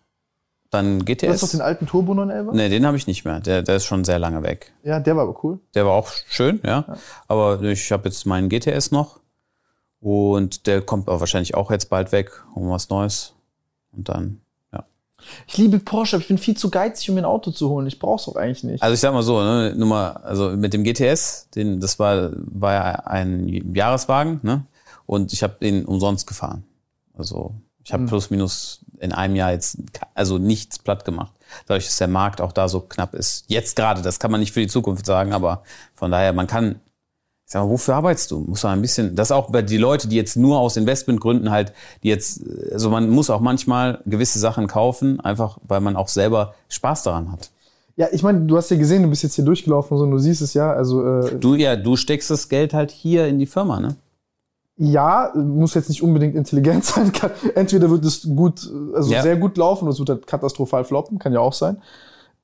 dann Du hast doch GTS. den alten Turbo 911? Nee, den habe ich nicht mehr. Der, der ist schon sehr lange weg. Ja, der war aber cool. Der war auch schön, ja. Aber ich habe jetzt meinen GTS noch. Und der kommt aber wahrscheinlich auch jetzt bald weg, um was Neues. Und dann, ja. Ich liebe Porsche, aber ich bin viel zu geizig, um mir ein Auto zu holen. Ich brauch's auch eigentlich nicht. Also ich sag mal so, ne, nur mal, also mit dem GTS, den, das war, war ja ein Jahreswagen, ne? Und ich habe den umsonst gefahren. Also ich habe plus minus in einem Jahr jetzt also nichts platt gemacht. Dadurch, dass der Markt auch da so knapp ist. Jetzt gerade, das kann man nicht für die Zukunft sagen, aber von daher, man kann, ich sag mal, wofür arbeitest du? Muss man ein bisschen, das auch bei die Leute, die jetzt nur aus Investmentgründen halt, die jetzt, also man muss auch manchmal gewisse Sachen kaufen, einfach weil man auch selber Spaß daran hat. Ja, ich meine, du hast ja gesehen, du bist jetzt hier durchgelaufen und so, und du siehst es ja. Also, äh, Du, ja, du steckst das Geld halt hier in die Firma, ne? ja, muss jetzt nicht unbedingt intelligent [LAUGHS] sein. Kann, entweder wird es gut, also Ja. sehr gut laufen oder es wird halt katastrophal floppen, kann ja auch sein.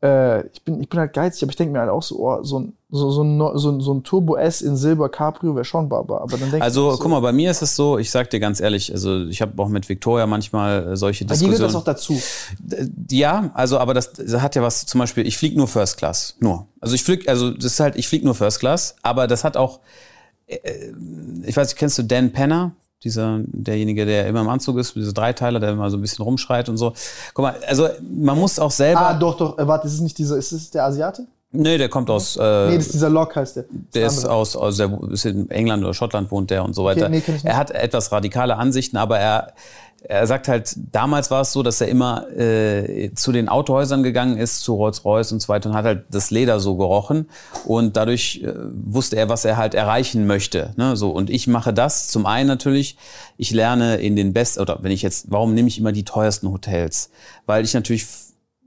Äh, ich, bin, ich bin halt geizig, aber ich denke mir halt auch so, oh, so, ein, so, so, ein, so, so ein Turbo S in Silber Cabrio wäre schon Baba. Aber dann ich Also, so, guck mal, bei mir ist es so, ich sag dir ganz ehrlich, also ich habe auch mit Victoria manchmal äh, solche bei dir gehört Diskussionen. das auch dazu. Ja, also aber das, das hat ja was, zum Beispiel, ich flieg nur First Class, nur. Also ich flieg, also das ist halt, ich flieg nur First Class, aber das hat auch, äh, ich weiß nicht, kennst du Dan Penner? Dieser, derjenige, der immer im Anzug ist, dieser Dreiteiler, der immer so ein bisschen rumschreit und so. Guck mal, also man muss auch selber. Ah, doch, doch, äh, warte, ist es nicht dieser, ist es der Asiate? Nee, der kommt aus. Äh, nee, das ist dieser Locke heißt der. Das Der ist aus, aus der, ist in England oder Schottland wohnt der und so weiter. nee, kenn ich nicht. er hat etwas radikale Ansichten, aber er, er sagt halt, damals war es so, dass er immer äh, zu den Autohäusern gegangen ist, zu Rolls-Royce und so weiter und hat halt das Leder so gerochen und dadurch äh, wusste er, was er halt erreichen möchte. Ne? So und ich mache das zum einen natürlich, ich lerne in den besten oder wenn ich jetzt, warum nehme ich immer die teuersten Hotels? Weil ich natürlich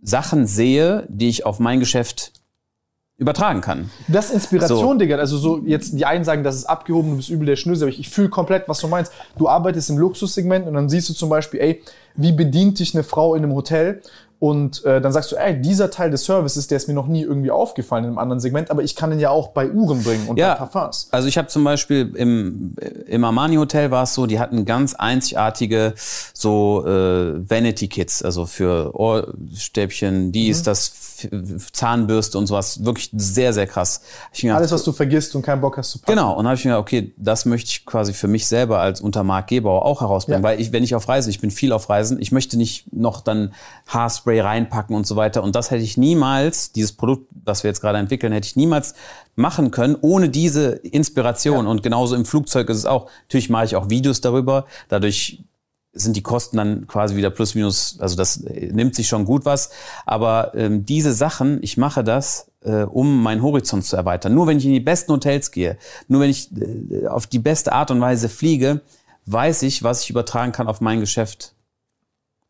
Sachen sehe, die ich auf mein Geschäft übertragen kann. Das ist Inspiration, So. Digga. Also so jetzt die einen sagen, das ist abgehoben, du bist übel der Schnösel, aber ich, ich fühle komplett, was du meinst. Du arbeitest im Luxussegment und dann siehst du zum Beispiel, ey, wie bedient dich eine Frau in einem Hotel? Und äh, dann sagst du, ey, dieser Teil des Services, der ist mir noch nie irgendwie aufgefallen in einem anderen Segment, aber ich kann ihn ja auch bei Uhren bringen und Ja. bei Parfums. Also ich habe zum Beispiel im, im Armani Hotel war es so, die hatten ganz einzigartige so äh, Vanity Kits, also für Ohrstäbchen, die Mhm. ist das Zahnbürste und sowas, wirklich sehr sehr krass. Mir Alles, gedacht, was du vergisst und keinen Bock hast zu packen. Genau, und dann habe ich mir gedacht, okay, das möchte ich quasi für mich selber als Untermark Gebauer auch herausbringen, Ja. weil ich, wenn ich auf Reise, ich bin viel auf Reisen, ich möchte nicht noch dann Haarspray reinpacken und so weiter. Und das hätte ich niemals, dieses Produkt, was wir jetzt gerade entwickeln, hätte ich niemals machen können, ohne diese Inspiration. Und genauso im Flugzeug ist es auch, natürlich mache ich auch Videos darüber, dadurch sind die Kosten dann quasi wieder plus minus, also das äh, nimmt sich schon gut was. Aber ähm, diese Sachen, ich mache das, äh, um meinen Horizont zu erweitern. Nur wenn ich in die besten Hotels gehe, nur wenn ich äh, auf die beste Art und Weise fliege, weiß ich, was ich übertragen kann auf mein Geschäft.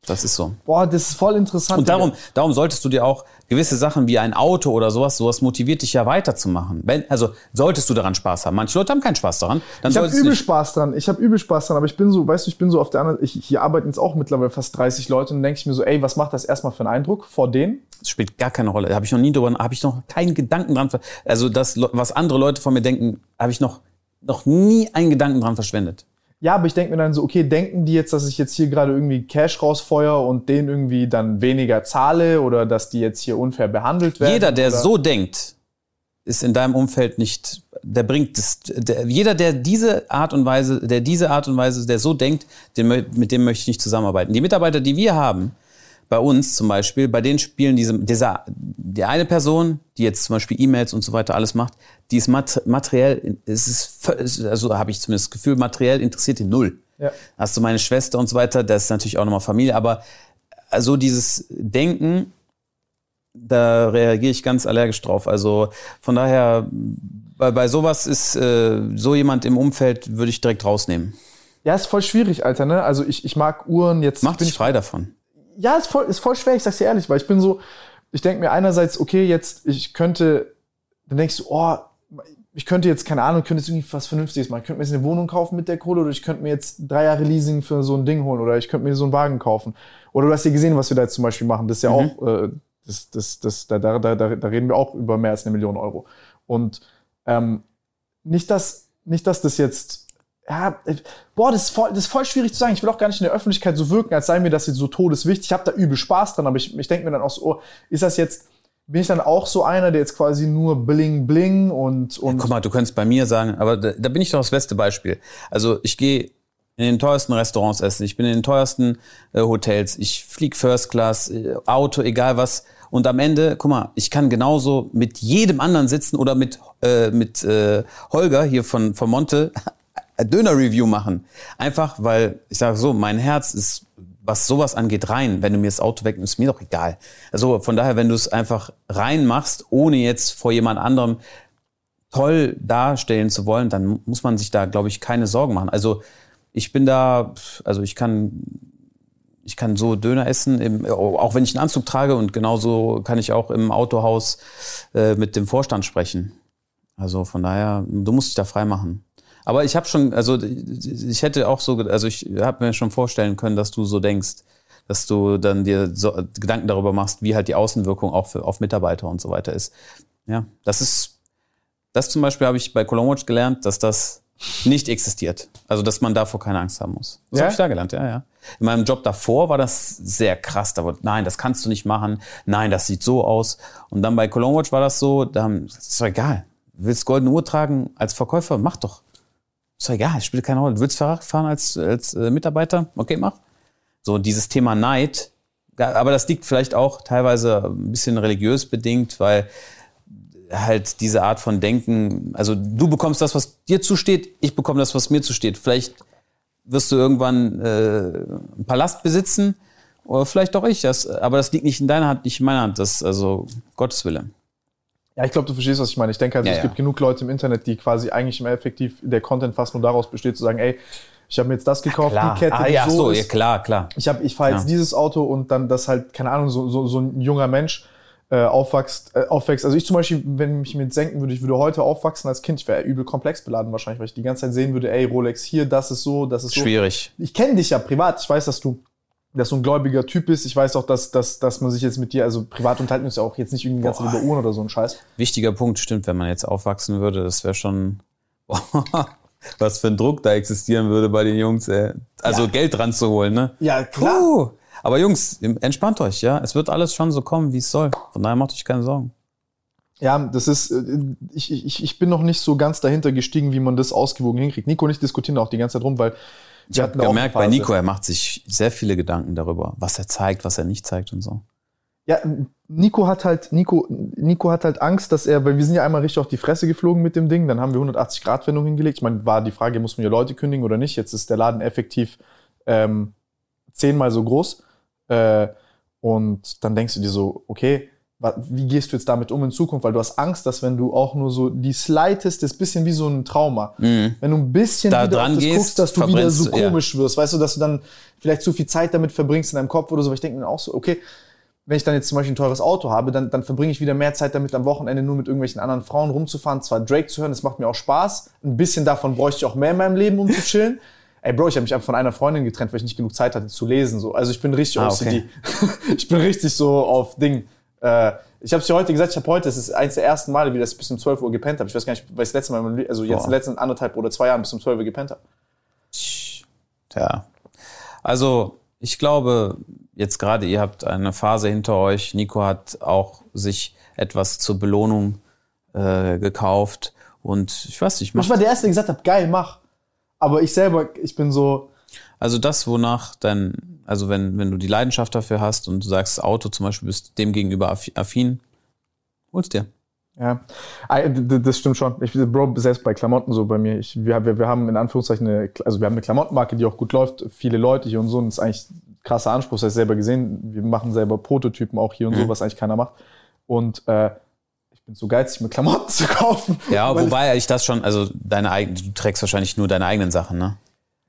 Das ist so. Boah, das ist voll interessant. Und darum, darum solltest du dir auch gewisse Sachen wie ein Auto oder sowas, sowas motiviert dich ja weiterzumachen. Wenn, also solltest du daran Spaß haben. Manche Leute haben keinen Spaß daran. Dann ich habe übel Spaß dran. Ich habe übel Spaß dran, aber ich bin so, weißt du, ich bin so auf der anderen, ich, hier arbeiten jetzt auch mittlerweile fast 30 Leute und denke ich mir so, ey, was macht das erstmal für einen Eindruck vor denen? Das spielt gar keine Rolle. Habe ich noch nie drüber, habe ich noch keinen Gedanken dran. Also das, was andere Leute von mir denken, habe ich noch noch nie einen Gedanken dran verschwendet. Ja, aber ich denke mir dann so, okay, denken die jetzt, dass ich jetzt hier gerade irgendwie Cash rausfeuer und denen irgendwie dann weniger zahle oder dass die jetzt hier unfair behandelt werden? Jeder, der oder? so denkt, ist in deinem Umfeld nicht, der bringt das, der, jeder, der diese Art und Weise, der diese Art und Weise, der so denkt, den, mit dem möchte ich nicht zusammenarbeiten. Die Mitarbeiter, die wir haben, bei uns zum Beispiel, bei denen spielen diese, dieser, die eine Person, die jetzt zum Beispiel E-Mails und so weiter alles macht, die ist mat materiell, es ist, also habe ich zumindest das Gefühl, materiell interessiert die null. Ja. Hast du meine Schwester und so weiter, das ist natürlich auch nochmal Familie, aber so dieses Denken, da reagiere ich ganz allergisch drauf. Also von daher, bei, bei sowas ist äh, so jemand im Umfeld, würde ich direkt rausnehmen. Ja, ist voll schwierig, Alter, ne? Also ich, ich mag Uhren jetzt. Mach bin dich frei davon. Ja, ist voll, ist voll schwer, ich sag's dir ehrlich, weil ich bin so, ich denke mir einerseits, okay, jetzt, ich könnte, dann denkst du, oh, ich könnte jetzt, keine Ahnung, könnte jetzt irgendwie was Vernünftiges machen. Ich könnte mir jetzt eine Wohnung kaufen mit der Kohle oder ich könnte mir jetzt drei Jahre Leasing für so ein Ding holen oder ich könnte mir so einen Wagen kaufen. Oder du hast ja gesehen, was wir da jetzt zum Beispiel machen. Das ist ja Mhm. auch, äh, das, das, das, da, da, da, da da reden wir auch über mehr als eine Million Euro. Und ähm, nicht, dass, nicht, dass das jetzt ja, äh, boah, das ist, voll, das ist voll schwierig zu sagen. Ich will auch gar nicht in der Öffentlichkeit so wirken, als sei mir das jetzt so todeswichtig. Ich habe da übel Spaß dran, aber ich, ich denke mir dann auch so, oh, ist das jetzt, bin ich dann auch so einer, der jetzt quasi nur bling bling und, und Guck mal, du könntest bei mir sagen, aber da, da bin ich doch das beste Beispiel. Also ich gehe in den teuersten Restaurants essen, ich bin in den teuersten äh, Hotels, ich flieg First Class, äh, Auto, egal was. Und am Ende, guck mal, ich kann genauso mit jedem anderen sitzen oder mit, äh, mit äh, Holger hier von, von Monte Döner-Review machen. Einfach, weil, ich sage so, mein Herz ist, was sowas angeht, rein. Wenn du mir das Auto wegnimmst, ist mir doch egal. Also von daher, wenn du es einfach rein machst, ohne jetzt vor jemand anderem toll darstellen zu wollen, dann muss man sich da, glaube ich, keine Sorgen machen. Also ich bin da, also ich kann, ich kann so Döner essen, im, auch wenn ich einen Anzug trage und genauso kann ich auch im Autohaus äh, mit dem Vorstand sprechen. Also von daher, du musst dich da frei machen. Aber ich habe schon, also ich hätte auch so, also ich habe mir schon vorstellen können, dass du so denkst, dass du dann dir so Gedanken darüber machst, wie halt die Außenwirkung auch für, auf Mitarbeiter und so weiter ist. Ja, das ist, das zum Beispiel habe ich bei Cologne Watch gelernt, dass das nicht existiert. Also, dass man davor keine Angst haben muss. Das Ja? habe ich da gelernt, ja, ja. In meinem Job davor war das sehr krass. Da wurde, nein, das kannst du nicht machen. Nein, das sieht so aus. Und dann bei Cologne Watch war das so, da haben, das ist doch egal. Du willst goldene Uhr tragen als Verkäufer? Mach doch. Ist doch egal, spielt keine Rolle. Du willst Fahrrad fahren als, als äh, Mitarbeiter? Okay, mach. So, dieses Thema Neid, aber das liegt vielleicht auch teilweise ein bisschen religiös bedingt, weil halt diese Art von Denken, also du bekommst das, was dir zusteht, ich bekomme das, was mir zusteht. Vielleicht wirst du irgendwann äh, einen Palast besitzen oder vielleicht auch ich. Das, aber das liegt nicht in deiner Hand, nicht in meiner Hand. Das ist also Gottes Wille. Ja, ich glaube, du verstehst, was ich meine. Ich denke, also, Ja, es ja. gibt genug Leute im Internet, die quasi eigentlich im effektiv der Content fast nur daraus besteht, zu sagen, ey, ich habe mir jetzt das gekauft, die Kette, ah, die ja, so, so, ist. ja, klar, klar. Ich habe, ich fahre jetzt Ja. dieses Auto und dann das halt, keine Ahnung, so, so, so ein junger Mensch äh, aufwächst, äh, aufwächst. Also ich zum Beispiel, wenn ich mir jetzt denken würde, ich würde heute aufwachsen als Kind, ich wäre übel komplex beladen wahrscheinlich, weil ich die ganze Zeit sehen würde, ey, Rolex hier, das ist so, das ist so. Schwierig. Ich kenne dich ja privat. Ich weiß, dass du, dass du ein gläubiger Typ bist. Ich weiß auch, dass, dass, dass man sich jetzt mit dir, also privat unterhalten uns ja auch jetzt nicht irgendwie ganz über Uhren oder so ein Scheiß. Wichtiger Punkt, stimmt, wenn man jetzt aufwachsen würde, das wäre schon, [LAUGHS] was für ein Druck da existieren würde bei den Jungs, ey. Also Geld dran zu holen, ne? Ja, klar. Puh. Aber Jungs, entspannt euch, ja. Es wird alles schon so kommen, wie es soll. Von daher macht euch keine Sorgen. Ja, das ist, äh, ich, ich, ich bin noch nicht so ganz dahinter gestiegen, wie man das ausgewogen hinkriegt. Nico und ich diskutieren da auch die ganze Zeit rum, weil Ich habe gemerkt, bei. Nico, er macht sich sehr viele Gedanken darüber, was er zeigt, was er nicht zeigt und so. Ja, Nico hat halt, Nico, Nico hat halt Angst, dass er, weil wir sind ja einmal richtig auf die Fresse geflogen mit dem Ding, dann haben wir 180 Grad Wendung hingelegt. Ich meine, war die Frage, muss man hier Leute kündigen oder nicht? Jetzt ist der Laden effektiv ähm, zehnmal so groß. Äh, und dann denkst du dir so, okay, wie gehst du jetzt damit um in Zukunft? Weil du hast Angst, dass wenn du auch nur so die slightest, das ist ein bisschen wie so ein Trauma. Wenn du ein bisschen Mhm. Da wieder dran das gehst, guckst, dass du wieder so du, ja. komisch wirst, weißt du, dass du dann vielleicht zu viel Zeit damit verbringst in deinem Kopf oder so. Aber ich denke mir auch so, okay, wenn ich dann jetzt zum Beispiel ein teures Auto habe, dann, dann verbringe ich wieder mehr Zeit damit, am Wochenende nur mit irgendwelchen anderen Frauen rumzufahren, zwar Drake zu hören, das macht mir auch Spaß. Ein bisschen davon bräuchte ich auch mehr in meinem Leben, um zu chillen. [LAUGHS] Ey, Bro, ich habe mich einfach von einer Freundin getrennt, weil ich nicht genug Zeit hatte zu lesen. So. Also ich bin richtig Ah, OCD. [LAUGHS] ich bin richtig so auf Ding. Äh, ich habe es dir heute gesagt, ich habe heute, es ist eins der ersten Male, wie das bis um 12 Uhr gepennt habe. Ich weiß gar nicht, weil ich das letzte Mal, also jetzt Boah. in den letzten anderthalb oder zwei Jahren bis um 12 Uhr gepennt habe. Tja. Also, ich glaube, jetzt gerade ihr habt eine Phase hinter euch. Nico hat auch sich etwas zur Belohnung äh, gekauft. Und ich weiß nicht, Ich war der Erste, der gesagt hat, geil, mach. Aber ich selber, ich bin so, Also das, wonach dein, also wenn, wenn du die Leidenschaft dafür hast und du sagst, Auto zum Beispiel bist dem gegenüber affi- affin, holst dir. Ja, das stimmt schon. Ich, Bro, selbst bei Klamotten so bei mir. Ich, wir, wir, wir haben in Anführungszeichen eine, also wir haben eine Klamottenmarke, die auch gut läuft, viele Leute hier und so. Und das ist eigentlich ein krasser Anspruch. Das hast du selber gesehen. Wir machen selber Prototypen auch hier und so, Mhm. was eigentlich keiner macht. Und äh, ich bin so geizig, mir Klamotten [LAUGHS] zu kaufen. Ja, wobei ich das schon, also deine eigenen, du trägst wahrscheinlich nur deine eigenen Sachen, ne?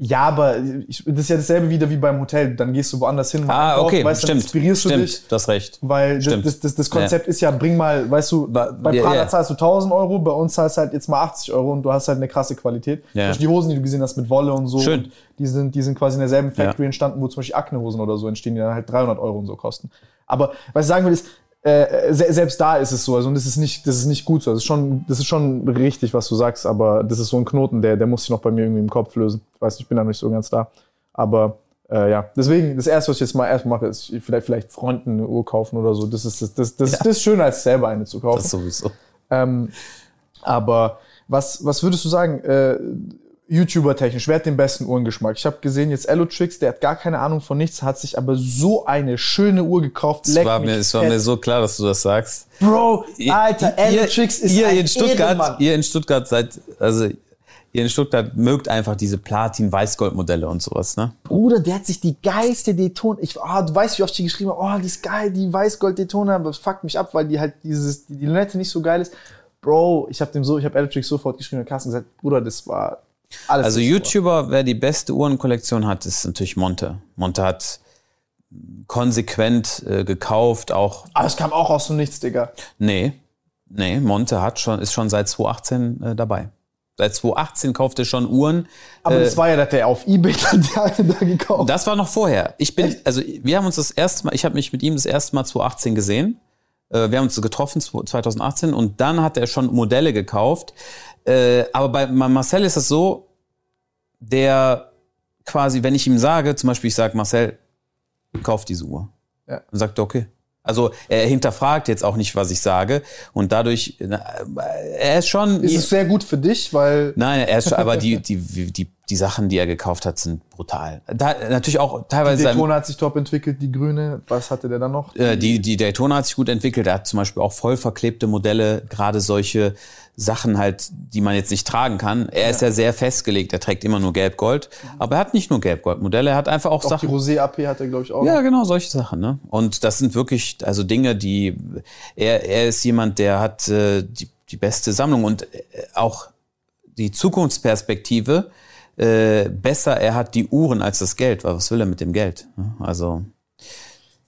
Ja, aber ich, das ist ja dasselbe wieder wie beim Hotel. Dann gehst du woanders hin. Ah, einkaufen, okay, weißt, dann stimmt. inspirierst du stimmt, dich. hast recht. Weil das, Stimmt. das, das, das Konzept ist ja, bring mal, weißt du, bei ja, Prada ja. zahlst du 1000 Euro, bei uns zahlst du halt jetzt mal 80 Euro und du hast halt eine krasse Qualität. Ja. Die Hosen, die du gesehen hast mit Wolle und so, Schön. und die sind, die sind quasi in derselben Factory Ja. entstanden, wo zum Beispiel Akne-Hosen oder so entstehen, die dann halt 300 Euro und so kosten. Aber was ich sagen will, ist, äh, se selbst da ist es so, also und das ist nicht, das ist nicht gut so. Das ist schon, das ist schon richtig, was du sagst, aber das ist so ein Knoten, der, der muss sich noch bei mir irgendwie im Kopf lösen. Ich weiß nicht, ich bin da nicht so ganz da. Aber äh, ja, deswegen, das erste, was ich jetzt mal erst mache, ist vielleicht, vielleicht Freunden eine Uhr kaufen oder so. Das ist, das, das, das, das ist schöner, als selber eine zu kaufen. Das sowieso. Ähm, aber was, was würdest du sagen, äh, YouTuber-technisch, wer hat den besten Uhrengeschmack? Ich habe gesehen, jetzt Elotrix, der hat gar keine Ahnung von nichts, hat sich aber so eine schöne Uhr gekauft. Es war, mir, es war mir so klar, dass du das sagst. Bro, Alter, Elotrix ist ihr ein in Stuttgart, Edelmann. ihr in Stuttgart seid, also ihr in Stuttgart mögt einfach diese Platin-Weißgold-Modelle und sowas, ne? Bruder, der hat sich die geilste Daytona. Ich, oh, du weißt, wie oft ich geschrieben habe, oh, die ist geil, die Weißgold-Daytona, aber das fuckt mich ab, weil die halt dieses, die, Lunette nicht so geil ist. Bro, ich habe dem so, ich habe Electric sofort geschrieben, der Carsten gesagt, Bruder, das war alles. Also. YouTuber, wer die beste Uhrenkollektion hat, ist natürlich Monte. Monte hat konsequent äh, gekauft, auch Aber es kam auch aus dem Nichts, Digga. Nee, nee, Monte hat schon, ist schon seit 2018 äh, dabei. Seit 2018 kauft er schon Uhren. Aber Äh, das war ja, dass der auf Ebay dann die eine da gekauft. Das war noch vorher. Ich bin, also wir haben uns das erste Mal, ich habe mich mit ihm das erste Mal 2018 gesehen. Äh, Wir haben uns getroffen 2018 und dann hat er schon Modelle gekauft. Äh, Aber bei Marcel ist es so, der quasi, wenn ich ihm sage, zum Beispiel ich sage, Marcel, kauf diese Uhr. Ja. Dann sagt okay. Also er hinterfragt jetzt auch nicht, was ich sage. Und dadurch, er ist schon. Ist es sehr gut für dich, weil Nein, er ist schon, aber die, [LAUGHS] die, die, die Sachen, die er gekauft hat, sind brutal. Da, natürlich auch die teilweise. sein- Daytona hat sich top entwickelt, die grüne. Was hatte der dann noch? äh, die, die Daytona hat sich gut entwickelt. Er hat zum Beispiel auch voll verklebte Modelle, gerade solche Sachen halt, die man jetzt nicht tragen kann. Er ist ja sehr festgelegt. Er trägt immer nur Gelb-Gold. Aber er hat nicht nur Gelb-Gold-Modelle. Er hat einfach auch Auch Sachen. die Rosé AP hat er, glaube ich, auch. Ja, noch. genau, solche Sachen. Ne? Und das sind wirklich also Dinge, die er, er ist jemand, der hat äh, die, die beste Sammlung und äh, auch die Zukunftsperspektive äh, besser. Er hat die Uhren als das Geld. Weil Was will er mit dem Geld? ne? Also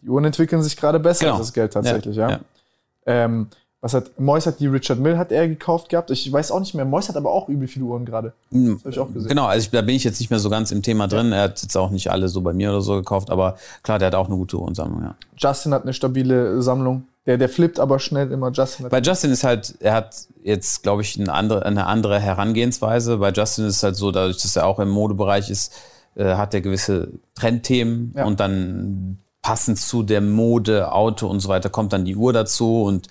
Die Uhren entwickeln sich gerade besser Genau. als das Geld tatsächlich, ja. Ja, ja. Ähm, was hat Mois hat die Richard Mill hat er gekauft gehabt. Ich weiß auch nicht mehr. Mois hat aber auch übel viele Uhren gerade. Das habe ich auch gesehen. Genau, also ich, da bin ich jetzt nicht mehr so ganz im Thema drin. Er hat jetzt auch nicht alle so bei mir oder so gekauft, aber klar, der hat auch eine gute Uhrensammlung, ja. Justin hat eine stabile Sammlung. Der, der flippt aber schnell immer. Justin Bei Justin ist halt, er hat jetzt, glaube ich, eine andere, eine andere Herangehensweise. Bei Justin ist es halt so, dadurch, dass er auch im Modebereich ist, äh, hat er gewisse Trendthemen Ja. und dann passend zu der Mode, Auto und so weiter kommt dann die Uhr dazu. Und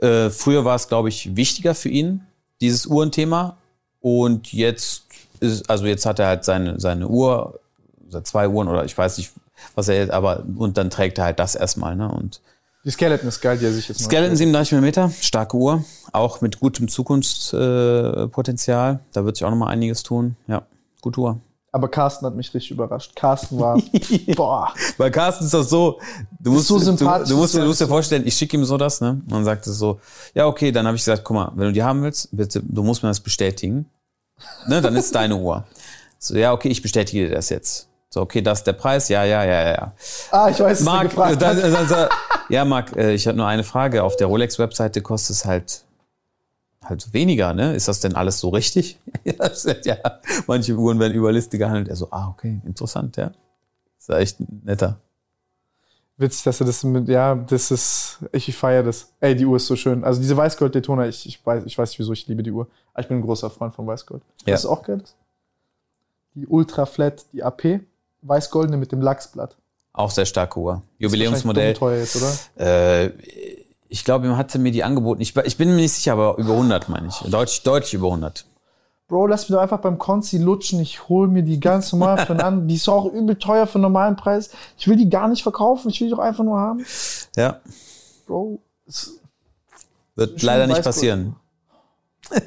äh, früher war es, glaube ich, wichtiger für ihn, dieses Uhrenthema. Und jetzt ist, also jetzt hat er halt seine, seine Uhr, seit zwei Uhren oder ich weiß nicht, was er jetzt, aber und dann trägt er halt das erstmal, ne? Und die Skeleton ist geil, die er sich jetzt Skeleton 37 mm, starke Uhr, auch mit gutem Zukunftspotenzial. Äh, da wird sich auch noch mal einiges tun. Ja, gute Uhr. Aber Carsten hat mich richtig überrascht. Carsten war, [LAUGHS] boah, Bei Carsten ist das so, du musst, so du, du, musst, du musst dir vorstellen, ich schicke ihm so das, ne? Und dann sagt er so, ja, okay, dann habe ich gesagt, guck mal, wenn du die haben willst, bitte, du musst mir das bestätigen. Ne, dann ist deine Uhr. So, ja, okay, ich bestätige dir das jetzt. So, okay, das ist der Preis, ja, ja, ja, ja. Ah, ich weiß, was er Marc, gefragt dann, hat. dann, dann, ja, Marc, äh, ich habe nur eine Frage. Auf der Rolex-Webseite kostet es halt halt weniger, ne? Ist das denn alles so richtig? [LAUGHS] ja, ist manche Uhren werden über Liste gehandelt. Er so, ah, okay, interessant, ja. Ist ja echt netter. Witzig, dass er das mit, ja, das ist, ich, ich feiere das. Ey, die Uhr ist so schön. Also diese Weißgold Daytona, ich, ich weiß, ich weiß nicht wieso, ich liebe die Uhr. Aber ich bin ein großer Freund von Weißgold. Ja. Das ist auch geil. die Ultra Flat, die AP, weiß-goldene mit dem Lachsblatt. Auch sehr starke Uhr. Jubiläumsmodell. dumm teuer jetzt, oder? Äh, ich glaube, man hatte mir die angeboten. Ich, ich bin mir nicht sicher, aber über 100 meine ich. Deutlich, deutlich über 100. Bro, lass mich doch einfach beim Konzi lutschen. Ich hol mir die ganz normal von an. Die ist auch übel teuer für einen normalen Preis. Ich will die gar nicht verkaufen. Ich will die doch einfach nur haben. Ja, Bro, es- wird leider nicht passieren. [LAUGHS]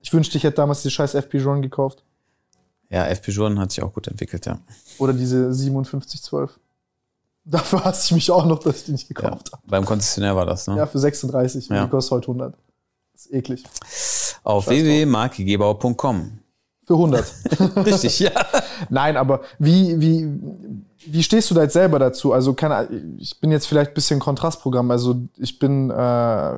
ich wünschte, ich hätte damals die scheiß FP Journe gekauft. Ja, FP Journe hat sich auch gut entwickelt, ja. Oder diese 5712. [LAUGHS] Dafür hasse ich mich auch noch, dass ich die nicht ja. gekauft habe. Beim Konzessionär war das, ne? Ja, für 36. Ja. Die kostet heute 100. Das ist eklig. Auf www.markegebauer.com. Für 100. [LAUGHS] Richtig, ja. [LAUGHS] Nein, aber wie, wie, wie stehst du da jetzt selber dazu? Also, keine, ich bin jetzt vielleicht ein bisschen Kontrastprogramm. Also, ich bin, äh,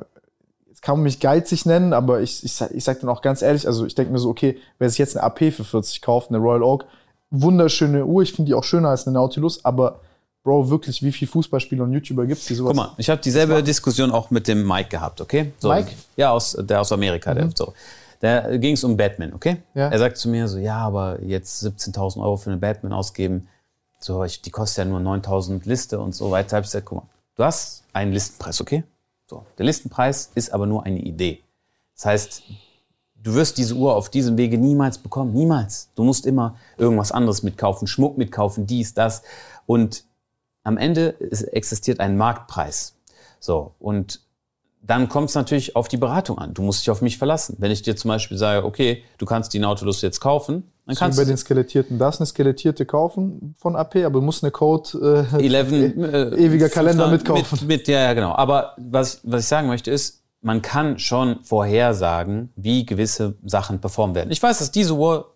jetzt kann man mich geizig nennen, aber ich, ich, ich sag dann auch ganz ehrlich, also ich denke mir so, okay, wer sich jetzt eine AP für 40 kauft, eine Royal Oak, wunderschöne Uhr, ich finde die auch schöner als eine Nautilus, aber Bro, wirklich, wie viele Fußballspieler und YouTuber gibt's die sowas? Guck mal, ich habe dieselbe Diskussion auch mit dem Mike gehabt, okay? So, Mike? Ja, aus, der aus Amerika, der so. Da ging es um Batman, okay? Ja. Er sagt zu mir so, ja, aber jetzt 17.000 Euro für eine Batman ausgeben, so, ich, die kostet ja nur 9.000 Liste und so weiter. Hab ich gesagt, guck mal, du hast einen Listenpreis, okay? So, der Listenpreis ist aber nur eine Idee. Das heißt, du wirst diese Uhr auf diesem Wege niemals bekommen, niemals. Du musst immer irgendwas anderes mitkaufen, Schmuck mitkaufen, dies, das. Und am Ende ist- existiert ein Marktpreis. So, und dann kommt es natürlich auf die Beratung an. Du musst dich auf mich verlassen. Wenn ich dir zum Beispiel sage, okay, du kannst die Nautilus jetzt kaufen, dann So kannst bei du den Skelettierten. Da ist eine Skelettierte kaufen von AP, aber du musst eine Code äh, 11, äh, ewiger Kalender mit- mitkaufen. Mit, mit, ja, ja, genau. Aber was, was ich sagen möchte ist, man kann schon vorhersagen, wie gewisse Sachen performen werden. Ich weiß, dass diese Uhr,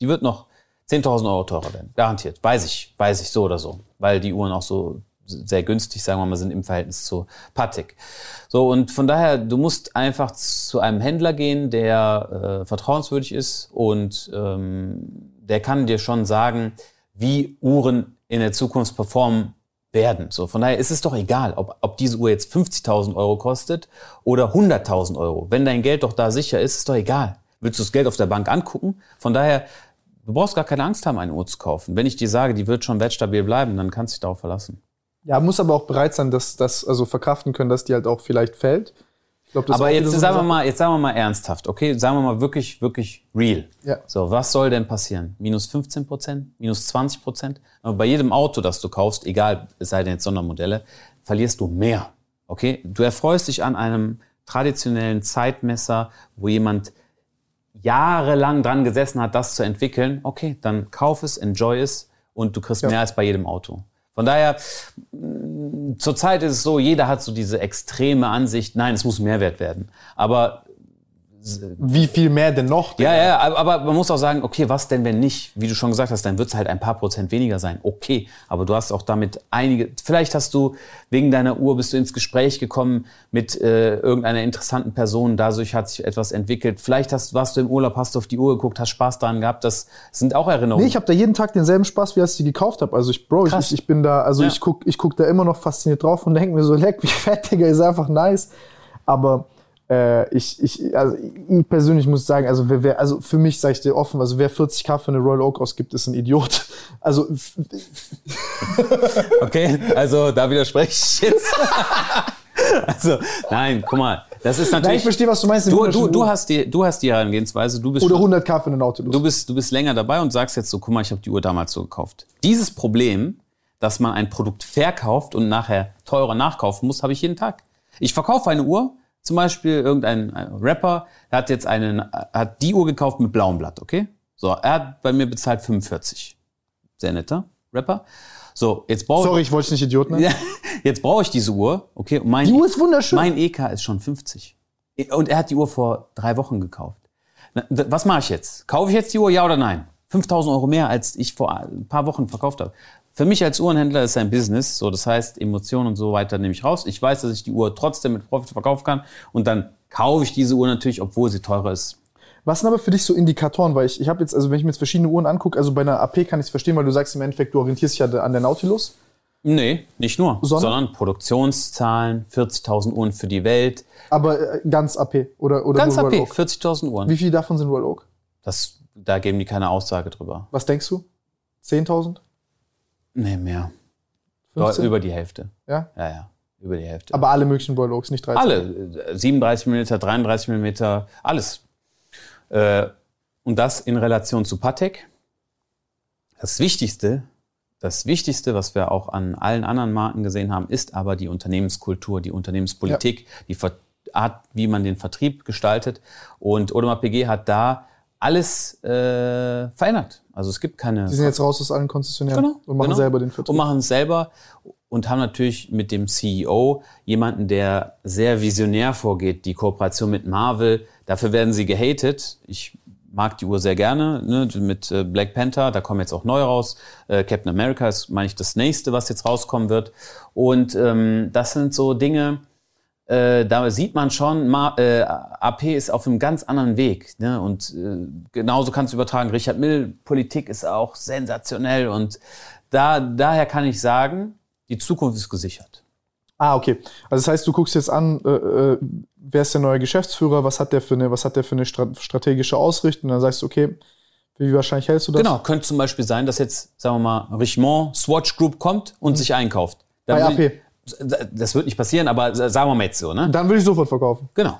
die wird noch 10.000 Euro teurer werden. Garantiert. Weiß ich. Weiß ich so oder so. Weil die Uhren auch so sehr günstig, sagen wir mal, sind im Verhältnis zu Patek. So, und von daher, du musst einfach zu einem Händler gehen, der äh, vertrauenswürdig ist und ähm, der kann dir schon sagen, wie Uhren in der Zukunft performen werden. So, von daher ist es doch egal, ob, ob diese Uhr jetzt 50.000 Euro kostet oder 100.000 Euro. Wenn dein Geld doch da sicher ist, ist doch egal. Willst du das Geld auf der Bank angucken? Von daher, du brauchst gar keine Angst haben, eine Uhr zu kaufen. Wenn ich dir sage, die wird schon wertstabil bleiben, dann kannst du dich darauf verlassen. Ja, muss aber auch bereit sein, dass das also verkraften können, dass die halt auch vielleicht fällt. Ich glaub, Aber jetzt sagen wir mal, jetzt sagen wir mal ernsthaft, okay? Sagen wir mal wirklich, wirklich real. Ja. So, was soll denn passieren? Minus 15 Prozent? Minus 20 Prozent? Aber bei jedem Auto, das du kaufst, egal, es sei denn jetzt Sondermodelle, verlierst du mehr. Okay? Du erfreust dich an einem traditionellen Zeitmesser, wo jemand jahrelang dran gesessen hat, das zu entwickeln. Okay, dann kauf es, enjoy es und du kriegst Ja. mehr als bei jedem Auto. Von daher, mh, zurzeit ist es so, jeder hat so diese extreme Ansicht, nein, es muss Mehrwert werden. Aber Wie viel mehr denn noch? ja, ja, aber, aber man muss auch sagen, okay, was denn, wenn nicht? Wie du schon gesagt hast, dann wird es halt ein paar Prozent weniger sein. Okay, aber du hast auch damit einige, vielleicht hast du wegen deiner Uhr bist du ins Gespräch gekommen mit äh, irgendeiner interessanten Person, dadurch hat sich etwas entwickelt. Vielleicht hast, warst du im Urlaub, hast du auf die Uhr geguckt, hast Spaß daran gehabt. Das sind auch Erinnerungen. Nee, ich habe da jeden Tag denselben Spaß, wie als ich die gekauft habe. Also ich, Bro, ich, ich bin da, also Ja. ich guck, ich guck da immer noch fasziniert drauf und denke mir so, leck, wie fett, Digga, ist einfach nice. Aber äh, ich, ich, also ich persönlich muss sagen, also wer, wer also für mich sage ich dir offen, also wer 40k für eine Royal Oak ausgibt, ist ein Idiot. [LAUGHS] Also Okay, also da widerspreche ich jetzt. [LAUGHS] also, nein, guck mal, das ist natürlich. Nein, ich verstehe, was du meinst. Du, du, du, hast die, du hast die Herangehensweise, du bist oder schon- 100k für eine Nautilus. Du bist, du bist länger dabei und sagst jetzt so, guck mal, ich habe die Uhr damals so gekauft. Dieses Problem, dass man ein Produkt verkauft und nachher teurer nachkaufen muss, habe ich jeden Tag. Ich verkaufe eine Uhr, zum Beispiel irgendein ein Rapper, der hat jetzt einen, hat die Uhr gekauft mit blauem Blatt, okay? So, er hat bei mir bezahlt 45. Sehr netter Rapper. So, jetzt brauche Sorry, ich wollte dich nicht Idiot nennen. ja, [LAUGHS] jetzt brauche ich diese Uhr, okay? Und mein, Die Uhr ist wunderschön. Mein EK ist schon 50. Und er hat die Uhr vor drei Wochen gekauft. Was mache ich jetzt? Kaufe ich jetzt die Uhr, ja oder nein? 5000 Euro mehr, als ich vor ein paar Wochen verkauft habe. Für mich als Uhrenhändler ist es ein Business, so das heißt Emotionen und so weiter nehme ich raus. Ich weiß, dass ich die Uhr trotzdem mit Profit verkaufen kann und dann kaufe ich diese Uhr natürlich, obwohl sie teurer ist. Was sind aber für dich so Indikatoren? Weil ich, ich habe jetzt, also wenn ich mir jetzt verschiedene Uhren angucke, also bei einer AP kann ich es verstehen, weil du sagst im Endeffekt, du orientierst dich ja an der Nautilus. Nee, nicht nur, Sondern? sondern, Produktionszahlen, 40.000 Uhren für die Welt. Aber äh, ganz AP oder, oder Ganz nur AP, Royal Oak. 40.000 Uhren. Wie viel davon sind Royal Oak? Das da geben die keine Aussage drüber. Was denkst du? 10.000? Nee, mehr. 15? Über die Hälfte. Ja? Ja, ja. Über die Hälfte. Aber alle möglichen Oaks, nicht 13. Alle. äh, 37 mm, 33 mm, alles. Äh, und das in Relation zu Patek. Das Wichtigste, das Wichtigste, was wir auch an allen anderen Marken gesehen haben, ist aber die Unternehmenskultur, die Unternehmenspolitik, die Ver Art, wie man den Vertrieb gestaltet. Und Audemars PG hat da alles äh, verändert. Also es gibt keine Die sind jetzt raus aus allen Konzessionären Genau, und machen genau. selber den Vertrieb. und machen es selber und haben natürlich mit dem CEO jemanden, der sehr visionär vorgeht. Die Kooperation mit Marvel, dafür werden sie gehatet. Ich mag die Uhr sehr gerne, ne, mit äh, Black Panther, da kommen jetzt auch neu raus. Äh, Captain America ist, meine ich, das nächste, was jetzt rauskommen wird. Und ähm, das sind so Dinge, äh, da sieht man schon, Ma äh, AP ist auf einem ganz anderen Weg. Ne? Und äh, genauso kannst du übertragen, Richard Mill, Politik ist auch sensationell. Und da, daher kann ich sagen, die Zukunft ist gesichert. Ah, okay. Also das heißt, du guckst jetzt an, äh, äh, wer ist der neue Geschäftsführer, was hat der für eine, was hat der für eine stra- strategische Ausrichtung? Und dann sagst du, okay, wie wahrscheinlich hältst du das? Genau, könnte zum Beispiel sein, dass jetzt, sagen wir mal, Richemont, Swatch Group kommt und sich einkauft. Dann Bei AP. Ich- Das wird nicht passieren, aber sagen wir mal jetzt so, ne? Dann würde ich sofort verkaufen. Genau.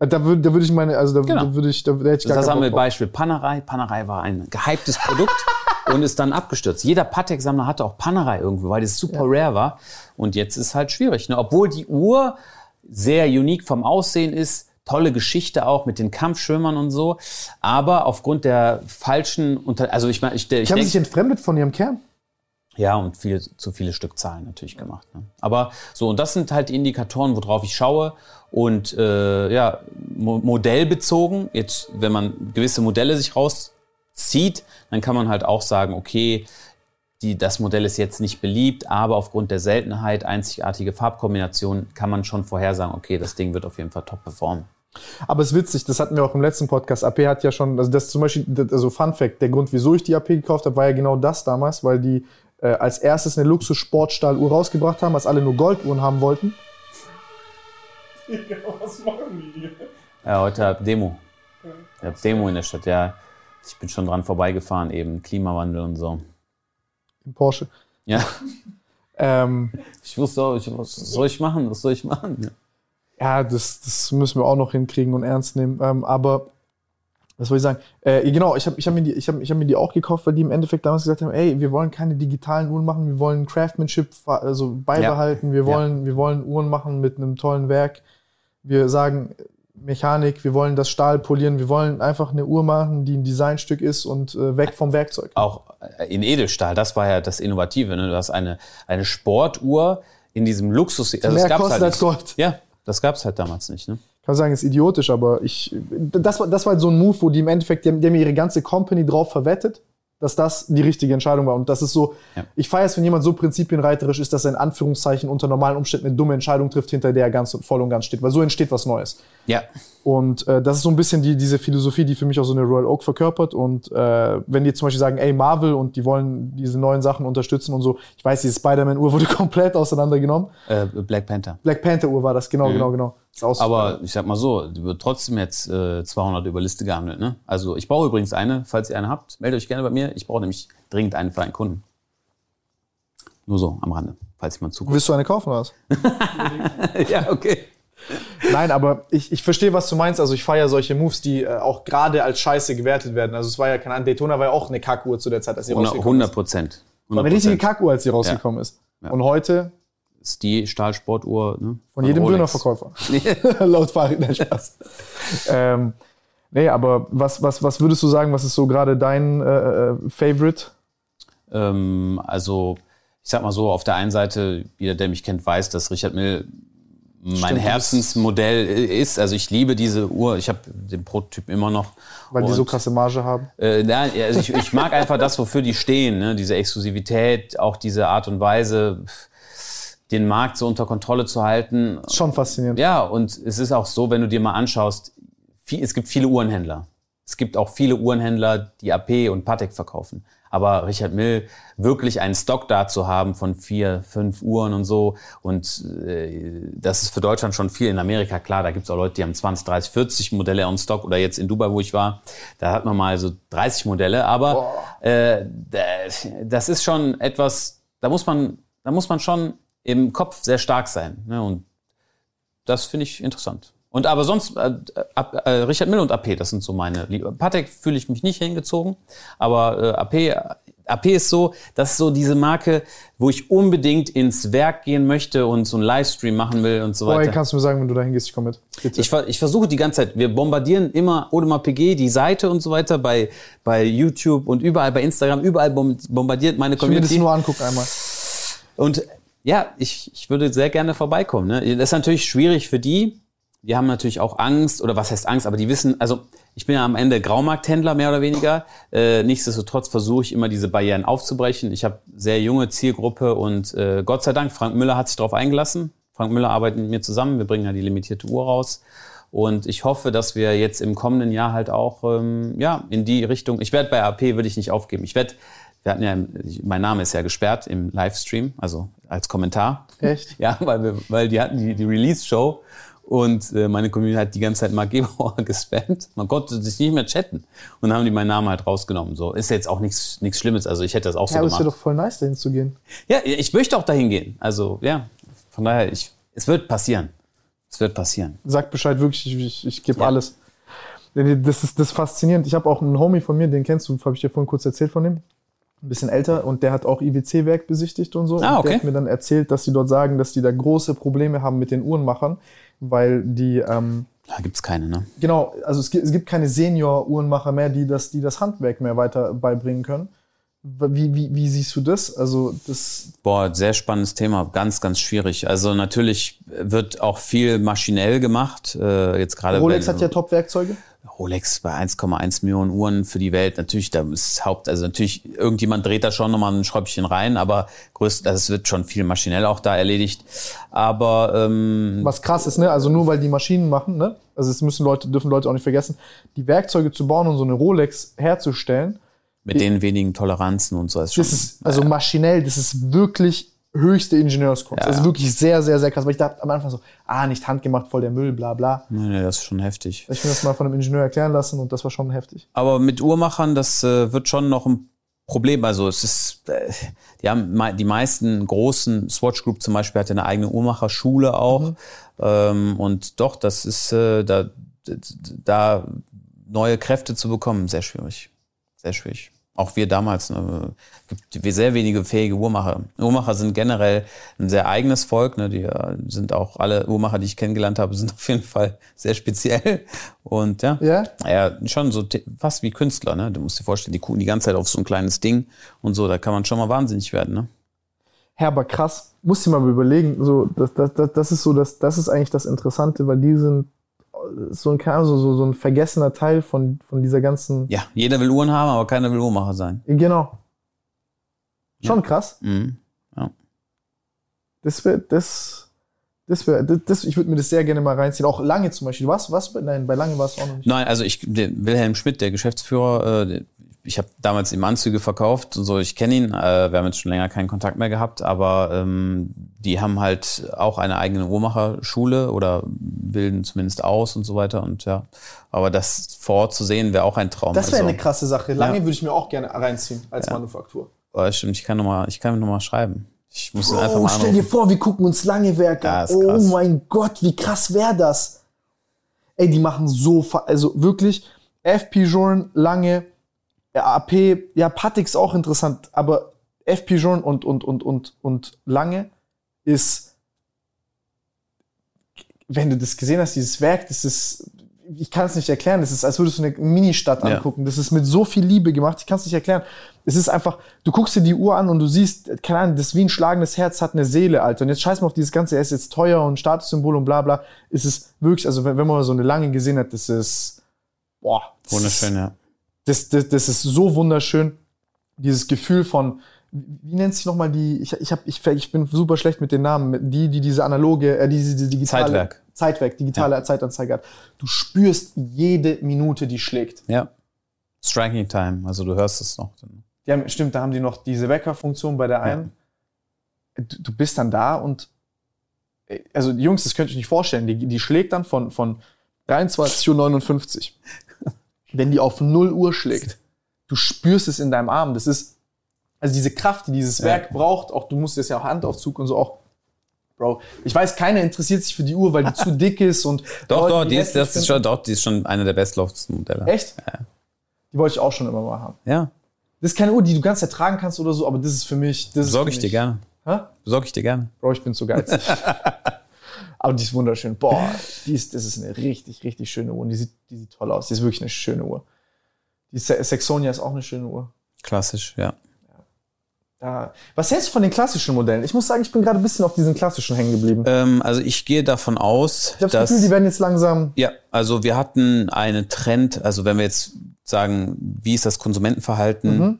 Da würde da würd ich meine, also da, Genau. da würde ich, da, da hätte ich gar Das haben wir. Beispiel Panerai. Panerai war ein gehyptes Produkt [LAUGHS] und ist dann abgestürzt. Jeder Patek-Sammler hatte auch Panerai irgendwo, weil das super rare war. Und jetzt ist halt schwierig. Ne? Obwohl die Uhr sehr unique vom Aussehen ist, tolle Geschichte auch mit den Kampfschwimmern und so. Aber aufgrund der falschen, unter also ich meine, ich, ich Die haben sich entfremdet von ihrem Kern. Ja, und viel, zu viele Stückzahlen natürlich gemacht. Ne? Aber so, und das sind halt die Indikatoren, worauf ich schaue. Und äh, ja, mo modellbezogen, jetzt, wenn man gewisse Modelle sich rauszieht, dann kann man halt auch sagen, okay, die, das Modell ist jetzt nicht beliebt, aber aufgrund der Seltenheit, einzigartige Farbkombination, kann man schon vorhersagen, okay, das Ding wird auf jeden Fall top performen. Aber es ist witzig, das hatten wir auch im letzten Podcast. AP hat ja schon, also das zum Beispiel, also Fun Fact, der Grund, wieso ich die AP gekauft habe, war ja genau das damals, weil die äh, als erstes eine Luxus-Sportstahluhr rausgebracht haben, als alle nur Golduhren haben wollten. Was machen die hier? Ja, heute hab Demo. Ich hab Demo in der Stadt, ja. Ich bin schon dran vorbeigefahren, eben Klimawandel und so. Im Porsche. Ja. [LAUGHS] Ähm, Ich wusste auch, ich, was soll ich machen? Was soll ich machen? ja, das, das müssen wir auch noch hinkriegen und ernst nehmen. Ähm, aber was soll ich sagen? Äh, genau, ich habe ich hab mir, die- ich hab, ich hab mir die auch gekauft, weil die im Endeffekt damals gesagt haben, ey, wir wollen keine digitalen Uhren machen, wir wollen Craftsmanship also beibehalten, wir, Ja. wollen, wir wollen Uhren machen mit einem tollen Werk. Wir sagen Mechanik, wir wollen das Stahl polieren, wir wollen einfach eine Uhr machen, die ein Designstück ist und äh, weg vom Werkzeug. Auch in Edelstahl, das war ja das Innovative. Ne? Du hast eine, eine Sportuhr in diesem Luxus. Also Mehr das gab's kostet halt als. Gold. Ja, das gab es halt damals nicht. Ne? Kann sagen, ist idiotisch, aber ich, das war, das war halt so ein Move, wo die im Endeffekt, die haben, die haben ihre ganze Company drauf verwettet, dass das die richtige Entscheidung war. Und das ist so, Ja. ich feiere es, wenn jemand so prinzipienreiterisch ist, dass er in Anführungszeichen unter normalen Umständen eine dumme Entscheidung trifft, hinter der er ganz und voll und ganz steht, weil so entsteht was Neues. Ja. Und äh, das ist so ein bisschen die, diese Philosophie, die für mich auch so eine Royal Oak verkörpert. Und äh, wenn die zum Beispiel sagen, ey, Marvel und die wollen diese neuen Sachen unterstützen und so, ich weiß, die Spider-Man-Uhr wurde [LAUGHS] komplett auseinandergenommen. Äh, Black Panther. Black Panther-Uhr war das, genau, Mhm. genau, genau. Aber ich sag mal so, die wird trotzdem jetzt äh, 200 über Liste gehandelt. Ne? Also ich brauche übrigens eine, falls ihr eine habt, meldet euch gerne bei mir. Ich brauche nämlich dringend eine für einen Kunden. Nur so am Rande, falls jemand zuguckt. Willst du eine kaufen oder was? [LAUGHS] ja, okay. Nein, aber ich, ich verstehe, was du meinst. Also ich feiere solche Moves, die äh, auch gerade als Scheiße gewertet werden. Also es war ja keine Ahnung, Daytona war ja auch eine Kackuhr zu der Zeit, als sie rausgekommen 100 ist. Prozent. War eine richtige Kackuhr, als sie rausgekommen ist. Ja. Und heute ist die Stahlsportuhr ne? von jedem Rolex. Dönerverkäufer. [LAUGHS] Laut Farid, nein, Spaß. ähm, nee, aber was, was, was würdest du sagen, was ist so gerade dein äh, äh, Favorite? Ähm, also, ich sag mal so, auf der einen Seite, jeder, der mich kennt, weiß, dass Richard Mill mein Stimmt, Herzensmodell ist. Also ich liebe diese Uhr. Ich habe den Prototyp immer noch. Weil die so Und, krasse Marge haben. Äh, nein, also ich, ich mag einfach das, wofür die stehen. Ne? Diese Exklusivität, auch diese Art und Weise, den Markt so unter Kontrolle zu halten. Schon faszinierend. Ja, und es ist auch so, wenn du dir mal anschaust, viel, es gibt viele Uhrenhändler. Es gibt auch viele Uhrenhändler, die AP und Patek verkaufen. Aber Richard Mill, wirklich einen Stock da zu haben von vier, fünf Uhren und so. Und äh, das ist für Deutschland schon viel. In Amerika, klar, da gibt's auch Leute, die haben 20, 30, 40 Modelle on Stock. Oder jetzt in Dubai, wo ich war, da hat man mal so 30 Modelle. Aber äh, das ist schon etwas, da muss man, da muss man schon im Kopf sehr stark sein. Ne? Und das finde ich interessant. Und aber sonst, äh, äh, Richard Mill und AP, das sind so meine Liebe. Patek fühle ich mich nicht hingezogen, aber äh, AP, AP ist so, das ist so diese Marke, wo ich unbedingt ins Werk gehen möchte und so einen Livestream machen will und so weiter. kannst du mir sagen, wenn du dahin gehst, ich komme mit. Bitte. Ich, ich versuche die ganze Zeit, wir bombardieren immer Audemars PG, die Seite und so weiter, bei, bei YouTube und überall, bei Instagram, überall bom- bombardiert meine ich will mir das Community. nur angucken einmal. Und ja, ich, ich würde sehr gerne vorbeikommen. Ne? Das ist natürlich schwierig für die. Die haben natürlich auch Angst, oder was heißt Angst, aber die wissen, also ich bin ja am Ende Graumarkthändler mehr oder weniger. Äh, nichtsdestotrotz versuche ich immer diese Barrieren aufzubrechen. Ich habe sehr junge Zielgruppe und äh, Gott sei Dank, Frank Müller hat sich darauf eingelassen. Frank Müller arbeitet mit mir zusammen. Wir bringen ja die limitierte Uhr raus. Und ich hoffe, dass wir jetzt im kommenden Jahr halt auch ähm, ja in die Richtung. Ich werde bei AP würde ich nicht aufgeben. Ich werde, wir hatten ja, mein Name ist ja gesperrt im Livestream, also als Kommentar. Echt? [LAUGHS] Ja, weil wir, weil die hatten die, die Release-Show und äh, meine Community hat die ganze Zeit Mark Gebauer [LAUGHS] gespammt. Man konnte sich nicht mehr chatten und dann haben die meinen Namen halt rausgenommen. So ist jetzt auch nichts nichts Schlimmes. Also ich hätte das auch so Ja, es gemacht. wäre doch voll nice, dahin zu gehen. Ja, ich möchte auch dahin gehen. Also ja, von daher, ich, es wird passieren. Es wird passieren. Sag Bescheid, wirklich, ich, ich, ich gebe alles. Denn Das ist, das ist faszinierend. Ich habe auch einen Homie von mir, den kennst du, habe ich dir vorhin kurz erzählt von ihm. Ein bisschen älter und der hat auch IWC-Werk besichtigt und so. Ah, Und okay. der hat mir dann erzählt, dass sie dort sagen, dass die da große Probleme haben mit den Uhrenmachern, weil die, ähm, Da gibt's keine, ne? genau, also es gibt, es gibt keine Senior-Uhrenmacher mehr, die das, die das Handwerk mehr weiter beibringen können. Wie, wie, wie siehst du das? Also das, Boah, sehr spannendes Thema, ganz, ganz schwierig. Also natürlich wird auch viel maschinell gemacht. Äh, jetzt gerade Rolex hat ja Top-Werkzeuge. Rolex bei 1,1 Millionen Uhren für die Welt. Natürlich, da ist Haupt, also natürlich, irgendjemand dreht da schon nochmal ein Schräubchen rein, aber größt, also es wird schon viel maschinell auch da erledigt. Aber ähm, Was krass ist, ne? Also nur weil die Maschinen machen, ne? Also es müssen Leute, dürfen Leute auch nicht vergessen, die Werkzeuge zu bauen und so eine Rolex herzustellen, mit den wenigen Toleranzen und so ist schon. das ist also maschinell, das ist wirklich höchste Ingenieurskunst. Ja. Also wirklich sehr, sehr, sehr krass. Weil ich dachte am Anfang so, ah, nicht handgemacht, voll der Müll, bla bla. nee, nee, das ist schon heftig. Ich mir das mal von einem Ingenieur erklären lassen und das war schon heftig. Aber mit Uhrmachern, das äh, wird schon noch ein Problem. Also es ist, äh, die haben die meisten großen Swatch Group zum Beispiel hat ja eine eigene Uhrmacherschule auch. Ähm, und doch, das ist äh, da, da neue Kräfte zu bekommen, sehr schwierig. Sehr schwierig. Auch wir damals, ne, gibt wir sehr wenige fähige Uhrmacher. Uhrmacher sind generell ein sehr eigenes Volk. Ne, die äh, sind auch alle Uhrmacher, die ich kennengelernt habe, sind [LAUGHS] auf jeden Fall sehr speziell. Und ja, Ja? ja, schon so fast wie Künstler, ne? Du musst dir vorstellen, die gucken die ganze Zeit auf so ein kleines Ding und so, da kann man schon mal wahnsinnig werden, ne? Ja, aber krass. Musst dir mal überlegen, so, das, das, das, das ist so, das, das ist eigentlich das Interessante, weil die sind so ein, so, so, so ein vergessener Teil von, von dieser ganzen. Ja, jeder will Uhren haben, aber keiner will Uhrmacher sein. Genau. Schon krass. Mhm. Ja. Das wäre, das, das wäre, das, das, ich würde mir das sehr gerne mal reinziehen. Auch lange zum Beispiel. Was, was? Nein, bei lange war es auch noch nicht. Nein, also ich, Wilhelm Schmidt, der Geschäftsführer, äh, ich habe damals ihm Anzüge verkauft und so, ich kenne ihn, äh, wir haben jetzt schon länger keinen Kontakt mehr gehabt, aber ähm, die haben halt auch eine eigene Uhrmacherschule oder bilden zumindest aus und so weiter und ja, aber das vor Ort zu sehen, wäre auch ein Traum. Das wäre Also- eine krasse Sache. Lange Ja. würde ich mir auch gerne reinziehen als Manufaktur. Oh, stimmt, ich kann noch mal, ich kann noch mal schreiben. Ich muss ihn einfach Oh, mal stell dir vor, wir gucken uns lange Werke Ja, an. Oh mein Gott, wie krass wäre das? Ey, die machen so, also wirklich, FP Journ, lange, ja, AP, ja, Patek ist auch interessant, aber FP Journ und, und, und, und, und lange ist, wenn du das gesehen hast, dieses Werk, das ist, ich kann es nicht erklären, das ist, als würdest du eine Ministadt Ja. angucken. Das ist mit so viel Liebe gemacht, ich kann es nicht erklären. Es ist einfach, du guckst dir die Uhr an und du siehst, keine Ahnung, das ist wie ein schlagendes Herz hat eine Seele, Alter. Und jetzt scheiß mal auf dieses Ganze, er ist jetzt teuer und Statussymbol und bla bla. Es ist wirklich, also wenn, wenn man so eine lange gesehen hat, das ist, boah. das Wunderschön, ja. Das, das, das ist so wunderschön. Dieses Gefühl von, wie nennt sich nochmal die, ich, ich, hab, ich, ich bin super schlecht mit den Namen, die, die diese analoge, äh, diese, diese digitale Zeitwerk. Zeitwerk, digitale Zeitanzeige hat. Du spürst jede Minute, die schlägt. Ja. Striking Time, also du hörst es noch. Die haben, stimmt, da haben die noch diese Weckerfunktion bei der einen. Du, du bist dann da und äh, also die Jungs, das könnt ihr euch nicht vorstellen, die, die schlägt dann von, von 23.59 Uhr. Wenn die auf 0 Uhr schlägt, du spürst es in deinem Arm. Das ist, also diese Kraft, die dieses Werk braucht, auch du musst jetzt ja auch Handaufzug und so auch. Bro, ich weiß, keiner interessiert sich für die Uhr, weil die zu dick ist und [LAUGHS] Doch, doch, die ist, hässlich das ist schon, doch, die ist schon eine der bestlaufendsten Modelle. Echt? Die wollte ich auch schon immer mal haben. Ja, Das ist keine Uhr, die du ganz Zeit tragen kannst oder so, aber das ist für mich. Das ist besorge ich dir mich- gerne. Hä? Besorge ich dir gerne. Bro, ich bin zu geizig. [LAUGHS] aber die ist wunderschön. Boah, die ist, das ist eine richtig, richtig schöne Uhr. Und die sieht, die sieht toll aus. Die ist wirklich eine schöne Uhr. Die Saxonia ist auch eine schöne Uhr. Klassisch, ja. Ja. Was hältst du von den klassischen Modellen? Ich muss sagen, ich bin gerade ein bisschen auf diesen klassischen hängen geblieben. Ähm, also ich gehe davon aus, Ich habe das dass Gefühl, die werden jetzt langsam. Ja, also wir hatten einen Trend, also wenn wir jetzt sagen, wie ist das Konsumentenverhalten Mhm.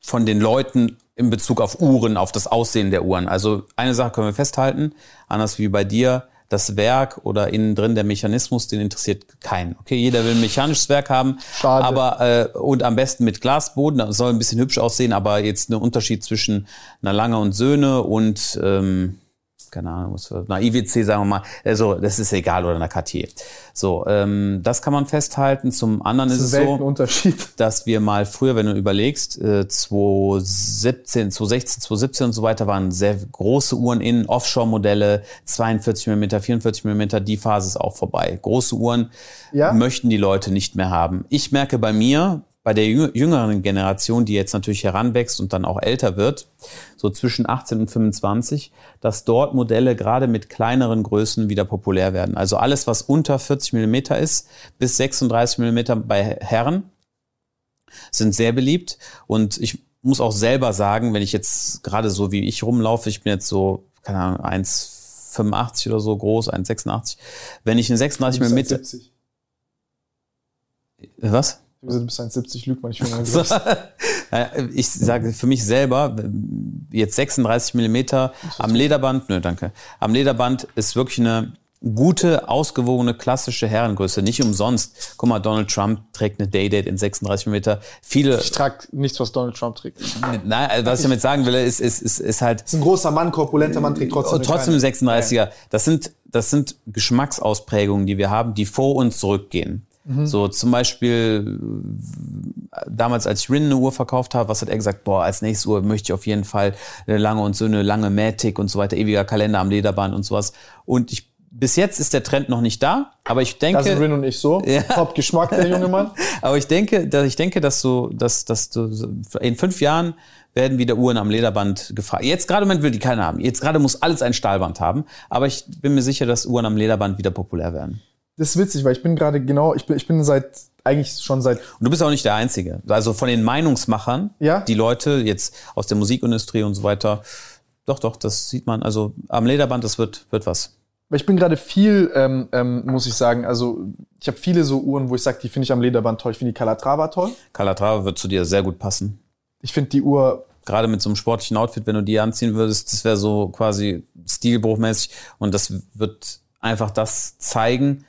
von den Leuten in Bezug auf Uhren, auf das Aussehen der Uhren. Also eine Sache können wir festhalten, anders wie bei dir, das Werk oder innen drin der Mechanismus, den interessiert keinen. Okay, jeder will ein mechanisches Werk haben, Schade. aber äh, und am besten mit Glasboden, das soll ein bisschen hübsch aussehen, aber jetzt ein Unterschied zwischen einer Lange und Söhne und ähm, keine Ahnung, was für, na, IWC, sagen wir mal, also das ist egal, oder einer Cartier. So, ähm, das kann man festhalten. Zum anderen ist Das es ist ein so, [LAUGHS] dass wir mal früher, wenn du überlegst, äh, 2017, 2016, 2017 und so weiter, waren sehr große Uhren in, Offshore-Modelle, 42 mm, 44 mm, die Phase ist auch vorbei. Große Uhren Ja? möchten die Leute nicht mehr haben. Ich merke bei mir, bei der jüng- jüngeren Generation, die jetzt natürlich heranwächst und dann auch älter wird, so zwischen 18 und 25, dass dort Modelle gerade mit kleineren Größen wieder populär werden. Also alles, was unter 40 mm ist, bis 36 mm bei Herren, sind sehr beliebt. Und ich muss auch selber sagen, wenn ich jetzt gerade so wie ich rumlaufe, ich bin jetzt so, keine Ahnung, 1,85 oder so groß, 1,86. Wenn ich eine 36 Du mm, bist 1,70. was? Du bist 1,70, lügt man nicht für So. Äh, [LAUGHS] Ich sage für mich selber, jetzt 36 Millimeter am Lederband, nö, danke. Am Lederband ist wirklich eine gute, ausgewogene, klassische Herrengröße. Nicht umsonst. Guck mal, Donald Trump trägt eine Daydate in 36 Millimeter. Viele, Ich trage nichts, was Donald Trump trägt. Das nein, also was ich damit sagen will, ist, ist, ist, ist halt, ist ein großer Mann, korpulenter Mann, trägt trotzdem. und eine trotzdem kleine. 36er. Das sind, das sind Geschmacksausprägungen, die wir haben, die vor uns zurückgehen. Mhm. So zum Beispiel damals, als ich Rin eine Uhr verkauft habe, was hat er gesagt? Boah, als nächste Uhr möchte ich auf jeden Fall eine lange und so eine lange Matic und so weiter, ewiger Kalender am Lederband und sowas. Und ich, bis jetzt ist der Trend noch nicht da, aber ich denke, Da sind Rin und ich so. Ja. Top Geschmack, der junge Mann. [LAUGHS] aber ich denke, dass ich denke, dass du, dass, dass du so- in fünf Jahren werden wieder Uhren am Lederband gefragt. Jetzt gerade im Moment will die keiner haben. Jetzt gerade muss alles ein Stahlband haben. Aber ich bin mir sicher, dass Uhren am Lederband wieder populär werden. Das ist witzig, weil ich bin gerade genau, ich bin, ich bin seit, eigentlich schon seit, Und du bist auch nicht der Einzige. Also von den Meinungsmachern, Ja. die Leute jetzt aus der Musikindustrie und so weiter, doch, doch, das sieht man. Also am Lederband, das wird, wird was. weil ich bin gerade viel, ähm, ähm, muss ich sagen, also ich habe viele so Uhren, wo ich sage, die finde ich am Lederband toll. Ich finde die Calatrava toll. Calatrava wird zu dir sehr gut passen. Ich finde die Uhr, Gerade mit so einem sportlichen Outfit, wenn du die anziehen würdest, das wäre so quasi stilbruchmäßig. Und das wird einfach das zeigen,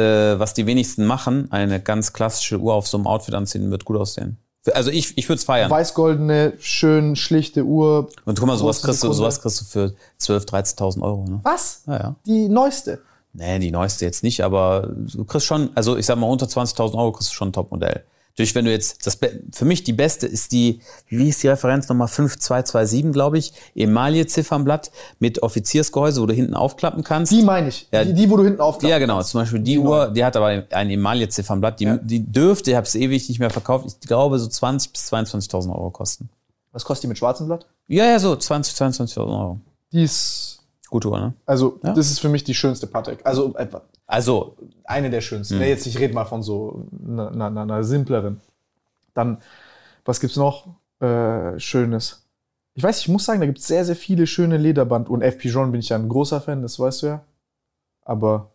was die wenigsten machen. Eine ganz klassische Uhr auf so einem Outfit anziehen wird gut aussehen. Also ich, ich würde es feiern. weiß-goldene, schön schlichte Uhr. Und guck mal, sowas kriegst, du, sowas kriegst du für 12.000, 13.000 Euro. Ne? Was? Ja, ja. Die neueste. Nee, die neueste jetzt nicht, aber du kriegst schon, also ich sag mal, unter 20.000 Euro kriegst du schon ein Top-Modell. Natürlich, wenn du jetzt, das für mich die beste ist die, wie ist die Referenz nochmal, 5227, glaube ich, Emaille-Ziffernblatt mit Offiziersgehäuse, wo du hinten aufklappen kannst. Die meine ich. Ja. die, die, wo du hinten aufklappst. ja, genau. Zum Beispiel die, Uhr, die hat aber ein Emaille-Ziffernblatt. Die, die dürfte, ich habe es ewig nicht mehr verkauft, ich glaube so 20.000 bis 22.000 Euro kosten. Was kostet die mit schwarzem Blatt? Ja, ja, so 20, 22.000 Euro. Die ist, Gute Uhr, ne? also Ja. das ist für mich die schönste Patek. Also etwa Also, eine der schönsten. Mhm. Nee, jetzt ich rede mal von so einer, einer, einer, simpleren. Dann, was gibt's noch äh, Schönes? Ich weiß, ich muss sagen, da gibt's sehr, sehr viele schöne Lederband. Und F. Pigeon bin ich ja ein großer Fan, das weißt du ja. Aber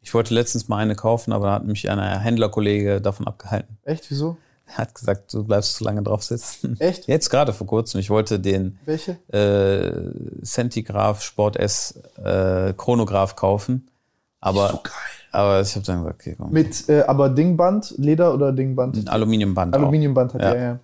ich wollte letztens mal eine kaufen, aber da hat mich ein Händlerkollege davon abgehalten. echt, wieso? Er [LAUGHS] hat gesagt, du bleibst zu lange drauf sitzen. Echt? Jetzt gerade vor kurzem. Ich wollte den Welche? äh, Centigraph Sport S äh, Chronograph kaufen. Aber Aber ich habe dann gesagt, okay, komm. Mit, äh, aber Dingband, Leder oder Dingband? Aluminiumband. auch. Aluminiumband hat Ja. er, ja.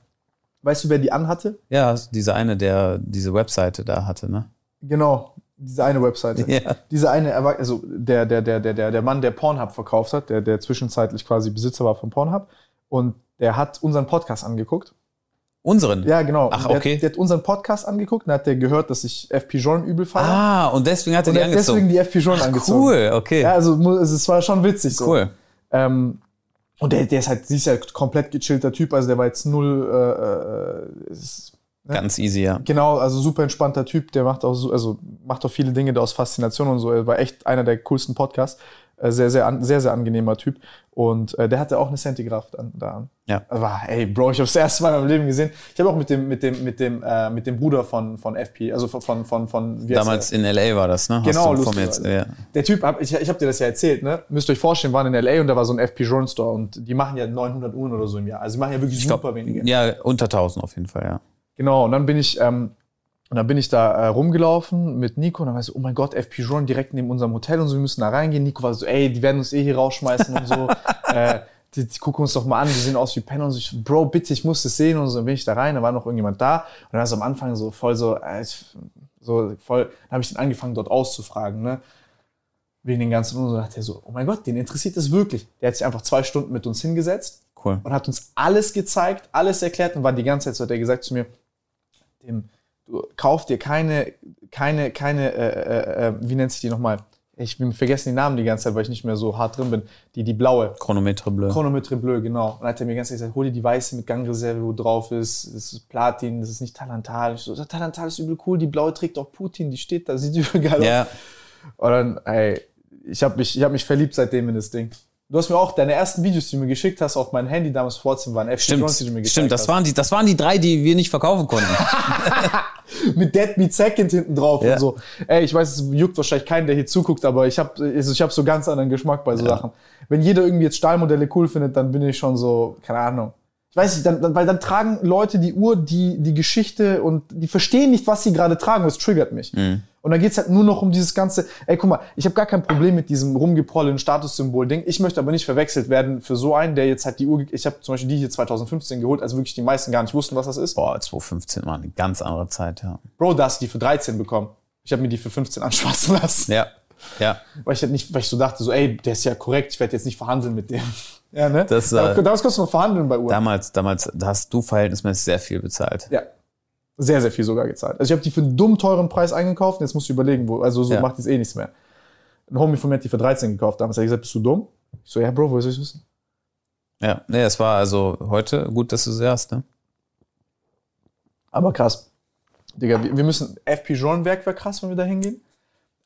Weißt du, wer die anhatte? Ja, dieser eine, der diese Webseite da hatte, ne? Genau, diese eine Webseite. Ja. Diese eine, also der, der, der, der, der, der Mann, der Pornhub verkauft hat, der, der zwischenzeitlich quasi Besitzer war von Pornhub. Und der hat unseren Podcast angeguckt. Unseren? Ja, genau. Ach, der, okay. hat- Der hat unseren Podcast angeguckt und hat der gehört, dass ich FP Jean übel fand. Ah, und deswegen hat er die angezogen. deswegen die FP Jean Ach, angezogen. Cool, okay. Ja, also also es war schon witzig so. Cool. Ähm, und der, der ist halt, sie ist ja komplett gechillter Typ, also der war jetzt null, äh, äh, ist? Ganz easy, ja. Genau, also super entspannter Typ, der macht auch so, also macht auch viele Dinge da aus Faszination und so. Er war echt einer der coolsten Podcasts. Äh, Sehr, sehr, an, sehr, sehr angenehmer Typ. Und äh, der hatte auch eine Centigraph an, da an. Ja. War, ey, Bro, ich habe das erste Mal in meinem Leben gesehen. Ich habe auch mit dem, mit dem, mit dem, äh, mit dem Bruder von, von FP, also von, von, von, von Damals in L.A. war das, ne? Hast Genau, du mir lustigerweise. jetzt, ja. Der Typ, hab, ich, ich habe dir das ja erzählt, ne? Müsst ihr euch vorstellen, waren in L.A. und da war so ein FP Journal Store und die machen ja 900 Uhren oder so im Jahr. Also die machen ja wirklich Ich super glaub, wenige. Ja, unter 1000 auf jeden Fall, ja. Genau, und dann bin ich, ähm, und dann bin ich da äh, rumgelaufen mit Nico und dann war ich so, oh mein Gott, FP Journal direkt neben unserem Hotel und so, wir müssen da reingehen. Nico war so, ey, die werden uns eh hier rausschmeißen und so. [LAUGHS] äh, die, die gucken uns doch mal an, die sehen aus wie Penner und so. Ich, Bro, bitte, ich muss das sehen und so. Dann bin ich da rein, da war noch irgendjemand da und dann war es am Anfang so voll so, äh, so voll, dann habe ich den angefangen dort auszufragen, ne? Wegen den ganzen und so dachte er so, oh mein Gott, den interessiert das wirklich. Der hat sich einfach zwei Stunden mit uns hingesetzt Cool. und hat uns alles gezeigt, alles erklärt und war die ganze Zeit so, hat er gesagt zu mir, dem, du kauf dir keine, keine, keine, äh, äh, äh, wie nennt sich die nochmal? Ich bin vergessen die Namen die ganze Zeit, weil ich nicht mehr so hart drin bin. Die, die blaue. Chronometre Bleu. Chronometre Bleu, genau. Und dann hat er mir die ganze Zeit gesagt, hol dir die weiße mit Gangreserve, wo drauf ist. Das ist Platin, das ist nicht Talantal. Ich so, Talantal ist übel cool, die blaue trägt auch Putin, die steht da, sieht [LAUGHS] übel geil Ja. aus. Und dann, ey, ich habe mich, ich hab mich verliebt seitdem in das Ding. Du hast mir auch deine ersten Videos, die du mir geschickt hast, auf mein Handy damals vorziehen waren. FP Stimmt, Jones, die du mir gezeigt stimmt das, hast. waren die, das waren die drei, die wir nicht verkaufen konnten. [LAUGHS] mit Deadbeat Second hinten drauf Ja. und so. Ey, ich weiß, es juckt wahrscheinlich keinen, der hier zuguckt, aber ich habe also ich hab so ganz anderen Geschmack bei so Sachen. Wenn jeder irgendwie jetzt Stahlmodelle cool findet, dann bin ich schon so, keine Ahnung. Ich weiß nicht, dann, dann, weil dann tragen Leute die Uhr, die die Geschichte und die verstehen nicht, was sie gerade tragen. Das triggert mich. Und dann geht's halt nur noch um dieses ganze, ey, guck mal, ich habe gar kein Problem mit diesem rumgeprollenen Statussymbol-Ding. Ich möchte aber nicht verwechselt werden für so einen, der jetzt halt die Uhr, ich habe zum Beispiel die hier 2015 geholt, also wirklich die meisten gar nicht wussten, was das ist. Boah, 2015 war eine ganz andere Zeit, ja. Bro, da hast du die für 13 bekommen. Ich habe mir die für 15 anschwatzen lassen. Ja, ja. Weil ich halt nicht, weil ich so dachte, so, ey, der ist ja korrekt, ich werde jetzt nicht verhandeln mit dem. [LAUGHS] Ja, ne? Das, äh, damals kostet man verhandeln bei Uhr. Damals, damals da hast du verhältnismäßig sehr viel bezahlt. Ja. Sehr, sehr viel sogar gezahlt. Also ich habe die für einen dumm teuren Preis eingekauft und jetzt musst du überlegen, wo, also so Ja. macht jetzt eh nichts mehr. Ein Homie von mir hat die für 13 gekauft. Damals hat er gesagt, bist du dumm? Ich so, ja, Bro, woher soll ich wissen? Ja, nee, es war also heute gut, dass du sie hast, ne? Aber krass. Digga, wir wir müssen, FP Jean-Werk wäre krass, wenn wir da hingehen.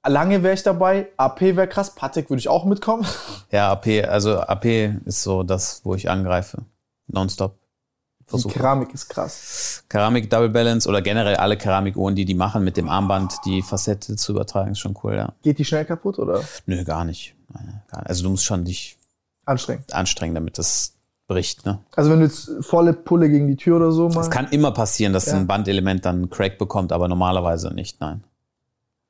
Lange wäre ich dabei, AP wäre krass, Patek würde ich auch mitkommen. Ja, AP, also AP ist so das, wo ich angreife. Nonstop. Die Versuche. Keramik ist krass. Keramik Double Balance oder generell alle Keramikuhren, die die machen mit dem Armband, die Facette zu übertragen, ist schon cool, ja. Geht die schnell kaputt oder Nö, gar nicht. Also du musst schon dich anstrengend? anstrengen, damit das bricht, ne? Also wenn du jetzt volle Pulle gegen die Tür oder so mal. Es kann immer passieren, dass Ja. ein Bandelement dann einen Crack bekommt, aber normalerweise nicht, nein.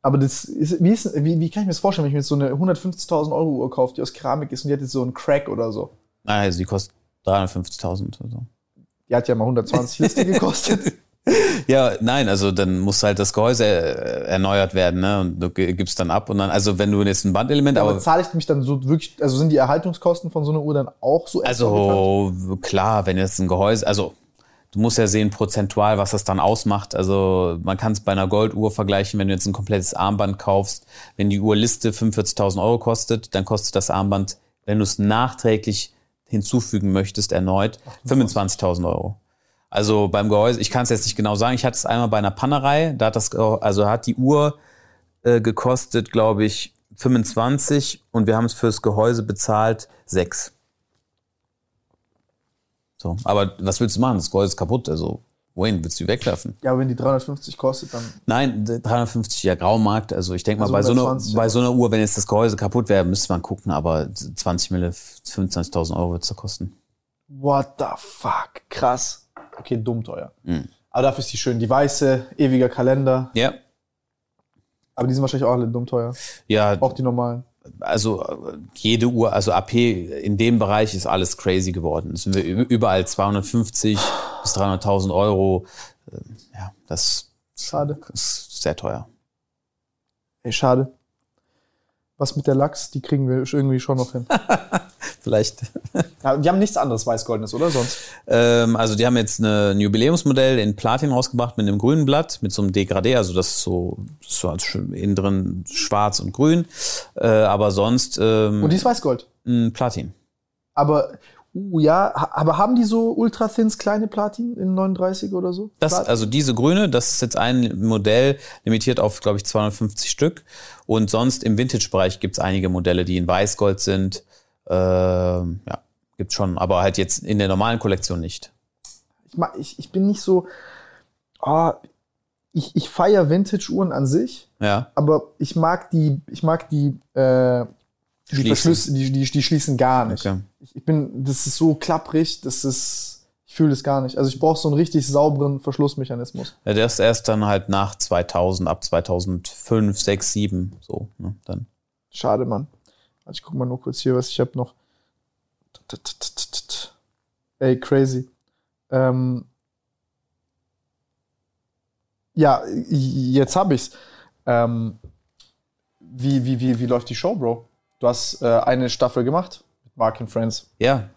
Aber das ist, wie, ist, wie, wie kann ich mir das vorstellen, wenn ich mir jetzt so eine 150.000 Euro Uhr kaufe, die aus Keramik ist und die hat jetzt so einen Crack oder so? Nein, Also die kostet 350.000 oder so. Die hat ja mal 120 Liste gekostet. [LAUGHS] Ja, nein, also dann muss halt das Gehäuse äh, erneuert werden, ne? Und du gi- gibst dann ab und dann, also wenn du jetzt ein Bandelement, aber aber zahle ich mich dann so wirklich, also sind die Erhaltungskosten von so einer Uhr dann auch so? Also klar, wenn jetzt ein Gehäuse, also du musst ja sehen prozentual, was das dann ausmacht. Also man kann es bei einer Golduhr vergleichen, wenn du jetzt ein komplettes Armband kaufst. Wenn die Uhrliste 45.000 Euro kostet, dann kostet das Armband, wenn du es nachträglich hinzufügen möchtest, erneut 25.000 Euro. Also beim Gehäuse, ich kann es jetzt nicht genau sagen. Ich hatte es einmal bei einer Pannerei, da hat das, also hat die Uhr äh, gekostet, glaube ich, 25 und wir haben es fürs Gehäuse bezahlt 6. So, aber was willst du machen? Das Gehäuse ist kaputt, also wohin willst du die wegwerfen? Ja, aber wenn die 350 kostet, dann Nein, 350 ja Graumarkt. Also ich denke mal, Also bei, so einer, 120, bei ja. so einer Uhr, wenn jetzt das Gehäuse kaputt wäre, müsste man gucken, aber 20 Mille, 25.000 Euro wird es da kosten. what the fuck, krass. Okay, dumm teuer. Mhm. Aber dafür ist die schön. Die weiße, ewiger Kalender. Ja, Aber die sind wahrscheinlich auch alle dumm teuer. ja, Auch die normalen. also jede Uhr, also AP in dem Bereich ist alles crazy geworden. Es sind wir überall 250 bis 300.000 Euro. Ähm, Ja, das Schade. ist sehr teuer. Ey, schade. Was mit der Lachs, die kriegen wir irgendwie schon noch hin. [LAUGHS] Vielleicht. [LAUGHS] Ja, die haben nichts anderes Weiß-Goldenes, oder sonst? Ähm, also die haben jetzt eine, ein Jubiläumsmodell in Platin rausgebracht mit einem grünen Blatt, mit so einem Degradé, also das ist so, das ist so als innen drin schwarz und grün. Äh, aber sonst ähm, Und die ist Weiß-Gold. Platin. Aber, uh, ja, aber haben die so Ultra-Thins kleine Platin in 39 oder so? Das, also diese grüne, das ist jetzt ein Modell, limitiert auf, glaube ich, 250 Stück. Und sonst im Vintage-Bereich gibt's einige Modelle, die in Weißgold sind. Ähm, ja, gibt's schon, aber halt jetzt in der normalen Kollektion nicht. ich, ich, ich bin nicht so. ah, ich ich feiere Vintage-Uhren an sich, Ja, aber ich mag die, ich mag die, äh, die Schließen. Verschlüsse, die, die, die schließen gar nicht. okay. Ich, ich bin, das ist so klapprig, das ist, ich fühle das gar nicht. Also ich brauche so einen richtig sauberen Verschlussmechanismus. Ja, der ist erst dann halt nach 2000, ab 2005, 6, 7, so, ne, dann. Schade, Mann. Also ich guck mal nur kurz hier, was ich habe noch. Ey, crazy. Ähm ja, jetzt habe ich's. Ähm wie, wie, wie, wie läuft die Show, Bro? Du hast äh, eine Staffel gemacht mit Mark and Friends. Ja,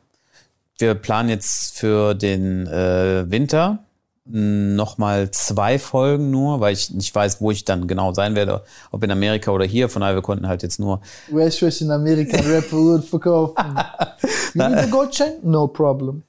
wir planen jetzt für den äh, Winter nochmal zwei Folgen nur, weil ich nicht weiß, wo ich dann genau sein werde, ob in Amerika oder hier. Von daher, wir konnten halt jetzt nur Where's Fresh in Amerika [LAUGHS] Rapper verkaufen? You need a gold chain? No problem.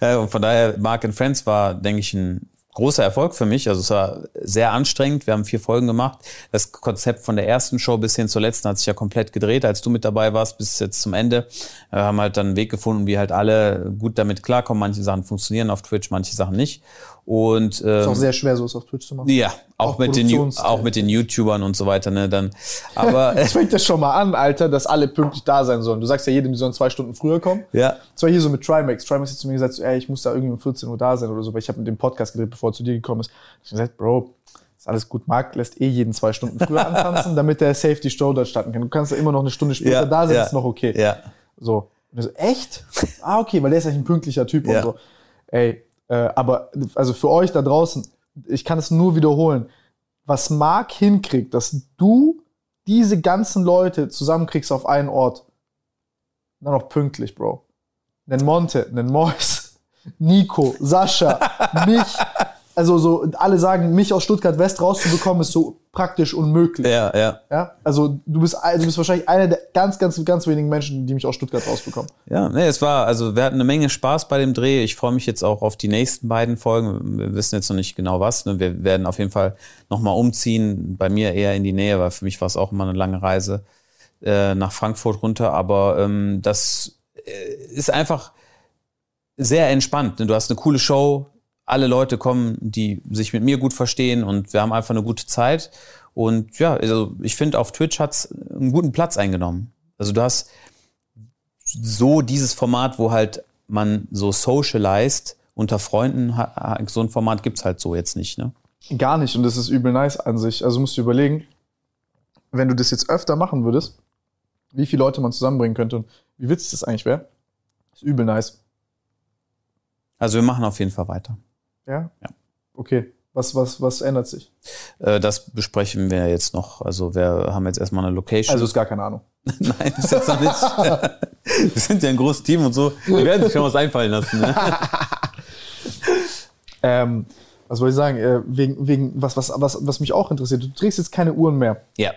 Und von daher, Mark and Friends war, denke ich, ein großer Erfolg für mich. Also es war sehr anstrengend. Wir haben vier Folgen gemacht. Das Konzept von der ersten Show bis hin zur letzten hat sich ja komplett gedreht, als du mit dabei warst, bis jetzt zum Ende. Wir haben halt dann einen Weg gefunden, wie halt alle gut damit klarkommen. Manche Sachen funktionieren auf Twitch, manche Sachen nicht. Und Ist auch ähm, sehr schwer, so es auf Twitch zu machen. ja, auch, Auch mit den auch mit den YouTubern und so weiter. Ne, dann, aber Es fängt ja schon mal an, Alter, dass alle pünktlich da sein sollen. Du sagst ja jedem, die sollen zwei Stunden früher kommen. ja, Das war hier so mit Trimax. Trimax hat zu mir gesagt, so, ey, ich muss da irgendwie um 14 Uhr da sein oder so, weil ich habe mit dem Podcast gedreht, bevor er zu dir gekommen ist. Ich habe gesagt, Bro, ist alles gut. Marc lässt eh jeden zwei Stunden früher [LAUGHS] antanzen, damit der Safety Show dort starten kann. Du kannst ja immer noch eine Stunde später Ja, da sein, ja, ist noch okay. ja. So. Und so, echt? Ah, okay, weil der ist eigentlich ein pünktlicher Typ Ja. und so. Ey, aber also für euch da draußen, ich kann es nur wiederholen, was Marc hinkriegt, dass du diese ganzen Leute zusammenkriegst auf einen Ort, dann auch pünktlich, Bro. Nen Monte, nen Mois, [LAUGHS] Nico, Sascha, mich, also so, alle sagen, mich aus Stuttgart West rauszubekommen, ist so praktisch unmöglich. ja, ja. Ja? Also du bist, du bist wahrscheinlich einer der ganz, ganz, ganz wenigen Menschen, die mich aus Stuttgart rausbekommen. Ja, nee, es war, also wir hatten eine Menge Spaß bei dem Dreh. Ich freue mich jetzt auch auf die nächsten beiden Folgen. Wir wissen jetzt noch nicht genau was. Ne? Wir werden auf jeden Fall nochmal umziehen. Bei mir eher in die Nähe, weil für mich war es auch immer eine lange Reise äh, nach Frankfurt runter. Aber ähm, das äh, ist einfach sehr entspannt. ne? Du hast eine coole Show. Alle Leute kommen, die sich mit mir gut verstehen und wir haben einfach eine gute Zeit. Und ja, also ich finde, auf Twitch hat's einen guten Platz eingenommen. Also du hast so dieses Format, wo halt man so socialized unter Freunden, so ein Format gibt's halt so jetzt nicht, ne? Gar nicht und das ist übel nice an sich. Also musst du überlegen, wenn du das jetzt öfter machen würdest, wie viele Leute man zusammenbringen könnte und wie witzig das eigentlich wäre. Ist übel nice. Also wir machen auf jeden Fall weiter. Ja? Ja. Okay. Was, was, was ändert sich? Äh, das besprechen wir jetzt noch. Also wir haben jetzt erstmal eine Location. Also ist gar keine Ahnung. [LAUGHS] Nein, bis jetzt noch nicht. [LAUGHS] wir sind ja ein großes Team und so. Wir werden sich schon was einfallen lassen. Ne? [LAUGHS] Ähm, was wollte ich sagen? Äh, wegen, wegen was, was, was, was mich auch interessiert. Du trägst jetzt keine Uhren mehr. Ja.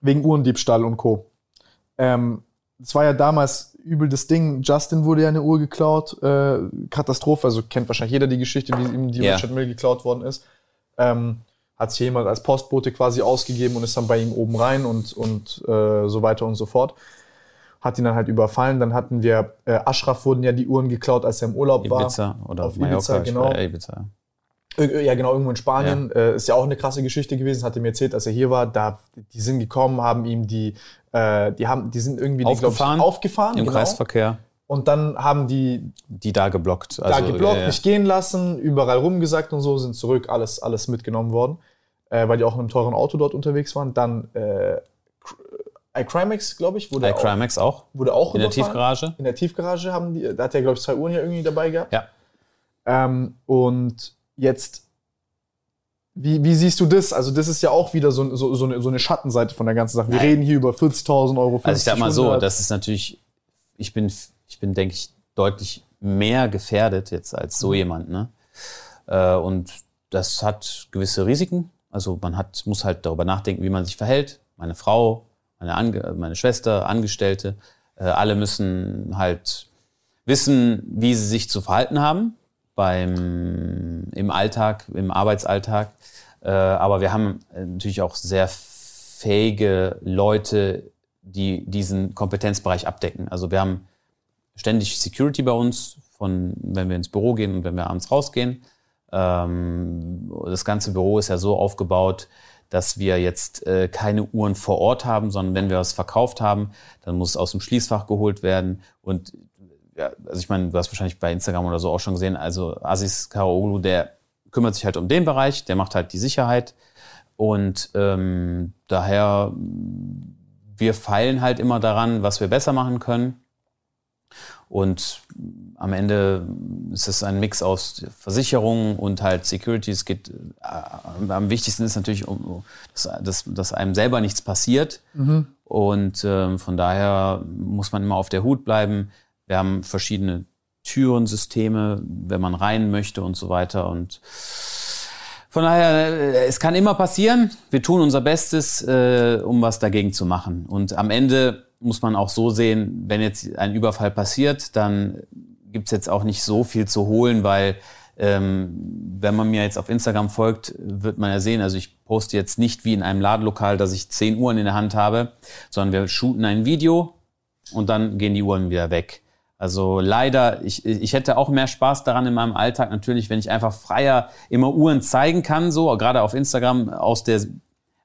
Wegen Uhrendiebstahl und Co. Ähm, das war ja damals übel das Ding. Justin wurde ja eine Uhr geklaut. Äh, Katastrophe. Also kennt wahrscheinlich jeder die Geschichte, wie ihm die Ja. Richard Mill geklaut worden ist. Ähm, hat sich jemand als Postbote quasi ausgegeben und ist dann bei ihm oben rein und, und äh, so weiter und so fort. Hat ihn dann halt überfallen. Dann hatten wir, äh, Ashraf wurden ja die Uhren geklaut, als er im Urlaub war. Ibiza oder Auf Mallorca. Ibiza, genau. war- ja, Ibiza. Ja, genau, irgendwo in Spanien. Äh, ist ja auch eine krasse Geschichte gewesen, hat er mir erzählt, als er hier war. Da, die sind gekommen, haben ihm die, äh, die haben, die sind irgendwie, die, Aufgefahren. ich, aufgefahren. Im genau. Kreisverkehr. Und dann haben die Die da geblockt. da Also, geblockt, ja, ja. nicht gehen lassen, überall rumgesagt und so, sind zurück, alles, alles mitgenommen worden, äh, weil die auch in einem teuren Auto dort unterwegs waren. Dann äh, iCrimex, glaube ich, wurde auch, iCrimex auch. wurde auch In der. Tiefgarage. In der Tiefgarage haben die, da hat er, glaube ich, zwei Uhren ja irgendwie dabei gehabt. Ja. Ähm, und jetzt, wie, wie siehst du das? Also, das ist ja auch wieder so, so, so, eine, so eine Schattenseite von der ganzen Sache. Wir Nein. reden hier über 40.000 Euro. 50, Also ich sag mal so, 100. das ist natürlich, ich bin, ich bin, denke ich, deutlich mehr gefährdet jetzt als so jemand, ne? Äh, und das hat gewisse Risiken. Also man hat, muss halt darüber nachdenken, wie man sich verhält. Meine Frau, meine, Ange meine Schwester, Angestellte, äh, alle müssen halt wissen, wie sie sich zu verhalten haben beim, im Alltag, im Arbeitsalltag. Äh, aber wir haben äh, natürlich auch sehr fähige Leute, die diesen Kompetenzbereich abdecken. Also wir haben ständig Security bei uns, von wenn wir ins Büro gehen und wenn wir abends rausgehen. Ähm, das ganze Büro ist ja so aufgebaut, dass wir jetzt äh, keine Uhren vor Ort haben, sondern wenn wir was verkauft haben, dann muss es aus dem Schließfach geholt werden. Und ja, also ich meine, du hast wahrscheinlich bei Instagram oder so auch schon gesehen, also Aziz Karaoglu, der kümmert sich halt um den Bereich, der macht halt die Sicherheit. Und ähm, daher, wir feilen halt immer daran, was wir besser machen können. Und am Ende ist es ein Mix aus Versicherungen und halt Security. Es geht, äh, am wichtigsten ist natürlich, um, dass, dass, dass einem selber nichts passiert. Mhm. Und ähm, von daher muss man immer auf der Hut bleiben. Wir haben verschiedene Türensysteme, wenn man rein möchte und so weiter. Und von daher, äh, es kann immer passieren. Wir tun unser Bestes, äh, um was dagegen zu machen. Und am Ende muss man auch so sehen, wenn jetzt ein Überfall passiert, dann gibt's jetzt auch nicht so viel zu holen, weil ähm, wenn man mir jetzt auf Instagram folgt, wird man ja sehen, also ich poste jetzt nicht wie in einem Ladelokal, dass ich zehn Uhren in der Hand habe, sondern wir shooten ein Video und dann gehen die Uhren wieder weg. Also leider, ich, ich hätte auch mehr Spaß daran in meinem Alltag natürlich, wenn ich einfach freier immer Uhren zeigen kann, so gerade auf Instagram aus der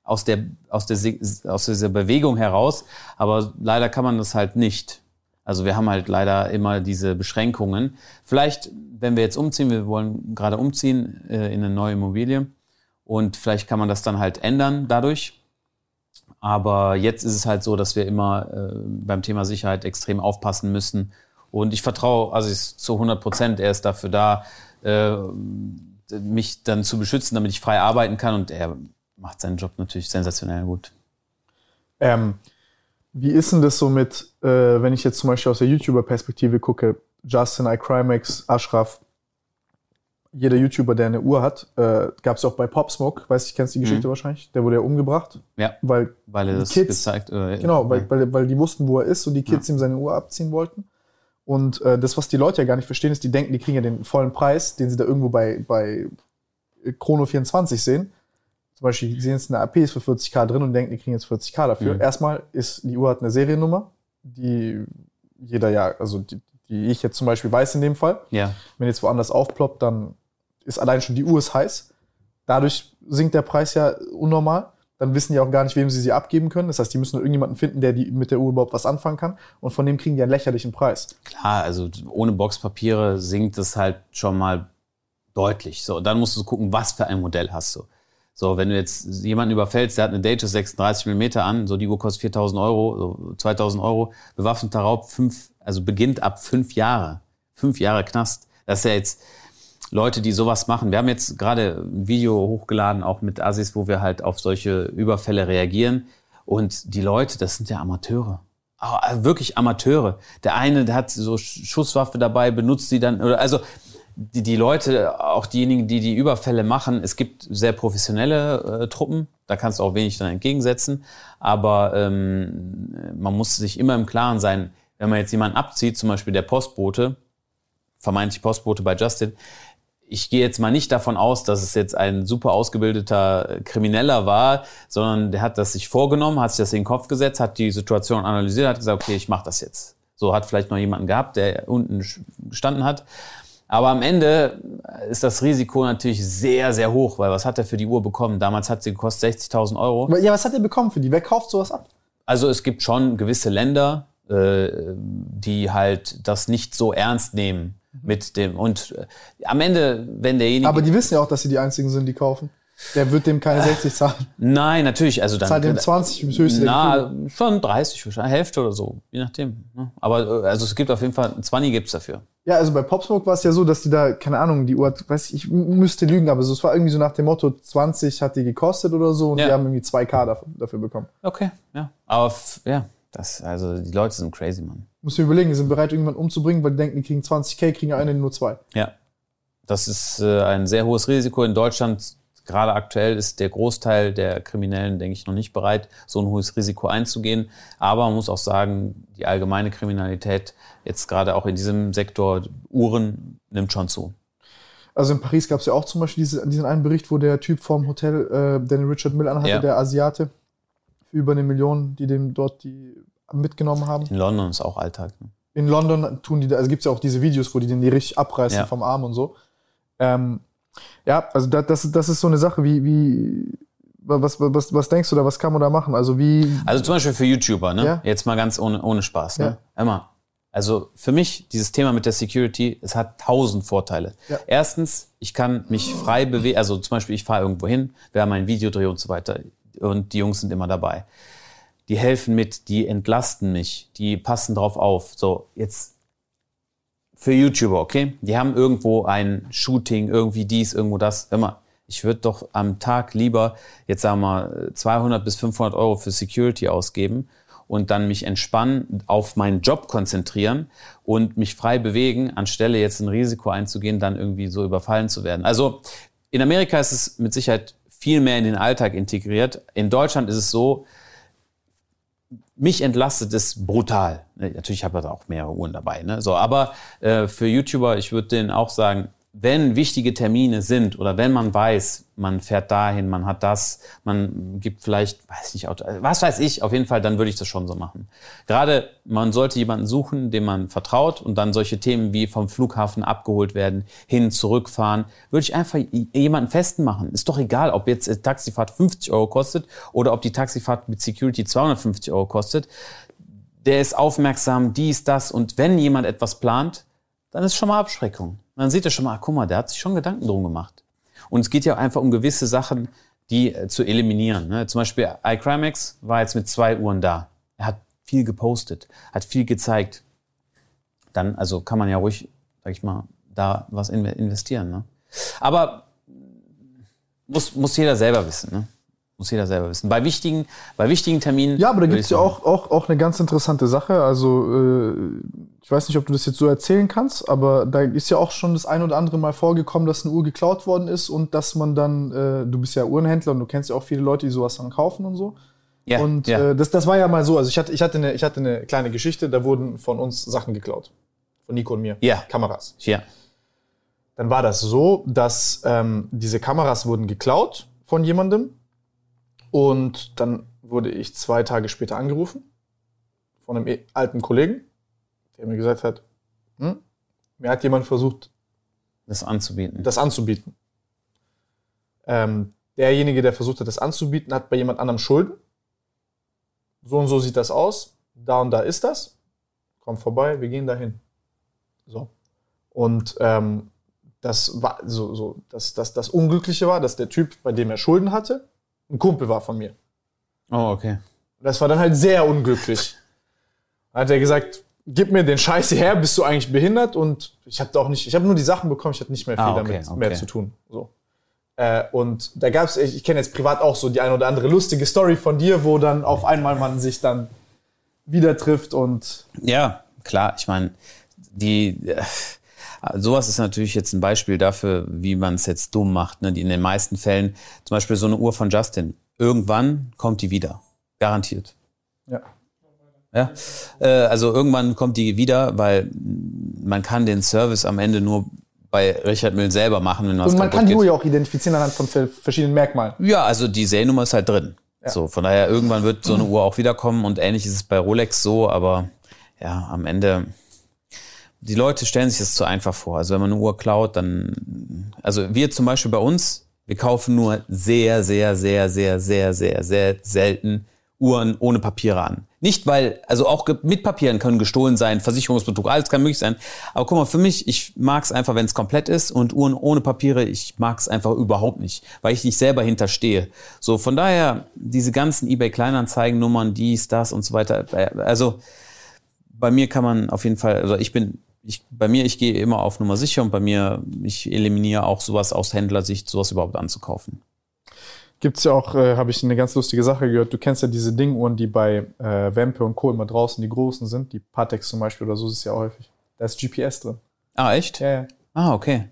aus der aus der aus dieser Bewegung heraus. Aber leider kann man das halt nicht. Also wir haben halt leider immer diese Beschränkungen. Vielleicht, wenn wir jetzt umziehen, wir wollen gerade umziehen äh, in eine neue Immobilie und vielleicht kann man das dann halt ändern dadurch. Aber jetzt ist es halt so, dass wir immer äh, beim Thema Sicherheit extrem aufpassen müssen. Und ich vertraue also zu 100 Prozent. Er ist dafür da, äh, mich dann zu beschützen, damit ich frei arbeiten kann. Und er macht seinen Job natürlich sensationell gut. Ähm, wie ist denn das so mit, äh, wenn ich jetzt zum Beispiel aus der YouTuber-Perspektive gucke, Justin, iCrimex, Ashraf, jeder YouTuber, der eine Uhr hat, äh, gab es auch bei Pop Smoke, weiß ich, kennst die Geschichte Mhm. wahrscheinlich, der wurde ja umgebracht, Ja, weil weil er die das Kids, gezeigt äh, genau, weil, weil, weil die wussten, wo er ist und die Kids ihm seine Uhr abziehen wollten. Und äh, das, was die Leute ja gar nicht verstehen, ist, die denken, die kriegen ja den vollen Preis, den sie da irgendwo bei, bei Chrono 24 sehen. Zum Beispiel, die sehen jetzt eine AP ist für 40k drin und denken, die kriegen jetzt 40k dafür. Mhm. Erstmal ist, die Uhr hat eine Seriennummer, die jeder ja, also die, die ich jetzt zum Beispiel weiß in dem Fall. Ja. Wenn jetzt woanders aufploppt, dann ist allein schon die Uhr ist heiß. Dadurch sinkt der Preis ja unnormal. Dann wissen die auch gar nicht, wem sie sie abgeben können. Das heißt, die müssen nur irgendjemanden finden, der die, mit der Uhr überhaupt was anfangen kann. Und von dem kriegen die einen lächerlichen Preis. Klar, also ohne Boxpapiere sinkt es halt schon mal deutlich. So, dann musst du gucken, was für ein Modell hast du. So, wenn du jetzt jemanden überfällst, der hat eine Datejust 36 mm an, so die Uhr kostet 4000 Euro, so 2000 Euro, bewaffneter Raub, fünf, also beginnt ab fünf Jahre. Fünf Jahre Knast. Das ist ja jetzt Leute, die sowas machen. Wir haben jetzt gerade ein Video hochgeladen, auch mit Assis, wo wir halt auf solche Überfälle reagieren. Und die Leute, das sind ja Amateure. Ah, Wirklich Amateure. Der eine, der hat so Schusswaffe dabei, benutzt sie dann, oder also die, die Leute, auch diejenigen, die die Überfälle machen, es gibt sehr professionelle äh, Truppen, da kannst du auch wenig dann entgegensetzen, aber ähm, man muss sich immer im Klaren sein, wenn man jetzt jemanden abzieht, zum Beispiel der Postbote, vermeintlich Postbote bei Justin, ich gehe jetzt mal nicht davon aus, dass es jetzt ein super ausgebildeter Krimineller war, sondern der hat das sich vorgenommen, hat sich das in den Kopf gesetzt, hat die Situation analysiert, hat gesagt, okay, ich mache das jetzt. So hat vielleicht noch jemanden gehabt, der unten gestanden hat. Aber am Ende ist das Risiko natürlich sehr, sehr hoch, weil was hat er für die Uhr bekommen? Damals hat sie gekostet 60.000 Euro. Ja, was hat er bekommen für die? Wer kauft sowas ab? Also es gibt schon gewisse Länder, äh, die halt das nicht so ernst nehmen mit dem und äh, am Ende, wenn derjenige Aber die wissen ja auch, dass sie die einzigen sind, die kaufen. Der wird dem keine 60 zahlen. Nein, natürlich. Also dann, Zahlt dem 20 bis höchste. Na, schon 30 wahrscheinlich, Hälfte oder so, je nachdem. ne? Aber äh, also es gibt auf jeden Fall, 20 gibt's dafür. Ja, also bei Pop Smoke war es ja so, dass die da, keine Ahnung, die Uhr, weiß ich, ich müsste lügen, aber so, es war irgendwie so nach dem Motto, 20 hat die gekostet oder so und Ja. die haben irgendwie 2K dafür, dafür bekommen. Okay, ja. Aber ja, das, also die Leute sind crazy, Mann. Muss mir überlegen, die sind bereit, irgendwann umzubringen, weil die denken, die kriegen 20k, kriegen ja eine nur zwei. Ja. Das ist äh, ein sehr hohes Risiko. In Deutschland, gerade aktuell, ist der Großteil der Kriminellen, denke ich, noch nicht bereit, so ein hohes Risiko einzugehen. Aber man muss auch sagen, die allgemeine Kriminalität, jetzt gerade auch in diesem Sektor Uhren, nimmt schon zu. Also in Paris gab es ja auch zum Beispiel diese, diesen einen Bericht, wo der Typ vom Hotel, äh, den Richard Mill anhatte, Ja. der Asiate, für über eine Million, die dem dort die mitgenommen haben. In London ist auch Alltag. Ne? In London tun die, da- also gibt es ja auch diese Videos, wo die den die richtig abreißen Ja. vom Arm und so. Ähm, ja, also da, das, das ist so eine Sache, wie, wie was, was, was denkst du da, was kann man da machen? Also wie, Also zum Beispiel für YouTuber, ne? Ja. Jetzt mal ganz ohne, ohne Spaß, ne? Ja. Immer. Also für mich, dieses Thema mit der Security, es hat tausend Vorteile. Ja. Erstens, ich kann mich frei bewegen, also zum Beispiel, ich fahre irgendwo hin, wir haben ein Videodreh und so weiter und die Jungs sind immer dabei. Die helfen mit, die entlasten mich, die passen drauf auf. So, jetzt für YouTuber, okay? Die haben irgendwo ein Shooting, irgendwie dies, irgendwo das. Immer. Ich würde doch am Tag lieber, jetzt sagen wir mal, 200 bis 500 Euro für Security ausgeben und dann mich entspannen, auf meinen Job konzentrieren und mich frei bewegen, anstelle jetzt ein Risiko einzugehen, dann irgendwie so überfallen zu werden. Also in Amerika ist es mit Sicherheit viel mehr in den Alltag integriert. In Deutschland ist es so, mich entlastet es brutal. Ne, Natürlich habe ich da auch mehrere Uhren dabei. Ne? So, aber äh, für YouTuber, ich würde denen auch sagen, wenn wichtige Termine sind oder wenn man weiß, man fährt dahin, man hat das, man gibt vielleicht, weiß nicht, was weiß ich, auf jeden Fall, dann würde ich das schon so machen. Gerade man sollte jemanden suchen, dem man vertraut und dann solche Themen wie vom Flughafen abgeholt werden, hin, zurückfahren, würde ich einfach jemanden festen machen. Ist doch egal, ob jetzt äh, Taxifahrt 50 Euro kostet oder ob die Taxifahrt mit Security 250 Euro kostet. Der ist aufmerksam, dies, das und wenn jemand etwas plant, dann ist schon mal Abschreckung. Dann seht ihr schon mal, ah, guck mal, der hat sich schon Gedanken drum gemacht. Und es geht ja einfach um gewisse Sachen, die äh, zu eliminieren. Ne? Zum Beispiel iCrimex war jetzt mit zwei Uhren da. Er hat viel gepostet, hat viel gezeigt. Dann, also kann man ja ruhig, sag ich mal, da was in- investieren. Ne? Aber muss, muss jeder selber wissen. Ne? Muss jeder selber wissen. Bei wichtigen, bei wichtigen Terminen. Ja, aber da gibt es ja auch, auch, auch eine ganz interessante Sache. Also, äh, ich weiß nicht, ob du das jetzt so erzählen kannst, aber da ist ja auch schon das ein oder andere Mal vorgekommen, dass eine Uhr geklaut worden ist und dass man dann, äh, du bist ja Uhrenhändler und du kennst ja auch viele Leute, die sowas dann kaufen und so. Ja, und ja. Äh, das, das war ja mal so. Also, ich hatte, ich, hatte eine, ich hatte eine kleine Geschichte, da wurden von uns Sachen geklaut. Von Nico und mir. Ja. Kameras. Ja. Dann war das so, dass ähm, diese Kameras wurden geklaut von jemandem. Und dann wurde ich zwei Tage später angerufen von einem eh- alten Kollegen, der mir gesagt hat, hm, mir hat jemand versucht, das anzubieten. das anzubieten. Ähm, derjenige, der versucht hat, das anzubieten, hat bei jemand anderem Schulden. So und so sieht das aus. Da und da ist das. Komm vorbei, wir gehen dahin. So. Und ähm, das war so, so das, das, das Unglückliche war, dass der Typ, bei dem er Schulden hatte, ein Kumpel war von mir. Oh, okay. Das war dann halt sehr unglücklich. Dann hat er gesagt, gib mir den Scheiß her, bist du eigentlich behindert? Und ich habe auch nicht, ich habe nur die Sachen bekommen, ich hatte nicht mehr viel Ah, okay, damit okay. mehr zu tun. So. Äh, und da gab es, ich, ich kenne jetzt privat auch so die eine oder andere lustige Story von dir, wo dann auf einmal man sich dann wieder trifft und Ja, klar. Ich meine, die äh, sowas ist natürlich jetzt ein Beispiel dafür, wie man es jetzt dumm macht. Ne? Die in den meisten Fällen, zum Beispiel so eine Uhr von Justin, irgendwann kommt die wieder, garantiert. ja. Ja, äh, also irgendwann kommt die wieder, weil man kann den Service am Ende nur bei Richard Mill selber machen, wenn was Und man kann die. Uhr ja auch identifizieren anhand von ver- verschiedenen Merkmalen. Ja, also die Seriennummer ist halt drin. Ja. So, von daher irgendwann wird so eine Uhr auch wiederkommen und ähnlich ist es bei Rolex so, aber ja, am Ende die Leute stellen sich das zu einfach vor. Also wenn man eine Uhr klaut, dann also wir zum Beispiel bei uns, wir kaufen nur sehr, sehr, sehr, sehr, sehr, sehr, sehr selten Uhren ohne Papiere an. Nicht weil, also auch mit Papieren können gestohlen sein, Versicherungsbetrug, alles kann möglich sein. Aber guck mal, für mich, ich mag es einfach, wenn es komplett ist und Uhren ohne Papiere, ich mag es einfach überhaupt nicht, weil ich nicht selber hinterstehe. So, von daher, diese ganzen eBay-Kleinanzeigen-Nummern, dies, das und so weiter, äh, also bei mir kann man auf jeden Fall, also ich bin, ich, bei mir, ich gehe immer auf Nummer sicher und bei mir, ich eliminiere auch sowas aus Händlersicht, sowas überhaupt anzukaufen. Gibt's ja auch, äh, habe ich eine ganz lustige Sache gehört. Du kennst ja diese Dinguhren, die bei äh, Wempe und Co. immer draußen die großen sind, die Patex zum Beispiel oder so, ist ja auch häufig. Da ist GPS drin. Ah, echt? Ja, ja. Ah, okay.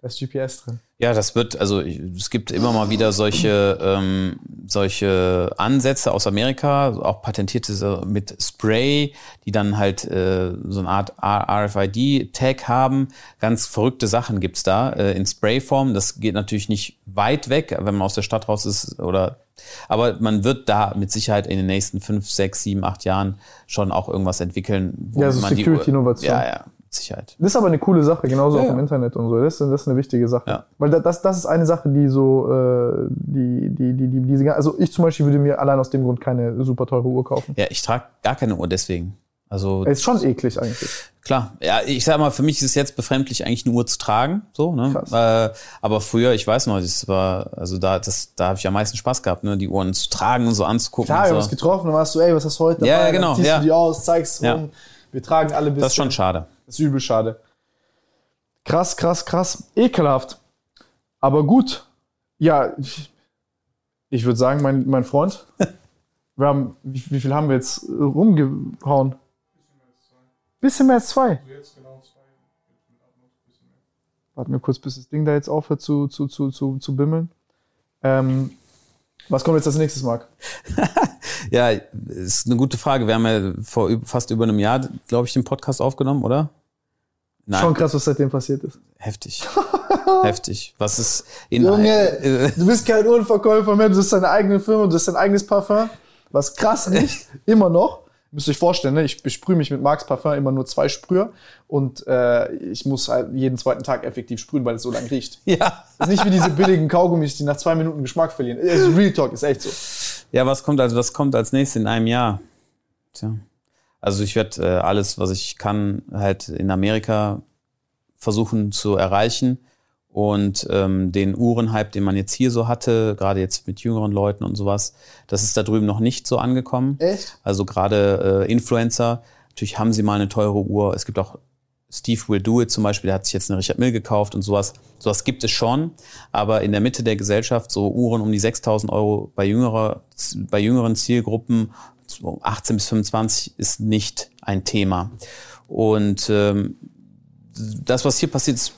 Da ist GPS drin. Ja, das wird, also es gibt immer mal wieder solche, ähm, solche Ansätze aus Amerika, auch patentierte mit Spray, die dann halt äh, so eine Art RFID-Tag haben. Ganz verrückte Sachen gibt's da äh, in Sprayform. Das geht natürlich nicht weit weg, wenn man aus der Stadt raus ist oder aber man wird da mit Sicherheit in den nächsten fünf, sechs, sieben, acht Jahren schon auch irgendwas entwickeln. wo Ja, so Uhr- Security-Innovation. Ja, ja, Sicherheit. Das ist aber eine coole Sache, genauso Ja, auch ja. im Internet und so. Das ist, das ist eine wichtige Sache. Ja. Weil da- das, das ist eine Sache, die so, äh, die, die, die, die, diese, also ich zum Beispiel würde mir allein aus dem Grund keine super teure Uhr kaufen. Ja, ich trage gar keine Uhr deswegen. Also Ist schon eklig eigentlich. Klar, ja, ich sag mal, für mich ist es jetzt befremdlich, eigentlich eine Uhr zu tragen, so, ne? Äh, aber früher, ich weiß noch, das war, also da, das, da habe ich am meisten Spaß gehabt, ne, die Uhren zu tragen und so anzugucken. Klar, wir haben und uns so. getroffen und warst du, ey, was hast du heute Ja, dabei? ja, genau, Dann ziehst ja. du die aus, zeigst Ja. rum. Wir tragen alle ein Das ist schon schade. Das ist übel schade. Krass, krass, krass. Ekelhaft. Aber gut. Ja, ich, ich würde sagen, mein, mein Freund, [LAUGHS] wir haben, wie, wie viel haben wir jetzt äh, rumgehauen? Bisschen mehr als zwei. Warten wir kurz, bis das Ding da jetzt aufhört zu, zu, zu, zu, zu bimmeln. Ähm, was kommt jetzt als nächstes, Marc? [LAUGHS] Ja, ist eine gute Frage. Wir haben ja vor fast über einem Jahr, glaube ich, den Podcast aufgenommen, oder? Nein. Schon krass, was seitdem passiert ist. Heftig. [LAUGHS] Heftig. Was ist in Junge, du bist kein Uhrenverkäufer mehr, du hast deine eigene Firma, du hast dein eigenes Parfum. Was krass ist, [LAUGHS] immer noch. Müsst ihr euch vorstellen, ne? ich besprühe mich mit Marks Parfum immer nur zwei Sprüher und äh, ich muss halt jeden zweiten Tag effektiv sprühen, weil es so lang riecht. [LAUGHS] Ja. Das ist nicht wie diese billigen Kaugummis, die nach zwei Minuten Geschmack verlieren. Also Real Talk ist echt so. Ja, was kommt als was kommt als nächstes in einem Jahr? Tja. Also ich werde äh, alles, was ich kann, halt in Amerika versuchen zu erreichen und ähm, den Uhrenhype, den man jetzt hier so hatte, gerade jetzt mit jüngeren Leuten und sowas, das ist da drüben noch nicht so angekommen. Echt? Also gerade äh, Influencer, natürlich haben sie mal eine teure Uhr. Es gibt auch Steve Will Do It zum Beispiel, der hat sich jetzt eine Richard Mill gekauft und sowas. Sowas gibt es schon, aber in der Mitte der Gesellschaft so Uhren um die 6.000 Euro bei, jüngerer, bei jüngeren Zielgruppen, so 18 bis 25, ist nicht ein Thema. Und ähm, das, was hier passiert, ist,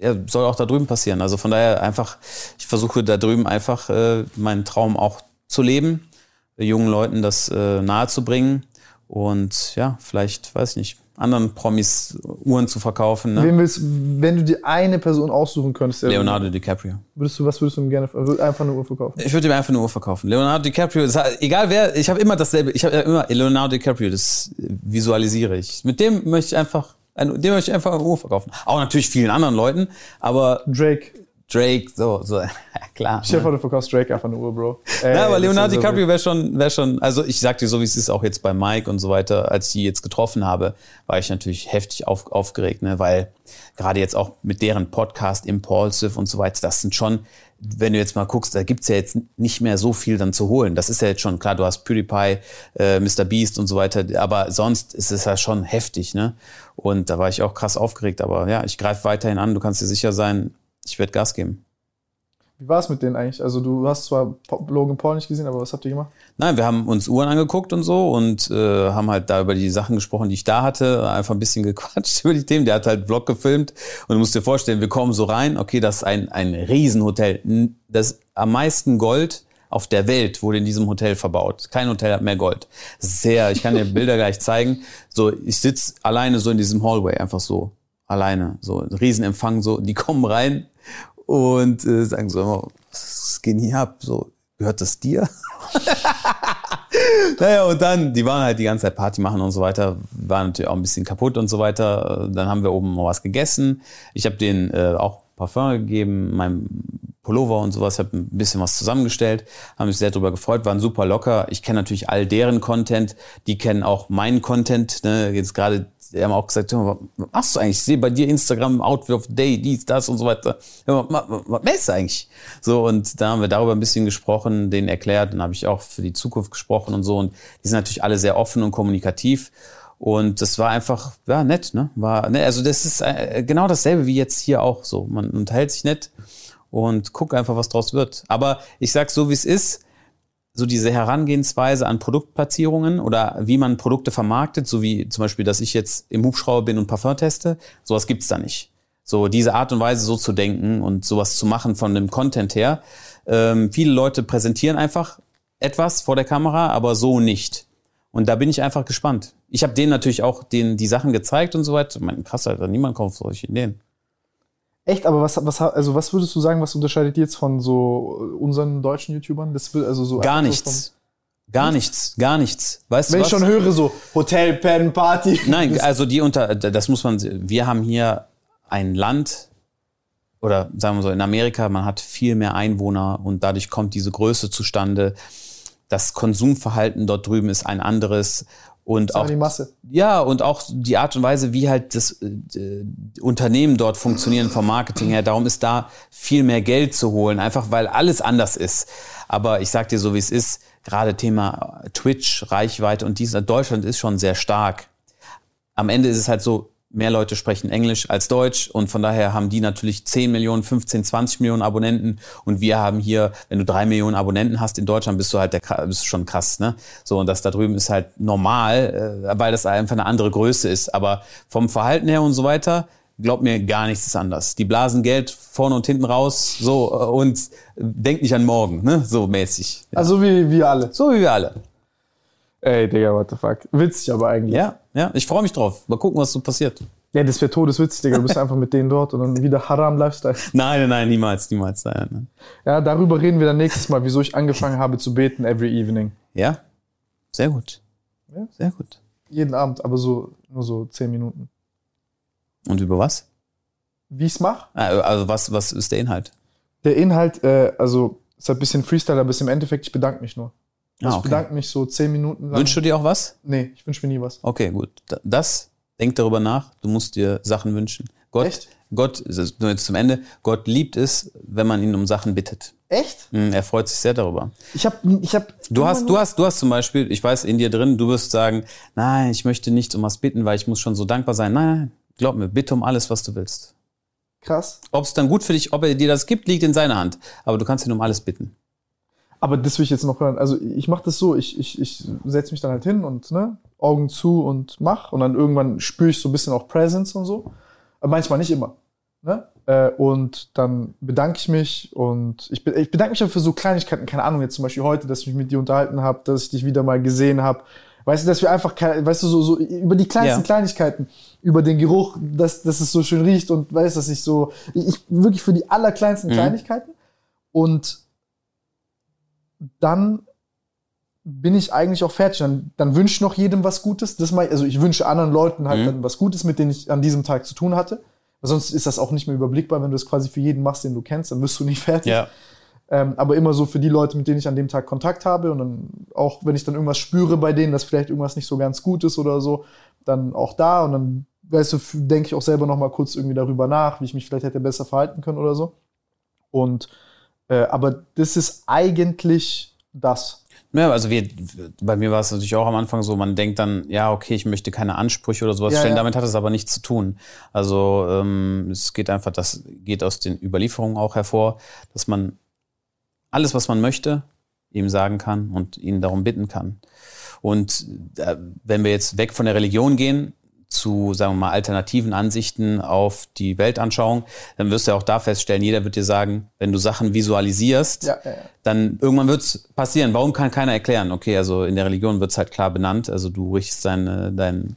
ja, soll auch da drüben passieren. Also von daher einfach, ich versuche da drüben einfach äh, meinen Traum auch zu leben, jungen Leuten das äh, nahezubringen und ja, vielleicht, weiß ich nicht, anderen Promis Uhren zu verkaufen. Ne? Willst, wenn du dir eine Person aussuchen könntest, Leonardo DiCaprio. Würdest du, was würdest du ihm gerne einfach eine Uhr verkaufen? Ich würde ihm einfach eine Uhr verkaufen. Leonardo DiCaprio, das, egal wer, ich habe immer dasselbe, ich habe ja immer Leonardo DiCaprio, das visualisiere ich. Mit dem möchte ich einfach, ein, dem möchte ich einfach eine Uhr verkaufen. Auch natürlich vielen anderen Leuten, aber Drake. Drake, so, so, [LAUGHS] ja, klar. Stell dir ne? du verkaufst Drake einfach Uhr, Bro. Ey, Ja, aber Leonardo DiCaprio wäre schon, wäre schon, also ich sag dir so, wie es ist, auch jetzt bei Mike und so weiter, als ich die jetzt getroffen habe, war ich natürlich heftig auf, aufgeregt, ne, weil gerade jetzt auch mit deren Podcast Impulsive und so weiter, das sind schon, wenn du jetzt mal guckst, da gibt's ja jetzt nicht mehr so viel dann zu holen. Das ist ja jetzt schon, klar, du hast PewDiePie, äh, Mr. Beast und so weiter, aber sonst ist es ja schon heftig, ne? Und da war ich auch krass aufgeregt, aber ja, ich greife weiterhin an, du kannst dir sicher sein, ich werde Gas geben. Wie war es mit denen eigentlich? Also du hast zwar Logan Paul nicht gesehen, aber was habt ihr gemacht? Nein, wir haben uns Uhren angeguckt und so und äh, haben halt da über die Sachen gesprochen, die ich da hatte, einfach ein bisschen [LAUGHS] gequatscht über die Themen. Der hat halt Vlog gefilmt und du musst dir vorstellen, wir kommen so rein, okay, das ist ein, ein Riesenhotel. Das am meisten Gold auf der Welt wurde in diesem Hotel verbaut. Kein Hotel hat mehr Gold. Sehr, ich kann dir [LAUGHS] Bilder gleich zeigen. So, ich sitz alleine so in diesem Hallway, einfach so, alleine, so ein Riesenempfang, so, die kommen rein und äh, sagen so, was geht hier ab? So, gehört das dir? [LAUGHS] naja, und dann, die waren halt die ganze Zeit Party machen und so weiter, waren natürlich auch ein bisschen kaputt und so weiter. Dann haben wir oben mal was gegessen. Ich habe denen äh, auch Parfum gegeben, meinem Pullover und sowas, habe ein bisschen was zusammengestellt, haben mich sehr darüber gefreut, waren super locker. Ich kenne natürlich all deren Content, die kennen auch meinen Content. Ne? Jetzt gerade, die haben auch gesagt, was machst du eigentlich? Ich sehe bei dir Instagram, Outfit of the Day, dies, das und so weiter. Mal, was, was machst du eigentlich? So, und da haben wir darüber ein bisschen gesprochen, denen erklärt, dann habe ich auch für die Zukunft gesprochen und so. Und die sind natürlich alle sehr offen und kommunikativ. Und das war einfach, ja, nett, ne? War, ne? Also das ist äh, genau dasselbe wie jetzt hier auch so. Man unterhält sich nett und guck einfach, was draus wird. Aber ich sag so, wie es ist, so diese Herangehensweise an Produktplatzierungen oder wie man Produkte vermarktet, so wie zum Beispiel, dass ich jetzt im Hubschrauber bin und Parfum teste, sowas gibt's da nicht. So diese Art und Weise so zu denken und sowas zu machen von dem Content her. Ähm, viele Leute präsentieren einfach etwas vor der Kamera, aber so nicht. Und da bin ich einfach gespannt. Ich habe denen natürlich auch den, die Sachen gezeigt und so weiter. Ich meine, krass, Alter, niemand kauft solche Ideen. Echt, aber was, was, also was würdest du sagen, was unterscheidet die jetzt von so unseren deutschen YouTubern? Das will also so Gar nichts. Gar nichts, gar nichts. Weißt Wenn du ich schon höre, so Hotel, Pen, Party. Nein, also die unter, das muss man, wir haben hier ein Land, oder sagen wir so, in Amerika, man hat viel mehr Einwohner und dadurch kommt diese Größe zustande. Das Konsumverhalten dort drüben ist ein anderes und auch die Masse. ja, und auch die Art und Weise, wie halt das äh, Unternehmen dort funktionieren vom Marketing her. Darum ist da viel mehr Geld zu holen, einfach weil alles anders ist. Aber ich sag dir so, wie es ist, gerade Thema Twitch, Reichweite und dies, Deutschland ist schon sehr stark. Am Ende ist es halt so, mehr Leute sprechen Englisch als Deutsch und von daher haben die natürlich 10 Millionen, 15, 20 Millionen Abonnenten und wir haben hier, wenn du drei Millionen Abonnenten hast in Deutschland, bist du halt der, bist du schon krass, ne? So und das da drüben ist halt normal, äh, weil das einfach eine andere Größe ist. Aber vom Verhalten her und so weiter, glaub mir, gar nichts ist anders. Die blasen Geld vorne und hinten raus, so äh, und denk nicht an morgen, ne? So mäßig. Ja. Also wie wir alle. So wie wir alle. Ey, Digga, what the fuck. Witzig aber eigentlich. Ja, ja, ich freue mich drauf. Mal gucken, was so passiert. Ja, das wäre todeswitzig, Digga. Du bist [LAUGHS] einfach mit denen dort und dann wieder Haram Lifestyle. Nein, nein, nein, niemals, niemals. Nein, nein. Ja, darüber reden wir dann nächstes Mal, wieso ich angefangen habe zu beten every evening. Ja, sehr gut. Ja. Sehr gut. Jeden Abend, aber so nur so zehn Minuten. Und über was? Wie ich's mache? Ah, Also was, was ist der Inhalt? Der Inhalt, äh, also ist halt ein bisschen Freestyle, aber ist im Endeffekt, ich bedanke mich nur. Ah, Ich okay. bedanke mich so zehn Minuten lang. Wünschst du dir auch was? Nee, ich wünsche mir nie was. Okay, gut. Da- Das, denk darüber nach. Du musst dir Sachen wünschen. Gott, Echt? Gott, nur jetzt zum Ende, Gott liebt es, wenn man ihn um Sachen bittet. Echt? Hm, Er freut sich sehr darüber. Ich hab, ich hab. Du hast, du hast, du hast zum Beispiel, ich weiß in dir drin, du wirst sagen, nein, ich möchte nicht um was bitten, weil ich muss schon so dankbar sein. Nein, nein, glaub mir, bitte um alles, was du willst. Krass. Ob es dann gut für dich, ob er dir das gibt, liegt in seiner Hand. Aber du kannst ihn um alles bitten. Aber das will ich jetzt noch hören. Also ich mache das so, ich, ich, ich setze mich dann halt hin und ne, Augen zu und mach. Und dann irgendwann spüre ich so ein bisschen auch Presence und so. Aber manchmal nicht immer. Ne? Äh, Und dann bedanke ich mich und ich, ich bedanke mich auch für so Kleinigkeiten. Keine Ahnung, jetzt zum Beispiel heute, dass ich mich mit dir unterhalten habe, dass ich dich wieder mal gesehen habe. Weißt du, dass wir einfach, weißt du, so, so über die kleinsten Ja. Kleinigkeiten, über den Geruch, dass, dass es so schön riecht und weißt, dass ich so, ich, ich wirklich für die allerkleinsten Mhm. Kleinigkeiten. Und dann bin ich eigentlich auch fertig. Dann, dann wünsche ich noch jedem was Gutes. Das ich, also ich wünsche anderen Leuten halt Mhm. dann was Gutes, mit denen ich an diesem Tag zu tun hatte. Weil sonst ist das auch nicht mehr überblickbar, wenn du das quasi für jeden machst, den du kennst, dann wirst du nicht [LAUGHS] fertig. Ja. Ähm, aber immer so für die Leute, mit denen ich an dem Tag Kontakt habe und dann auch, wenn ich dann irgendwas spüre bei denen, dass vielleicht irgendwas nicht so ganz gut ist oder so, dann auch da und dann, weißt du, denke ich auch selber noch mal kurz irgendwie darüber nach, wie ich mich vielleicht hätte besser verhalten können oder so. Und, äh, aber das ist eigentlich das. Ja, also wir, bei mir war es natürlich auch am Anfang so, man denkt dann, ja, okay, ich möchte keine Ansprüche oder sowas Ja, stellen, ja. damit hat es aber nichts zu tun. Also ähm, es geht einfach, das geht aus den Überlieferungen auch hervor, dass man alles, was man möchte, ihm sagen kann und ihn darum bitten kann. Und äh, wenn wir jetzt weg von der Religion gehen, zu, sagen wir mal, alternativen Ansichten auf die Weltanschauung, dann wirst du ja auch da feststellen, jeder wird dir sagen, wenn du Sachen visualisierst, Ja, ja, ja. dann irgendwann wird's passieren. Warum kann keiner erklären? Okay, also in der Religion wird's halt klar benannt. Also du richtest deinen dein,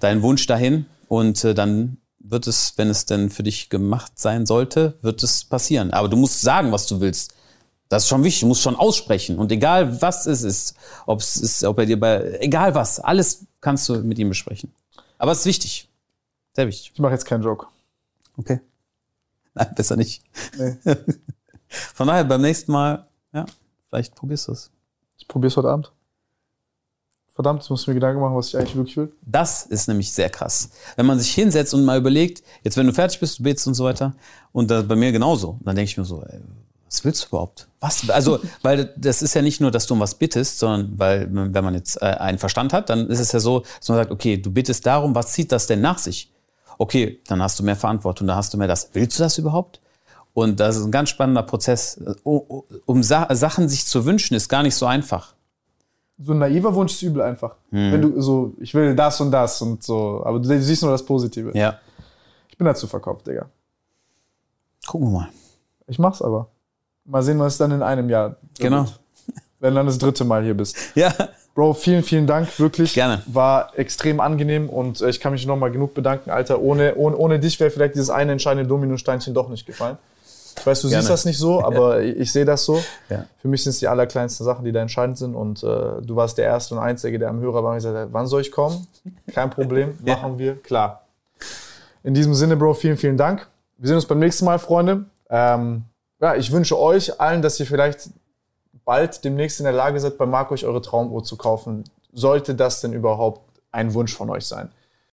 deinen Wunsch dahin und äh, dann wird es, wenn es denn für dich gemacht sein sollte, wird es passieren. Aber du musst sagen, was du willst. Das ist schon wichtig. Du musst schon aussprechen. Und egal was es ist, ob es ist, ob er dir bei, egal was, alles kannst du mit ihm besprechen. Aber es ist wichtig. Sehr wichtig. Ich mache jetzt keinen Joke. Okay. Nein, besser nicht. Nee. [LAUGHS] Von daher, beim nächsten Mal, ja, vielleicht probierst du es. Ich probier's heute Abend. Verdammt, jetzt muss ich mir Gedanken machen, was ich eigentlich wirklich will. Das ist nämlich sehr krass. Wenn man sich hinsetzt und mal überlegt, jetzt wenn du fertig bist, du betest und so weiter, und das bei mir genauso, dann denke ich mir so, ey, was willst du überhaupt? Was? Also, weil das ist ja nicht nur, dass du um was bittest, sondern weil, wenn man jetzt äh, einen Verstand hat, dann ist es ja so, dass man sagt, okay, du bittest darum, was zieht das denn nach sich? Okay, dann hast du mehr Verantwortung, dann hast du mehr das. Willst du das überhaupt? Und das ist ein ganz spannender Prozess. Um Sa Sachen sich zu wünschen, ist gar nicht so einfach. So ein naiver Wunsch ist übel einfach. Hm. Wenn du so, ich will das und das und so, aber du siehst nur das Positive. Ja. Ich bin dazu verkauft, Digga. Gucken wir mal. Ich mach's aber. Mal sehen, was dann in einem Jahr. Genau. wird. Wenn du dann das dritte Mal hier bist. Ja. Bro, vielen, vielen Dank, wirklich. Gerne. War extrem angenehm und äh, ich kann mich nochmal genug bedanken, Alter. Ohne, ohne, ohne dich wäre vielleicht dieses eine entscheidende Dominosteinchen doch nicht gefallen. Ich weiß, du Gerne. siehst das nicht so, aber ich, ich sehe das so. Ja. Für mich sind es die allerkleinsten Sachen, die da entscheidend sind und äh, du warst der Erste und Einzige, der am Hörer war und gesagt hat, wann soll ich kommen? Kein Problem, [LAUGHS] Ja. machen wir, klar. In diesem Sinne, Bro, vielen, vielen Dank. Wir sehen uns beim nächsten Mal, Freunde. Ähm, ja, ich wünsche euch allen, dass ihr vielleicht bald demnächst in der Lage seid, bei Marco euch eure Traumuhr zu kaufen. Sollte das denn überhaupt ein Wunsch von euch sein?